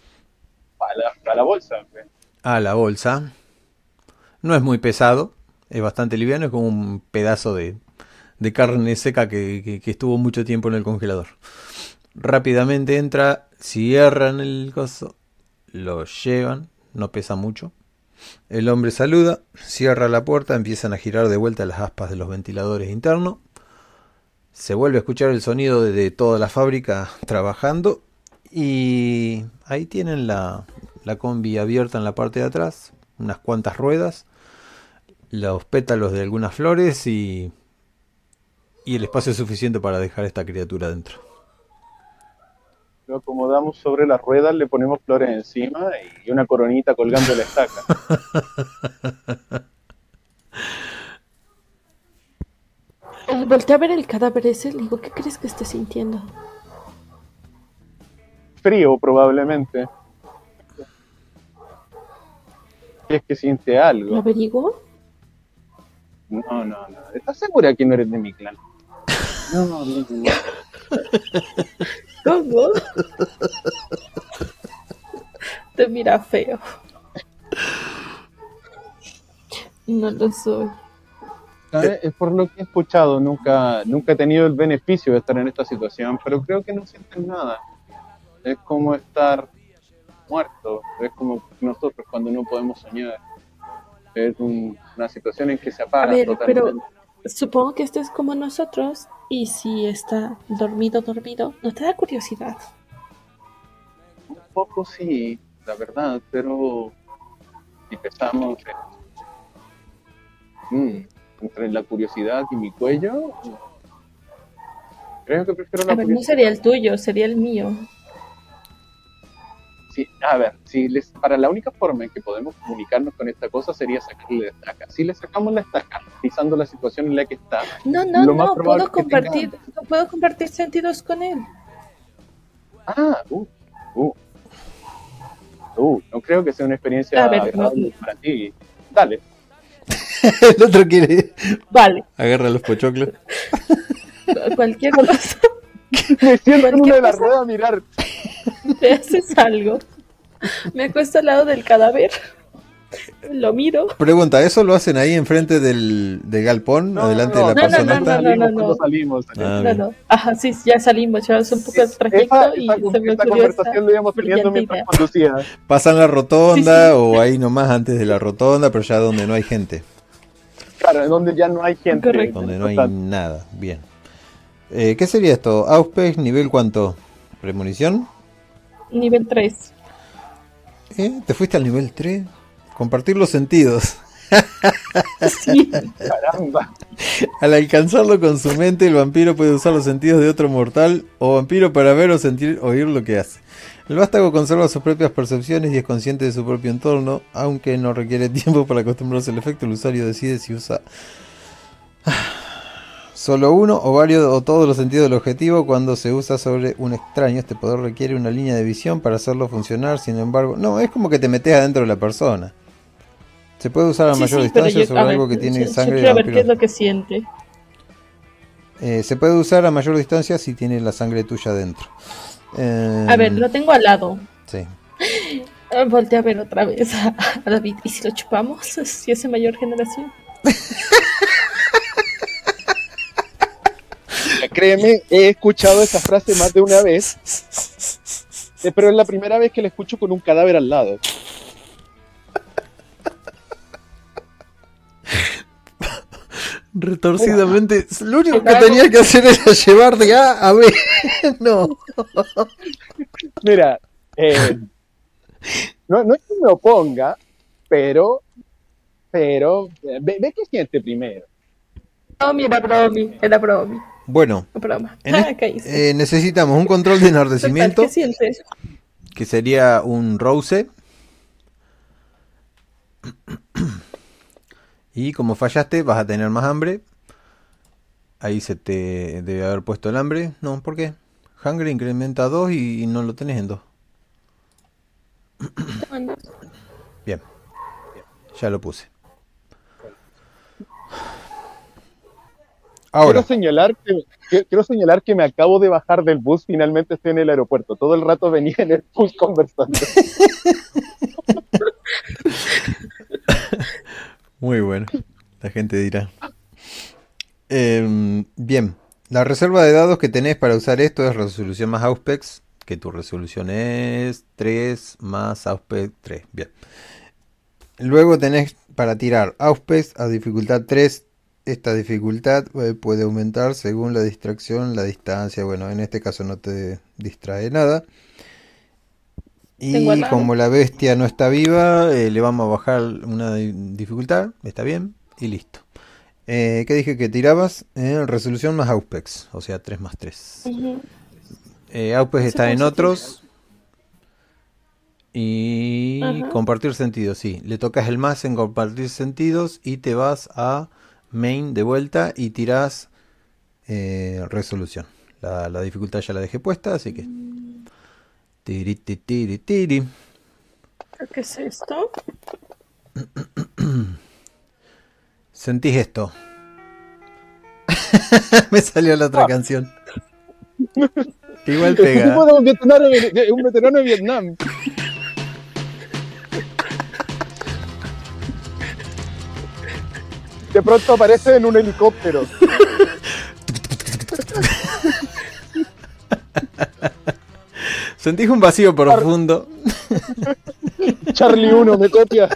Para la, bolsa. a la bolsa. No es muy pesado, es bastante liviano, es como un pedazo de, de carne seca que, que- estuvo mucho tiempo en el congelador. Rápidamente entra, cierran el coso, lo llevan, no pesa mucho. El hombre saluda, cierra la puerta, empiezan a girar de vuelta las aspas de los ventiladores internos. Se vuelve a escuchar el sonido de toda la fábrica trabajando. Y ahí tienen la, la combi abierta en la parte de atrás, unas cuantas ruedas, los pétalos de algunas flores y, y el espacio suficiente para dejar esta criatura dentro. Lo acomodamos sobre las ruedas, le ponemos flores encima y una coronita colgando de la estaca. Eh, Volteé a ver el cadáver ese, le digo, ¿qué crees que esté sintiendo? Frío, probablemente. Si es que siente ¿Lo algo. averiguo? No, no, no. ¿Estás segura que no eres de mi clan? No, no, no. no. ¿Cómo? Te mira feo. No lo soy. ¿Sabes? Es por lo que he escuchado. Nunca, nunca he tenido el beneficio de estar en esta situación, pero creo que no sienten nada. Es como estar muerto. Es como nosotros cuando no podemos soñar. Es un- una situación en que se apaga totalmente. pero supongo que este es como nosotros y si está dormido, dormido, ¿no te da curiosidad? Un poco sí, la verdad, pero si pensamos en- mm, entre la curiosidad y mi cuello, creo que prefiero la A ver, no sería el tuyo, sería el mío. Sí, a ver, si les, para la única forma en que podemos comunicarnos con esta cosa sería sacarle la estaca. Si le sacamos la estaca, pisando la situación en la que está, No, no, Lo más no, puedo compartir, no puedo compartir sentidos con él. ah, uh, uh, uh, no creo que sea una experiencia ver, agradable no. para ti. Dale. el otro quiere Vale, agarra los pochoclos. cualquier cosa, Me siento en una de las cosa. ruedas a mirar. te haces algo. Me acuesto al lado del cadáver, lo miro. Pregunta, ¿eso lo hacen ahí enfrente del, del galpón, adelante de la no, no, persona? no, no, Salimos, no, no. salimos, salimos. Ah, No, bien. no. Ajá, sí, ya salimos, llevamos un poco de Esa, trayecto y esa, se me esta conversación lo íbamos mientras conducía. ¿Pasan la rotonda Sí, sí. o ahí nomás antes de la rotonda, pero ya donde no hay gente? Claro, donde ya no hay gente. Correcto. Donde no hay nada. Bien. Eh, ¿Qué sería esto? Auspex, nivel cuánto? ¿Premonición? Nivel 3. ¿Eh? ¿Te fuiste al nivel 3? Compartir los sentidos. Sí. Caramba. Al alcanzarlo con su mente, el vampiro puede usar los sentidos de otro mortal o vampiro para ver o sentir oír lo que hace. El vástago conserva sus propias percepciones y es consciente de su propio entorno, aunque no requiere tiempo para acostumbrarse al efecto. El usuario decide si usa solo uno o varios o todos los sentidos del objetivo cuando se usa sobre un extraño. Este poder requiere una línea de visión para hacerlo funcionar. Sin embargo, no, es como que te metes adentro de la persona. Se puede usar a Sí, mayor sí, distancia yo- sobre a ver, algo que tiene yo- yo sangre de quiero ver qué es lo que siente. Eh, se puede usar a mayor distancia si tiene la sangre tuya dentro. Eh, A ver, lo tengo al lado. Sí. Ah, Voltea a ver otra vez a, a David. ¿Y si lo chupamos? Si es de mayor generación. Créeme, he escuchado esa frase más de una vez, eh, pero es la primera vez que la escucho con un cadáver al lado. Retorcidamente, lo único que tenía que hacer era llevar de A a B. no. Mira, eh, no, no es que me oponga, pero, pero, eh, ve, ve qué siente primero. Bromi, era bromi, era bromi. Bueno, en Ah, eh, necesitamos un control de enardecimiento, que sería un rouse. Y como fallaste, vas a tener más hambre. Ahí se te debe haber puesto el hambre. No, ¿por qué? Hungry incrementa 2 y, y no lo tenés en 2. Bien. Ya lo puse. Ahora, Quiero señalar, que, que- quiero señalar que me acabo de bajar del bus, finalmente estoy en el aeropuerto. Todo el rato venía en el bus conversando. muy bueno. La gente dirá. Em, bien. La reserva de dados que tenés para usar esto es resolución más Auspex. Que tu resolución es 3 más Auspex 3. Bien. Luego tenés para tirar Auspex a dificultad 3. Esta dificultad eh, puede aumentar según la distracción, la distancia. Bueno, en este caso no te distrae nada. Y como la bestia no está viva, eh, le vamos a bajar una di- dificultad. Está bien. Y listo. Eh, ¿Qué dije que tirabas? Eh, resolución más Auspex. O sea, 3 más 3. Ujú. Eh, Auspex está en otros. Y Ajá. compartir sentidos, sí. Le tocas el más en compartir sentidos y te vas a main de vuelta y tirás eh, resolución. La, la dificultad ya la dejé puesta, así que... Tiri, ti, tiri, tiri. ¿Qué es esto? Sentís esto. Me salió la otra canción. Igual pega. veterano, un veterano de Vietnam. De pronto aparece en un helicóptero. Sentís un vacío profundo. Charlie 1 me copia.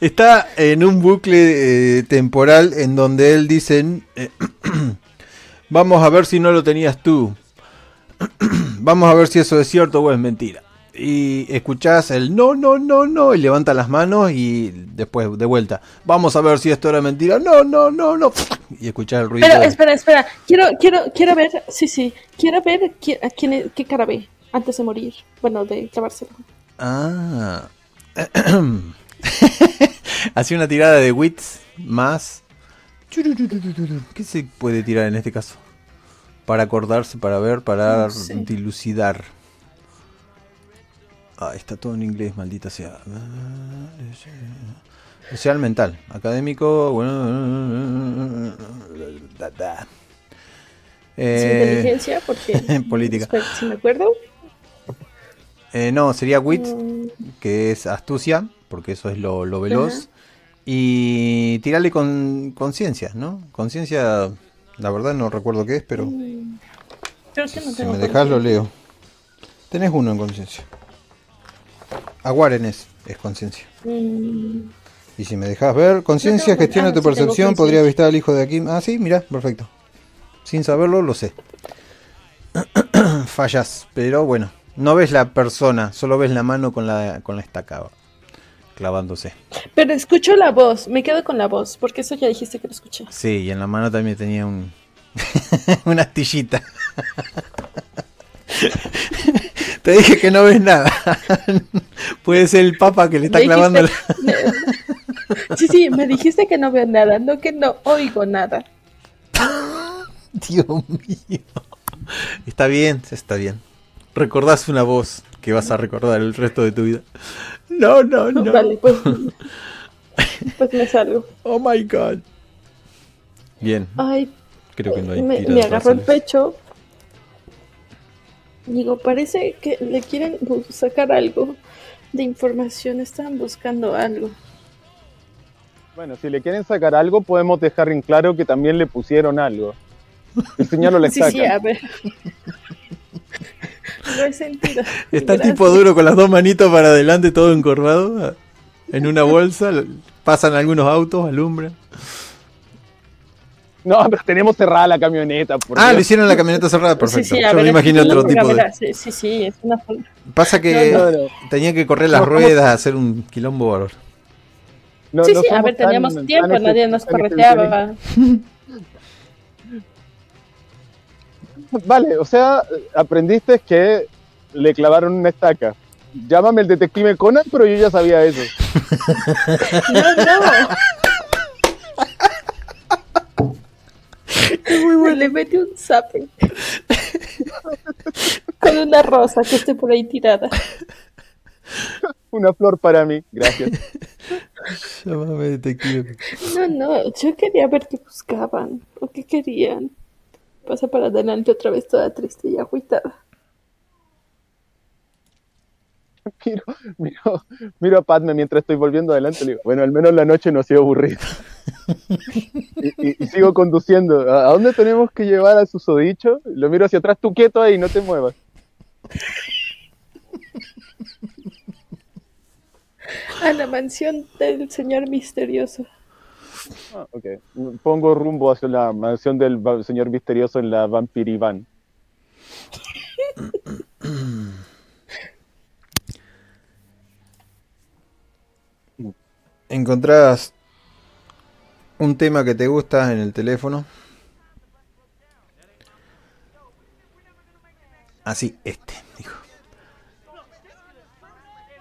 Está en un bucle eh, temporal en donde él dice, eh, vamos a ver si no lo tenías tú. vamos a ver si eso es cierto o es mentira. Y escuchás el no, no, no, no, y levanta las manos y después de vuelta, vamos a ver si esto era mentira. No, no, no, no. Y escuchás el ruido. Pero de- espera, espera. Quiero, quiero, quiero ver. Sí, sí. Quiero ver qui- a quién, es- qué cara ve antes de morir. Bueno, de clavárselo. Ah. Hacía una tirada de wits más. ¿Qué se puede tirar en este caso? Para acordarse, para ver, para No sé. dilucidar. Ah, está todo en inglés, maldita sea. Social mental, académico, bueno. da, da. Eh, inteligencia, porque. política. Si me acuerdo. eh, no, sería wits, mm, que es astucia, porque eso es lo, lo veloz. Y tirarle con conciencia, ¿no? Conciencia, la verdad no recuerdo qué es, pero mm, creo que no si me dejas lo leo. Tenés uno en conciencia. Aguaren es, conciencia. Mm, Y si me dejas ver, conciencia gestiona ah, tu percepción, podría avistar al hijo de aquí. Ah, sí, mira, perfecto. Sin saberlo, lo sé. Fallas, pero bueno. No ves la persona, solo ves la mano con la, con la estaca clavándose. Pero escucho la voz, me quedo con la voz, porque eso ya dijiste que lo escuché. Sí, y en la mano también tenía un una astillita. Te dije que no ves nada. Puede ser el papa que le está clavando la... Sí, sí, me dijiste que no veo nada, no que no oigo nada. Dios mío. Está bien, está bien. Recordás una voz que vas a recordar el resto de tu vida. No, no, no. Vale, pues, pues me salgo. Oh my god. Bien, Ay, creo que no hay me, me agarró el pecho. Digo, parece que le quieren sacar algo de información, están buscando algo. Bueno, si le quieren sacar algo, podemos dejar en claro que también le pusieron algo. El señor lo le Sí, saca. sí, a ver. Lo he sentido. Está el Gracias. tipo duro con las dos manitos para adelante, todo encorvado, en una bolsa. Pasan algunos autos, alumbran. No, pero tenemos cerrada la camioneta. por Ah, Dios. lo hicieron la camioneta cerrada, Sí, perfecto. sí, a Yo ver, me imaginé aquí otro tipo de. Sí, sí, sí, es una forma. Pasa que No, no, no. tenía que correr las ruedas, hacer un quilombo valor. No- sí, no sí, a ver, tan- teníamos tan tiempo, efe- nadie nos tan correteaba. Vale, o sea, aprendiste que le clavaron una estaca. Llámame el detective Conan, pero yo ya sabía eso. No, no. Le metí un zape. Con una rosa que esté por ahí tirada. Una flor para mí, gracias. Llámame detective. No, no, yo quería ver qué buscaban o qué querían. Pasa para adelante otra vez toda triste y agüitada. Miro, miro, miro a Padme mientras estoy volviendo adelante. Le digo, bueno, al menos la noche no ha sido aburrida. y, y- y sigo conduciendo. ¿A dónde tenemos que llevar a susodicho? Lo miro hacia atrás, tú quieto ahí, no te muevas. A la mansión del señor misterioso. Ah, ok. Pongo rumbo hacia la mansión del señor misterioso en la Vampirivan. Encontrás un tema que te gusta en el teléfono. Así, este, dijo.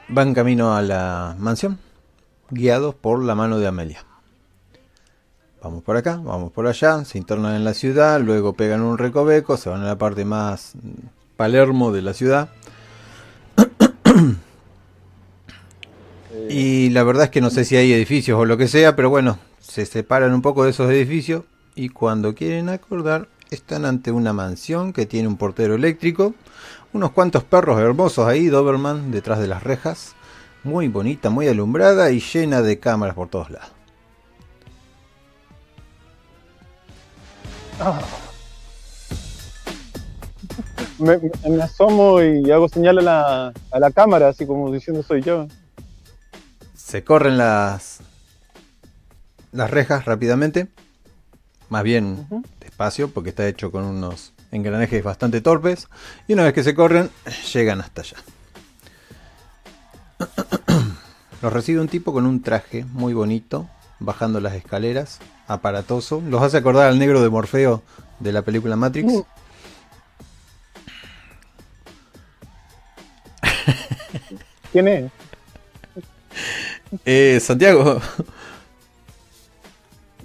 Van camino a la mansión, guiados por la mano de Amelia. Vamos por acá, vamos por allá, se internan en la ciudad, luego pegan un recoveco, se van a la parte más Palermo de la ciudad. Y la verdad es que no sé si hay edificios o lo que sea, pero bueno, se separan un poco de esos edificios y cuando quieren acordar están ante una mansión que tiene un portero eléctrico, unos cuantos perros hermosos ahí, Doberman, detrás de las rejas, muy bonita, muy alumbrada y llena de cámaras por todos lados. Me, me- asomo y hago señal a la cámara, así como diciendo soy yo. Se corren las las rejas rápidamente, más bien despacio porque está hecho con unos engranajes bastante torpes y una vez que se corren llegan hasta allá. Los recibe un tipo con un traje muy bonito, bajando las escaleras, aparatoso. Los hace acordar al negro de Morfeo de la película Matrix. Uh. ¿Quién es? Eh, Santiago,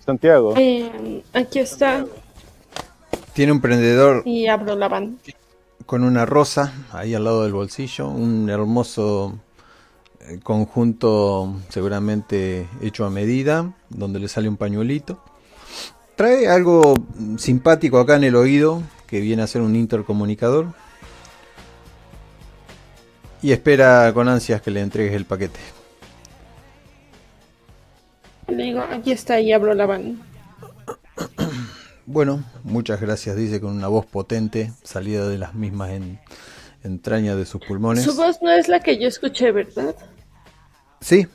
Santiago. Eh, aquí está. tiene un prendedor Y abro la con una rosa ahí al lado del bolsillo, un hermoso eh, conjunto seguramente hecho a medida, donde le sale un pañuelito. Trae algo simpático acá en el oído, que viene a ser un intercomunicador. Y espera con ansias que le entregues el paquete. Le digo, aquí está y abro la van. Bueno, muchas gracias, dice con una voz potente, salida de las mismas en- entrañas de sus pulmones. Su voz no es la que yo escuché, ¿verdad? Sí.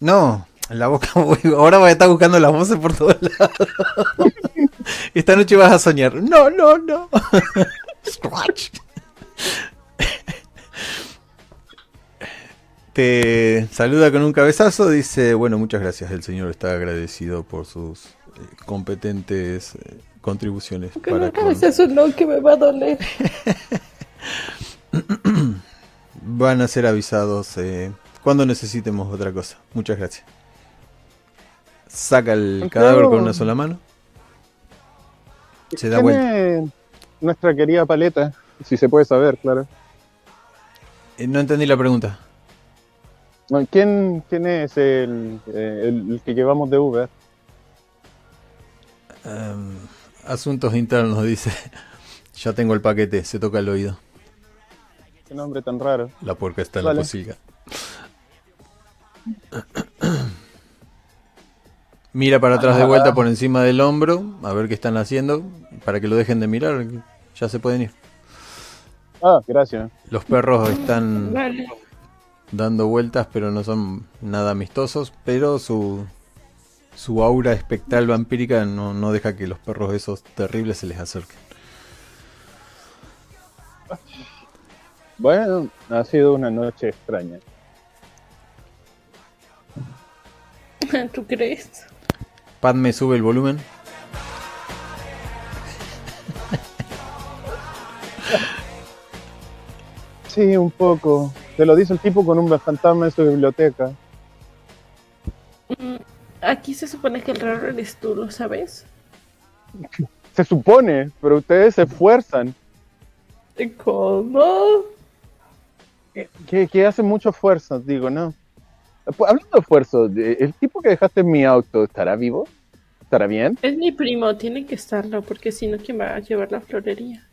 No, la boca. Ahora voy a estar buscando las voces por todos lados. Esta noche vas a soñar. No, no, no. Scratch. Te saluda con un cabezazo, dice, bueno, muchas gracias, el señor está agradecido por sus eh, competentes eh, contribuciones. Que para con- un no que me va a doler. Van a ser avisados eh, cuando necesitemos otra cosa. Muchas gracias. Saca el cadáver con una sola mano. Se da ¿Quién vuelta. es nuestra querida paleta? Si se puede saber, claro. Eh, no entendí la pregunta. ¿Quién, quién es el, eh, el- el que llevamos de Uber? Em, asuntos internos, dice. Ya tengo el paquete, se toca el oído. Qué nombre tan raro. La puerca está en Vale. la posilga. Mira para atrás de vuelta por encima del hombro, a ver qué están haciendo, para que lo dejen de mirar, ya se pueden ir. Ah, gracias. Los perros están Vale. Dando vueltas, pero no son nada amistosos, pero su, su aura espectral vampírica no, no deja que los perros esos terribles se les acerquen. Bueno, ha sido una noche extraña. ¿Tú crees? Padme sube el volumen. Sí, un poco. Te lo dice el tipo con un fantasma en su biblioteca. Mm, Aquí se supone que el raro eres tú, ¿lo sabes? Se supone, pero ustedes se esfuerzan. ¿Cómo? Que, que hacen mucho esfuerzo, digo, ¿no? Pues, Hablando de esfuerzo, ¿el tipo que dejaste en mi auto estará vivo? ¿Estará bien? Es mi primo, tiene que estarlo, porque si no, ¿quién va a llevar la florería?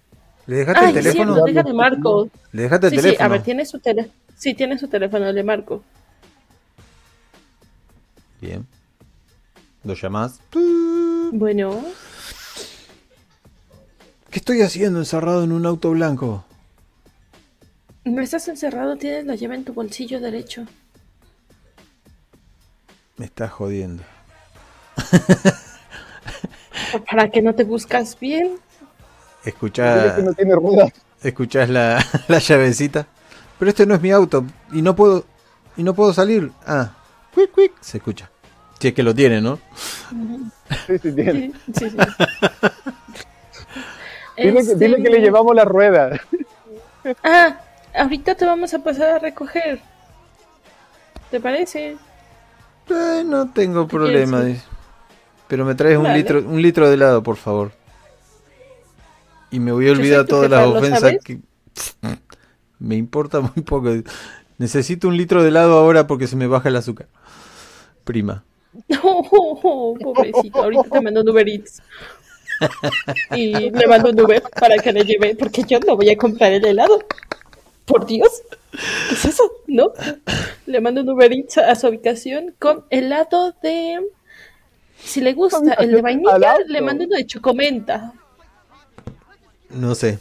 ¿Le dejaste Ay, el teléfono? cierto, déjale marco. ¿Le dejaste el Sí, sí, teléfono? a ver, tiene su teléfono. Sí, tiene su teléfono, le marco. Bien. ¿Lo llamás? Bueno, ¿Qué estoy haciendo encerrado en un auto blanco? no estás encerrado, tienes la llave en tu bolsillo derecho. Me estás jodiendo. ¿Para que no te buscas bien? Escuchás, que no tiene ruedas. escuchás la, la llavecita. Pero este no es mi auto y no puedo y no puedo salir. Ah, quick, quick, se escucha. Si es que lo tiene, ¿no? Sí, sí, tiene. Sí, sí, sí. Dile, que, Este, dile que le llevamos la rueda. Ah, ahorita te vamos a pasar a recoger. ¿Te parece? Eh, no tengo problema. Pero me traes un litro, un litro de helado, por favor. Y me voy a olvidar todas las ¿lo ofensas que. Me importa muy poco. Necesito un litro de helado ahora porque se me baja el azúcar. Prima. Oh, pobrecito, ahorita te mando un Uber Eats. Y le mando un Uber para que le lleve, porque yo no voy a comprar el helado. Por Dios. ¿Qué es eso? ¿No? Le mando un Uber Eats a su habitación con helado de... Si le gusta el de vainilla, le mando uno de chocomenta. No sé.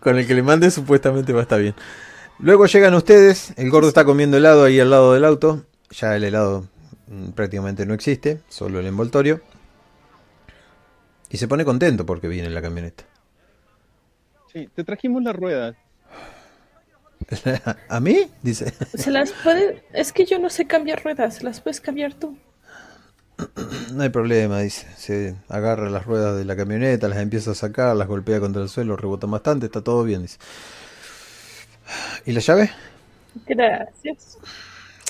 Con el que le mande supuestamente va a estar bien. Luego llegan ustedes, el gordo está comiendo helado ahí al lado del auto. Ya el helado mm, prácticamente no existe, solo el envoltorio. Y se pone contento porque viene la camioneta. sí, te trajimos la rueda. ¿A mí? Dice. Se las puede... Es que yo no sé cambiar ruedas, ¿se las puedes cambiar tú? No hay problema, dice. Se agarra las ruedas de la camioneta, las empieza a sacar, las golpea contra el suelo, rebota bastante, está todo bien, dice. ¿Y la llave? Gracias.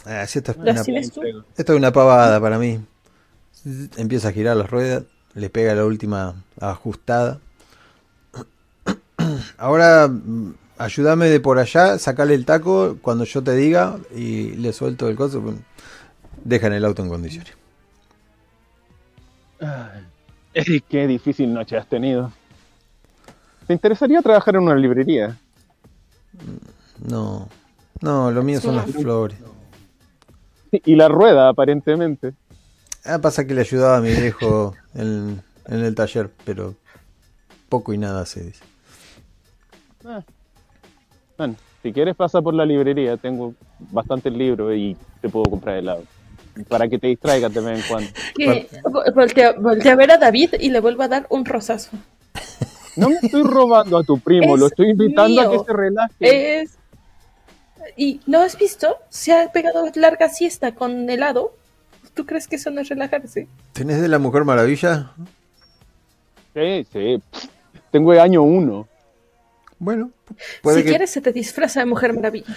Ah, sí, esta, es ¿Las una, esto es una pavada para mí. Empieza a girar las ruedas, le pega la última ajustada. Ahora mm, ayúdame de por allá, sacale el taco cuando yo te diga y le suelto el coso. Dejan el auto en condiciones. Ay, qué difícil noche has tenido. ¿Te interesaría trabajar en una librería? No, no, lo mío son las flores. Y la rueda, aparentemente. Ah, pasa que le ayudaba a mi viejo en, en el taller, pero poco y nada se dice. Ah. Bueno, si quieres pasa por la librería, tengo bastantes libros y te puedo comprar helado. Para que te distraigas de vez en cuando. Que vo- voltea, voltea a ver a David y le vuelva a dar un rosazo. No me estoy robando a tu primo, Es lo estoy invitando a que se relaje. Es. ¿Y no has visto? Se ha pegado larga siesta con helado. ¿Tú crees que eso no es relajarse? ¿Tenés de la Mujer Maravilla? Sí, sí. Tengo el año uno. Bueno, puede si que... quieres, se te disfraza de Mujer Maravilla.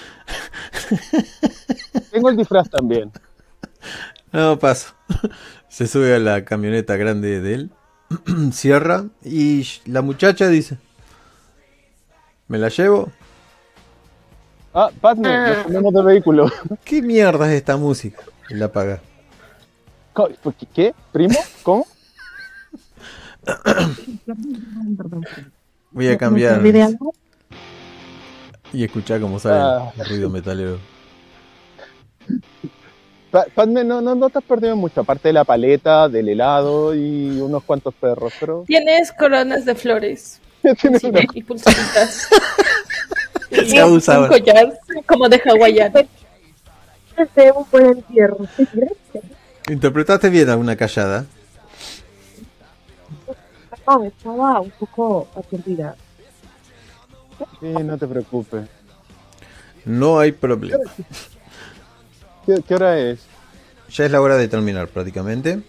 Tengo el disfraz también. No, paso. Se sube a la camioneta grande de él, cierra y la muchacha dice, ¿me la llevo? Ah, Padme, Ah. nos cambiamos de vehículo. ¿Qué mierda es esta música? Y la apaga. ¿Qué? ¿Primo? ¿Cómo? Voy a ¿Me cambiar y escuchar cómo sale Ah. el ruido metalero. Pa- Padme, no, no, no te has perdido mucho, aparte de la paleta, del helado y unos cuantos perros, pero Tienes coronas de flores tienes sí, una- y pulseritas. Se abusaba. Un collar como de hawaiano. Un buen entierro. ¿Interpretaste bien alguna callada? Perdón, estaba un poco aturdida. Sí, no te preocupes. No hay problema. ¿Qué, qué hora es? Ya es la hora de terminar prácticamente.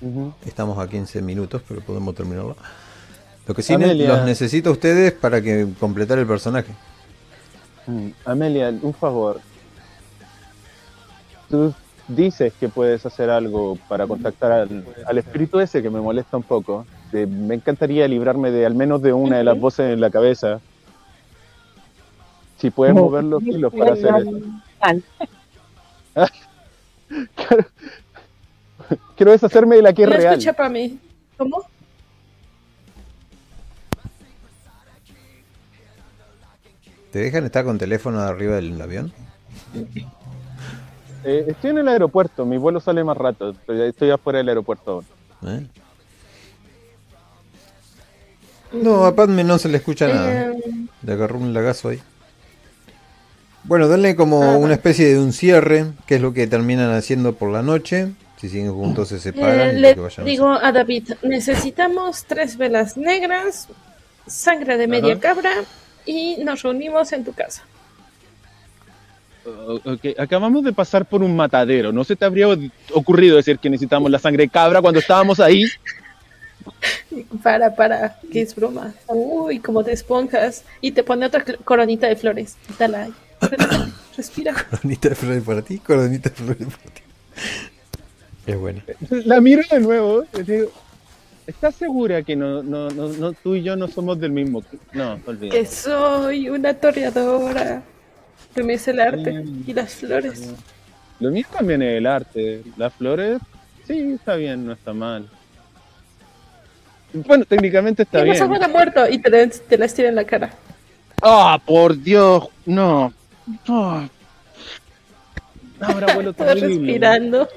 Ujú. Estamos a 15 minutos, pero podemos terminarlo. Lo que sí Amelia. los necesito a ustedes para que completar el personaje. Mm, Amelia, un favor. Tú dices que puedes hacer algo para contactar al, al espíritu ese que me molesta un poco. Te- me encantaría librarme de al menos de una de las voces en la cabeza. Si puedes mover los hilos para hacer eso. Quiero deshacerme de la que es No real. escucha para mí. ¿Cómo? ¿Te dejan estar con teléfono arriba del avión? Eh, estoy en el aeropuerto, mi vuelo sale más rato, estoy afuera del aeropuerto ahora. ¿Eh? No, a Padme no se le escucha nada. Eh, Le agarró un lagazo ahí. Bueno, denle como Ah. una especie de un cierre, que es lo que terminan haciendo por la noche. Si siguen juntos se separan. eh, y lo le que vayan a digo a David, necesitamos tres velas negras, sangre de media Ajá. cabra y nos reunimos en tu casa. Acabamos de pasar por un matadero. ¿No se te habría ocurrido decir que necesitamos la sangre de cabra cuando estábamos ahí? Para, para, que es broma. Uy, como te esponjas. Y te pone otra coronita de flores. Ahí. Respira. Coronita de flores para ti, coronita de flores para ti. Es buena. La miro de nuevo y digo, ¿estás segura que no, no, no, no- tú y yo no somos del mismo? cl-?" No, olvida. Que soy una toreadora. Que me es el arte. Y las flores. Lo mío también es el arte. Las flores, sí, está bien, no está mal. Bueno, técnicamente está ¿Qué pasa bien. con muerto? Y te, te las tira en la cara. ¡Ah, por Dios! No. No. Ahora vuelo Todo terrible. respirando.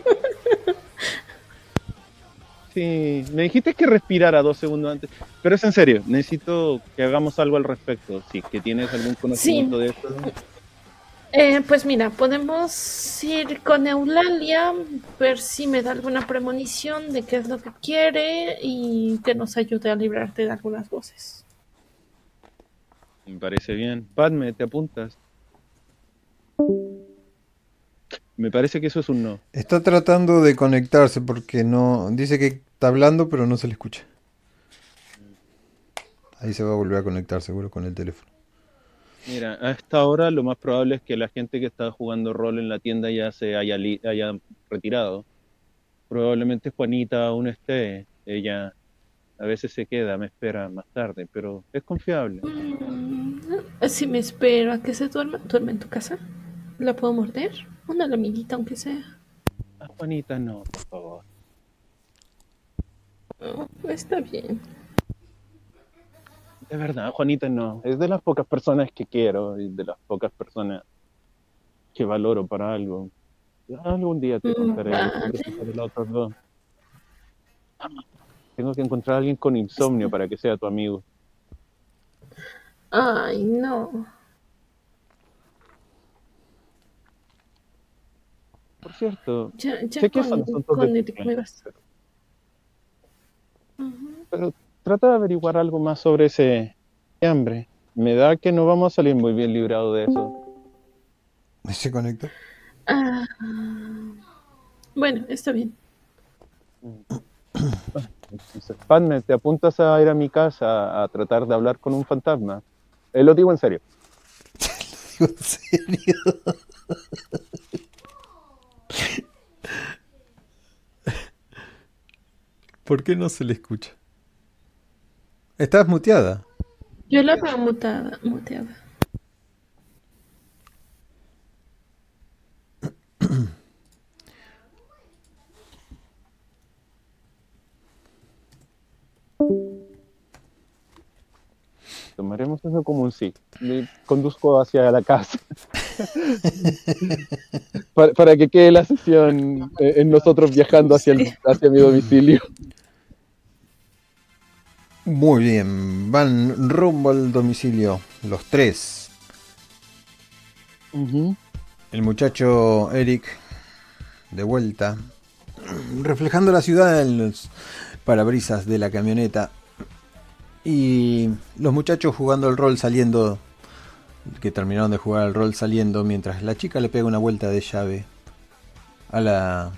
Sí, me dijiste que respirara dos segundos antes, pero es en serio, necesito que hagamos algo al respecto. Si que tienes algún conocimiento de esto. Eh, pues mira, podemos ir con Eulalia, ver si me da alguna premonición de qué es lo que quiere y que nos ayude a librarte de algunas voces. Me parece bien. Padme, ¿te apuntas? Me parece que eso es un no. Está tratando de conectarse porque no. Dice que está hablando, pero no se le escucha. Ahí se va a volver a conectar seguro con el teléfono. Mira, a esta hora lo más probable es que la gente que está jugando rol en la tienda ya se haya, li- haya retirado. Probablemente Juanita aún esté. Ella a veces se queda, me espera más tarde, pero es confiable. Mm, Si me espero a que se duerma, ¿duerme en tu casa? ¿La puedo morder? Una lamiguita, aunque sea. A Juanita no, por favor. Oh, está bien. De verdad, Juanita no. Es de las pocas personas que quiero y de las pocas personas que valoro para algo. Algún día te Mm, contaré vale. sobre los otros dos. Tengo que encontrar a alguien con insomnio para que sea tu amigo. Ay, no. Por cierto, Ya, ya sé que con, son asuntos de pero trata de averiguar algo más sobre ese hambre. Me da que no vamos a salir muy bien librados de eso. ¿Se conectó? Ah, bueno, está bien. Entonces, Padme, ¿te apuntas a ir a mi casa a tratar de hablar con un fantasma? Eh, lo digo en serio. ¿En serio? ¿Por qué no se le escucha? Estás muteada. Yo la veo mutada, muteada. Tomaremos eso como un sí. Me conduzco hacia la casa. para, para que quede la sesión eh, en nosotros viajando hacia, el- hacia mi domicilio. Muy bien, van rumbo al domicilio los tres. El muchacho Eric de vuelta, reflejando la ciudad en los parabrisas de la camioneta. Y los muchachos jugando el rol saliendo, que terminaron de jugar el rol saliendo, mientras la chica le pega una vuelta de llave a la,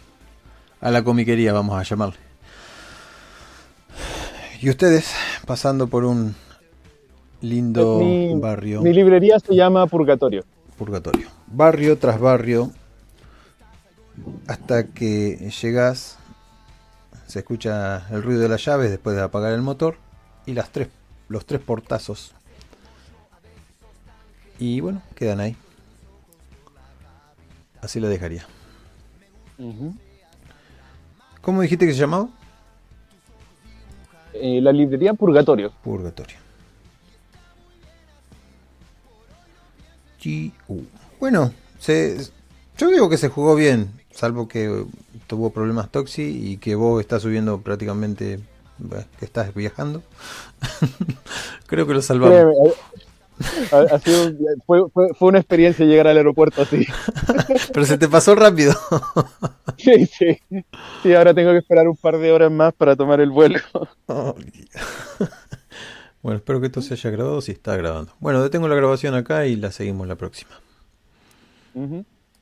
a la comiquería, vamos a llamarle. Y ustedes pasando por un lindo Mi- barrio. Mi librería se llama Purgatorio. Purgatorio. Barrio tras barrio. Hasta que llegas. Se escucha el ruido de las llaves después de apagar el motor. Y las tres, los tres portazos. Y bueno, quedan ahí. Así lo dejaría. ¿Cómo dijiste que se llamaba? Eh, la librería Purgatorio. Purgatorio. G.U. Bueno, se, yo digo que se jugó bien, salvo que tuvo problemas Toxi y que vos estás subiendo prácticamente, que estás viajando. Creo que lo salvamos. Eh, ha- ha sido- fue, fue- fue una experiencia llegar al aeropuerto así. Pero se te pasó rápido. Sí, sí. Sí, ahora tengo que esperar un par de horas más para tomar el vuelo. bueno, espero que esto se haya grabado. Si está grabando. Bueno, detengo la grabación acá y la seguimos la próxima. Ujú.